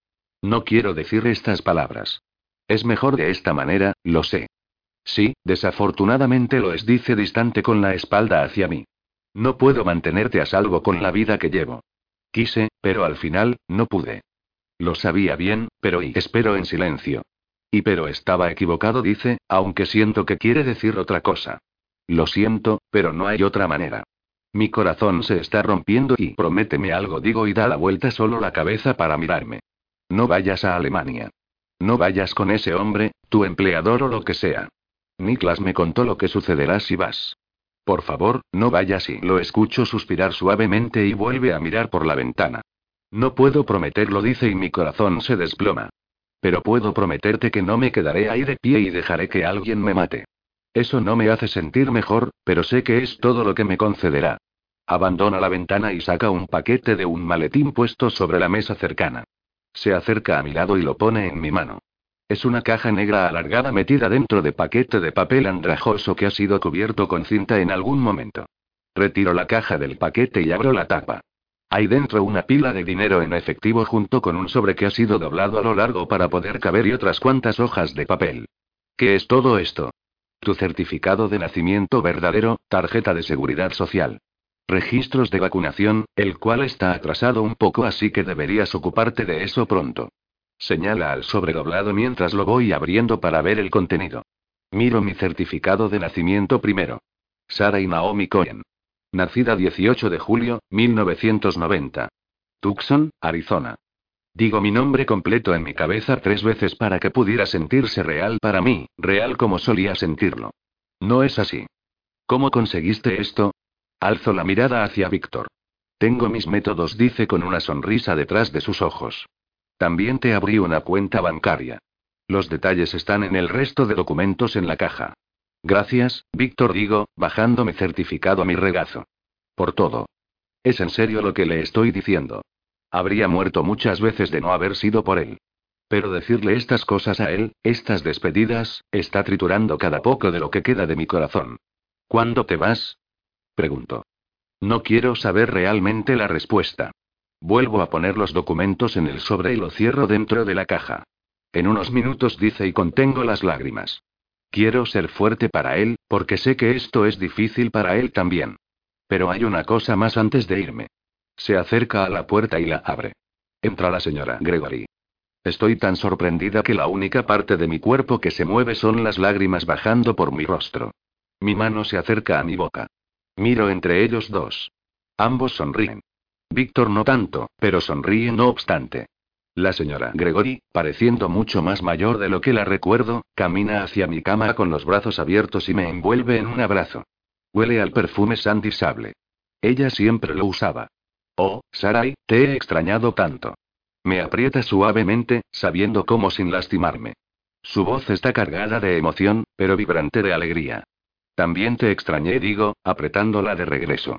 No quiero decir estas palabras. Es mejor de esta manera, lo sé. Sí, desafortunadamente lo es, dice distante con la espalda hacia mí. No puedo mantenerte a salvo con la vida que llevo. Quise, pero al final, no pude. Lo sabía bien, pero y espero en silencio. Y pero estaba equivocado, dice, aunque siento que quiere decir otra cosa. Lo siento, pero no hay otra manera. Mi corazón se está rompiendo y prométeme algo, digo y da la vuelta solo la cabeza para mirarme. No vayas a Alemania. No vayas con ese hombre, tu empleador o lo que sea. Niklas me contó lo que sucederá si vas. Por favor, no vayas y lo escucho suspirar suavemente y vuelve a mirar por la ventana. No puedo prometerlo, dice y mi corazón se desploma. Pero puedo prometerte que no me quedaré ahí de pie y dejaré que alguien me mate. Eso no me hace sentir mejor, pero sé que es todo lo que me concederá. Abandona la ventana y saca un paquete de un maletín puesto sobre la mesa cercana. Se acerca a mi lado y lo pone en mi mano. Es una caja negra alargada metida dentro de paquete de papel andrajoso que ha sido cubierto con cinta en algún momento. Retiro la caja del paquete y abro la tapa. Hay dentro una pila de dinero en efectivo junto con un sobre que ha sido doblado a lo largo para poder caber y otras cuantas hojas de papel. ¿Qué es todo esto? Tu certificado de nacimiento verdadero, tarjeta de seguridad social. Registros de vacunación, el cual está atrasado un poco así que deberías ocuparte de eso pronto. Señala al sobredoblado mientras lo voy abriendo para ver el contenido. Miro mi certificado de nacimiento primero. Sara y Naomi Cohen. Nacida 18 de julio, 1990. Tucson, Arizona. Digo mi nombre completo en mi cabeza tres veces para que pudiera sentirse real para mí, real como solía sentirlo. No es así. ¿Cómo conseguiste esto? Alzo la mirada hacia Víctor. Tengo mis métodos, dice con una sonrisa detrás de sus ojos. También te abrí una cuenta bancaria. Los detalles están en el resto de documentos en la caja. Gracias, Víctor digo, bajando mi certificado a mi regazo. Por todo. Es en serio lo que le estoy diciendo. Habría muerto muchas veces de no haber sido por él. Pero decirle estas cosas a él, estas despedidas, está triturando cada poco de lo que queda de mi corazón. ¿Cuándo te vas? Pregunto. No quiero saber realmente la respuesta. Vuelvo a poner los documentos en el sobre y lo cierro dentro de la caja. En unos minutos dice y contengo las lágrimas. Quiero ser fuerte para él, porque sé que esto es difícil para él también. Pero hay una cosa más antes de irme. Se acerca a la puerta y la abre. Entra la señora Gregory. Estoy tan sorprendida que la única parte de mi cuerpo que se mueve son las lágrimas bajando por mi rostro. Mi mano se acerca a mi boca. Miro entre ellos dos. Ambos sonríen. Víctor no tanto, pero sonríe no obstante. La señora Gregory, pareciendo mucho más mayor de lo que la recuerdo, camina hacia mi cama con los brazos abiertos y me envuelve en un abrazo. Huele al perfume Sandy Sable. Ella siempre lo usaba. Oh, Sarai, te he extrañado tanto. Me aprieta suavemente, sabiendo cómo sin lastimarme. Su voz está cargada de emoción, pero vibrante de alegría. También te extrañé, digo, apretándola de regreso.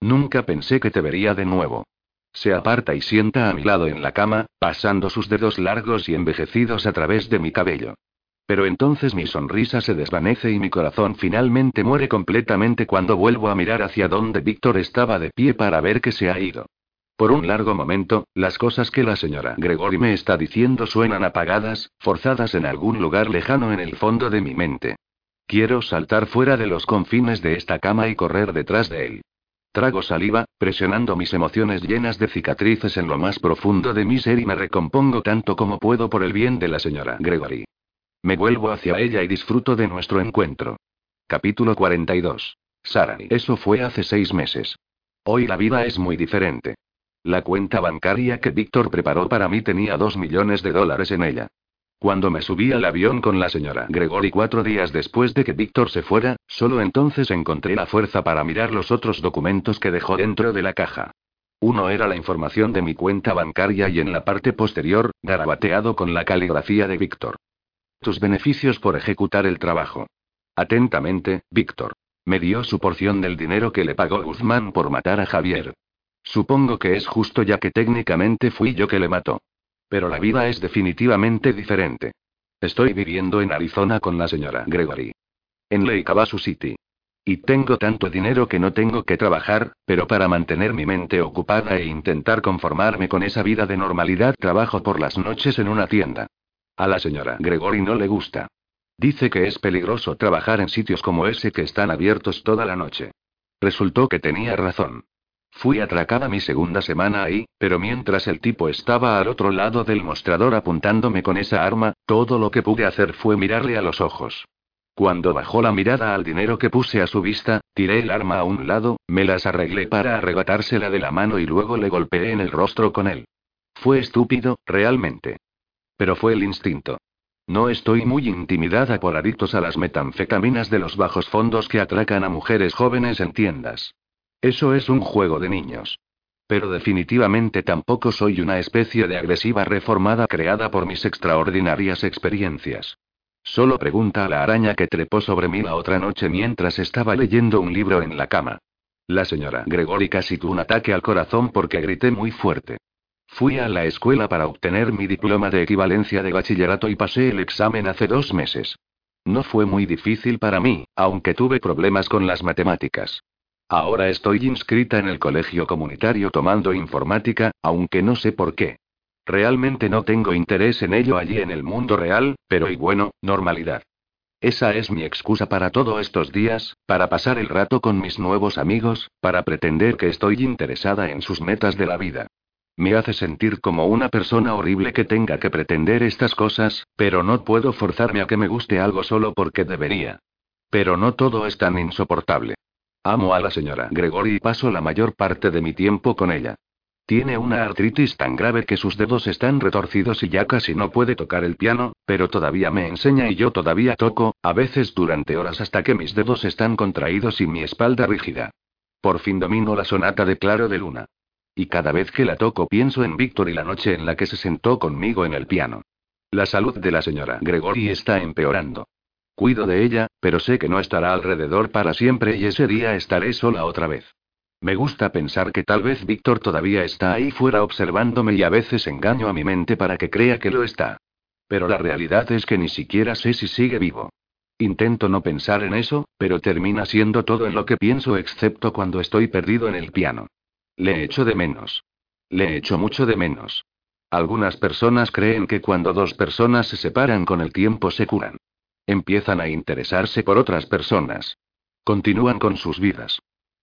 Nunca pensé que te vería de nuevo. Se aparta y sienta a mi lado en la cama, pasando sus dedos largos y envejecidos a través de mi cabello. Pero entonces mi sonrisa se desvanece y mi corazón finalmente muere completamente cuando vuelvo a mirar hacia donde Víctor estaba de pie para ver que se ha ido. Por un largo momento, las cosas que la señora Gregory me está diciendo suenan apagadas, forzadas en algún lugar lejano en el fondo de mi mente. Quiero saltar fuera de los confines de esta cama y correr detrás de él. Trago saliva, presionando mis emociones llenas de cicatrices en lo más profundo de mi ser y me recompongo tanto como puedo por el bien de la señora Gregory. Me vuelvo hacia ella y disfruto de nuestro encuentro. Capítulo 42. Sara. Eso fue hace seis meses. Hoy la vida es muy diferente. La cuenta bancaria que Víctor preparó para mí tenía dos millones de dólares en ella. Cuando me subí al avión con la señora Gregory cuatro días después de que Víctor se fuera, solo entonces encontré la fuerza para mirar los otros documentos que dejó dentro de la caja. Uno era la información de mi cuenta bancaria y en la parte posterior, garabateado con la caligrafía de Víctor. Tus beneficios por ejecutar el trabajo. Atentamente, Víctor. Me dio su porción del dinero que le pagó Guzmán por matar a Javier. Supongo que es justo ya que técnicamente fui yo que le mató. Pero la vida es definitivamente diferente. Estoy viviendo en Arizona con la señora Gregory. En Lake Havasu City. Y tengo tanto dinero que no tengo que trabajar, pero para mantener mi mente ocupada e intentar conformarme con esa vida de normalidad trabajo por las noches en una tienda. A la señora Gregory no le gusta. Dice que es peligroso trabajar en sitios como ese que están abiertos toda la noche. Resultó que tenía razón. Fui atracada mi segunda semana ahí, pero mientras el tipo estaba al otro lado del mostrador apuntándome con esa arma, todo lo que pude hacer fue mirarle a los ojos. Cuando bajó la mirada al dinero que puse a su vista, tiré el arma a un lado, me las arreglé para arrebatársela de la mano y luego le golpeé en el rostro con él. Fue estúpido, realmente. Pero fue el instinto. No estoy muy intimidada por adictos a las metanfetaminas de los bajos fondos que atracan a mujeres jóvenes en tiendas. Eso es un juego de niños. Pero definitivamente tampoco soy una especie de agresiva reformada creada por mis extraordinarias experiencias. Solo pregunta a la araña que trepó sobre mí la otra noche mientras estaba leyendo un libro en la cama. La señora Gregory casi tuvo un ataque al corazón porque grité muy fuerte. Fui a la escuela para obtener mi diploma de equivalencia de bachillerato y pasé el examen hace dos meses. No fue muy difícil para mí, aunque tuve problemas con las matemáticas. Ahora estoy inscrita en el colegio comunitario tomando informática, aunque no sé por qué. Realmente no tengo interés en ello allí en el mundo real, pero y bueno, normalidad. Esa es mi excusa para todos estos días, para pasar el rato con mis nuevos amigos, para pretender que estoy interesada en sus metas de la vida. Me hace sentir como una persona horrible que tenga que pretender estas cosas, pero no puedo forzarme a que me guste algo solo porque debería. Pero no todo es tan insoportable. Amo a la señora Gregory y paso la mayor parte de mi tiempo con ella. Tiene una artritis tan grave que sus dedos están retorcidos y ya casi no puede tocar el piano, pero todavía me enseña y yo todavía toco, a veces durante horas hasta que mis dedos están contraídos y mi espalda rígida. Por fin domino la sonata de Claro de Luna. Y cada vez que la toco pienso en Víctor y la noche en la que se sentó conmigo en el piano. La salud de la señora Gregory está empeorando. Cuido de ella, pero sé que no estará alrededor para siempre y ese día estaré sola otra vez. Me gusta pensar que tal vez Víctor todavía está ahí fuera observándome y a veces engaño a mi mente para que crea que lo está. Pero la realidad es que ni siquiera sé si sigue vivo. Intento no pensar en eso, pero termina siendo todo en lo que pienso excepto cuando estoy perdido en el piano. Le echo de menos. Le echo mucho de menos. Algunas personas creen que cuando dos personas se separan con el tiempo se curan. Empiezan a interesarse por otras personas. Continúan con sus vidas.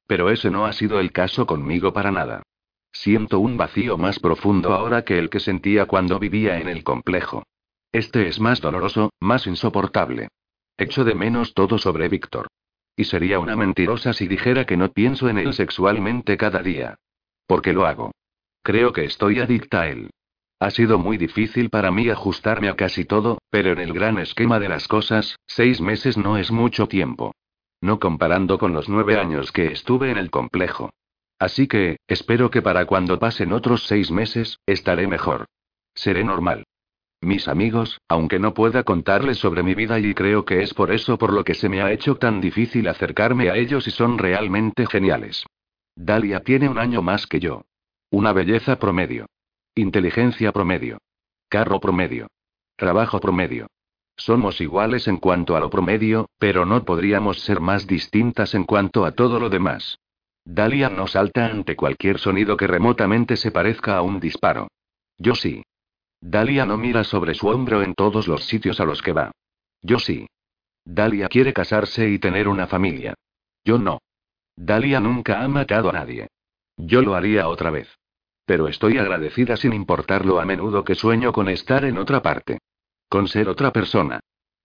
Pero ese no ha sido el caso conmigo para nada. Siento un vacío más profundo ahora que el que sentía cuando vivía en el complejo. Este es más doloroso, más insoportable. Echo de menos todo sobre Víctor. Y sería una mentirosa si dijera que no pienso en él sexualmente cada día. Porque lo hago. Creo que estoy adicta a él. Ha sido muy difícil para mí ajustarme a casi todo, pero en el gran esquema de las cosas, seis meses no es mucho tiempo. No comparando con los nueve años que estuve en el complejo. Así que, espero que para cuando pasen otros seis meses, estaré mejor. Seré normal. Mis amigos, aunque no pueda contarles sobre mi vida y creo que es por eso por lo que se me ha hecho tan difícil acercarme a ellos y son realmente geniales. Dalia tiene un año más que yo. Una belleza promedio. Inteligencia promedio. Carro promedio. Trabajo promedio. Somos iguales en cuanto a lo promedio, pero no podríamos ser más distintas en cuanto a todo lo demás. Dalia no salta ante cualquier sonido que remotamente se parezca a un disparo. Yo sí. Dalia no mira sobre su hombro en todos los sitios a los que va. Yo sí. Dalia quiere casarse y tener una familia. Yo no. Dalia nunca ha matado a nadie. Yo lo haría otra vez. Pero estoy agradecida sin importarlo a menudo que sueño con estar en otra parte. Con ser otra persona.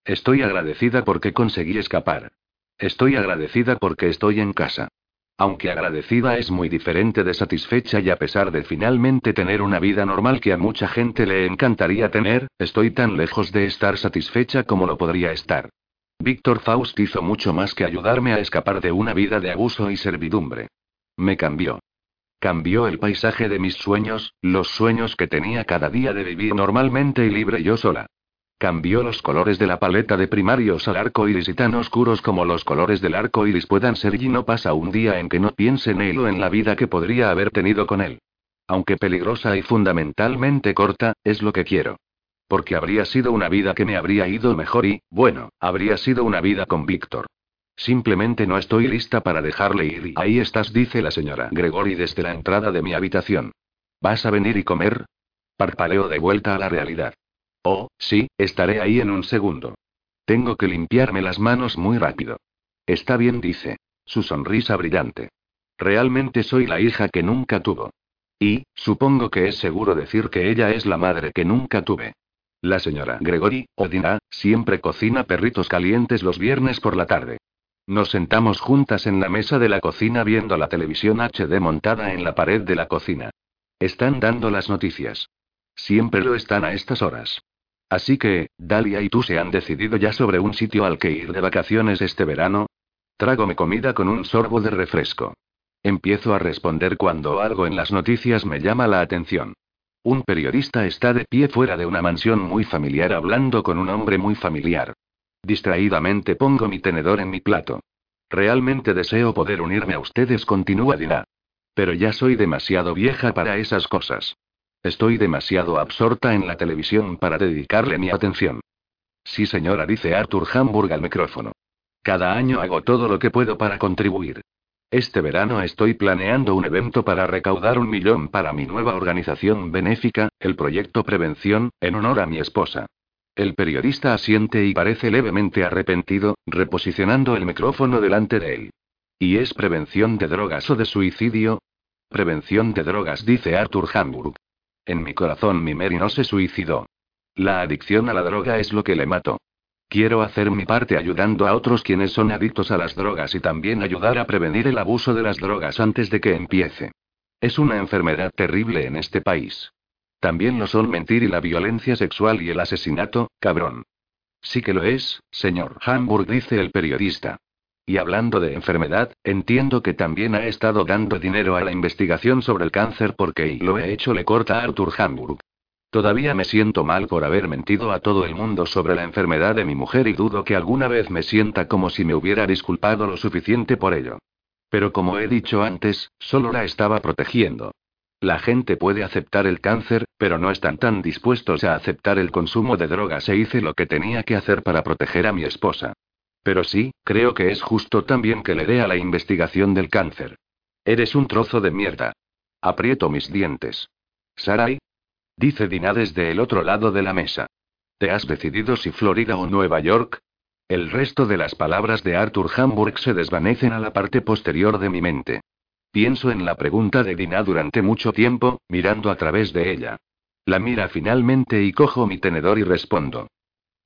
Estoy agradecida porque conseguí escapar. Estoy agradecida porque estoy en casa. Aunque agradecida es muy diferente de satisfecha y a pesar de finalmente tener una vida normal que a mucha gente le encantaría tener, estoy tan lejos de estar satisfecha como lo podría estar. Víctor Faust hizo mucho más que ayudarme a escapar de una vida de abuso y servidumbre. Me cambió. Cambió el paisaje de mis sueños, los sueños que tenía cada día de vivir normalmente y libre yo sola. Cambió los colores de la paleta de primarios al arco iris y tan oscuros como los colores del arco iris puedan ser y no pasa un día en que no piense en él o en la vida que podría haber tenido con él. Aunque peligrosa y fundamentalmente corta, es lo que quiero. Porque habría sido una vida que me habría ido mejor y, bueno, habría sido una vida con Víctor. Simplemente no estoy lista para dejarle ir. Y ahí estás, dice la señora Gregory desde la entrada de mi habitación. ¿Vas a venir y comer? Parpaleo de vuelta a la realidad. Oh, sí, estaré ahí en un segundo. Tengo que limpiarme las manos muy rápido. Está bien, dice. Su sonrisa brillante. Realmente soy la hija que nunca tuvo. Y, supongo que es seguro decir que ella es la madre que nunca tuve. La señora Gregory, Odina, siempre cocina perritos calientes los viernes por la tarde. Nos sentamos juntas en la mesa de la cocina viendo la televisión HD montada en la pared de la cocina. Están dando las noticias. Siempre lo están a estas horas. Así que, Dalia y tú se han decidido ya sobre un sitio al que ir de vacaciones este verano. Trago mi comida con un sorbo de refresco. Empiezo a responder cuando algo en las noticias me llama la atención. Un periodista está de pie fuera de una mansión muy familiar hablando con un hombre muy familiar. Distraídamente pongo mi tenedor en mi plato. Realmente deseo poder unirme a ustedes, continúa Dina. Pero ya soy demasiado vieja para esas cosas. Estoy demasiado absorta en la televisión para dedicarle mi atención. Sí, señora, dice Arthur Hamburg al micrófono. Cada año hago todo lo que puedo para contribuir. Este verano estoy planeando un evento para recaudar un millón para mi nueva organización benéfica, el Proyecto Prevención, en honor a mi esposa. El periodista asiente y parece levemente arrepentido, reposicionando el micrófono delante de él. ¿Y es prevención de drogas o de suicidio? Prevención de drogas, dice Arthur Hamburg. En mi corazón mi Mary no se suicidó. La adicción a la droga es lo que le mató. Quiero hacer mi parte ayudando a otros quienes son adictos a las drogas y también ayudar a prevenir el abuso de las drogas antes de que empiece. Es una enfermedad terrible en este país. También lo son mentir y la violencia sexual y el asesinato, cabrón. Sí que lo es, señor Hamburg, dice el periodista. Y hablando de enfermedad, entiendo que también ha estado dando dinero a la investigación sobre el cáncer porque lo he hecho, le corta Arthur Hamburg. Todavía me siento mal por haber mentido a todo el mundo sobre la enfermedad de mi mujer y dudo que alguna vez me sienta como si me hubiera disculpado lo suficiente por ello. Pero como he dicho antes, solo la estaba protegiendo. La gente puede aceptar el cáncer, pero no están tan dispuestos a aceptar el consumo de drogas e hice lo que tenía que hacer para proteger a mi esposa. Pero sí, creo que es justo también que le dé a la investigación del cáncer. Eres un trozo de mierda. Aprieto mis dientes. Sarai, Dice Dina desde el otro lado de la mesa. ¿Te has decidido si Florida o Nueva York? El resto de las palabras de Arthur Hamburg se desvanecen a la parte posterior de mi mente. Pienso en la pregunta de Dina durante mucho tiempo, mirando a través de ella. La mira finalmente y cojo mi tenedor y respondo.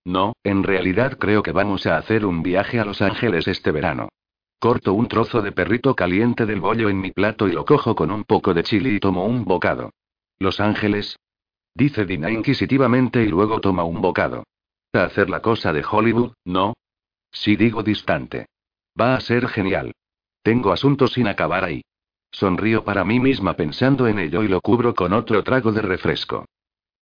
No, en realidad creo que vamos a hacer un viaje a Los Ángeles este verano. Corto un trozo de perrito caliente del bollo en mi plato y lo cojo con un poco de chili y tomo un bocado. Los Ángeles, Dice Dina inquisitivamente y luego toma un bocado. ¿A hacer la cosa de Hollywood, no? Sí digo distante. Va a ser genial. Tengo asuntos sin acabar ahí. Sonrío para mí misma pensando en ello y lo cubro con otro trago de refresco.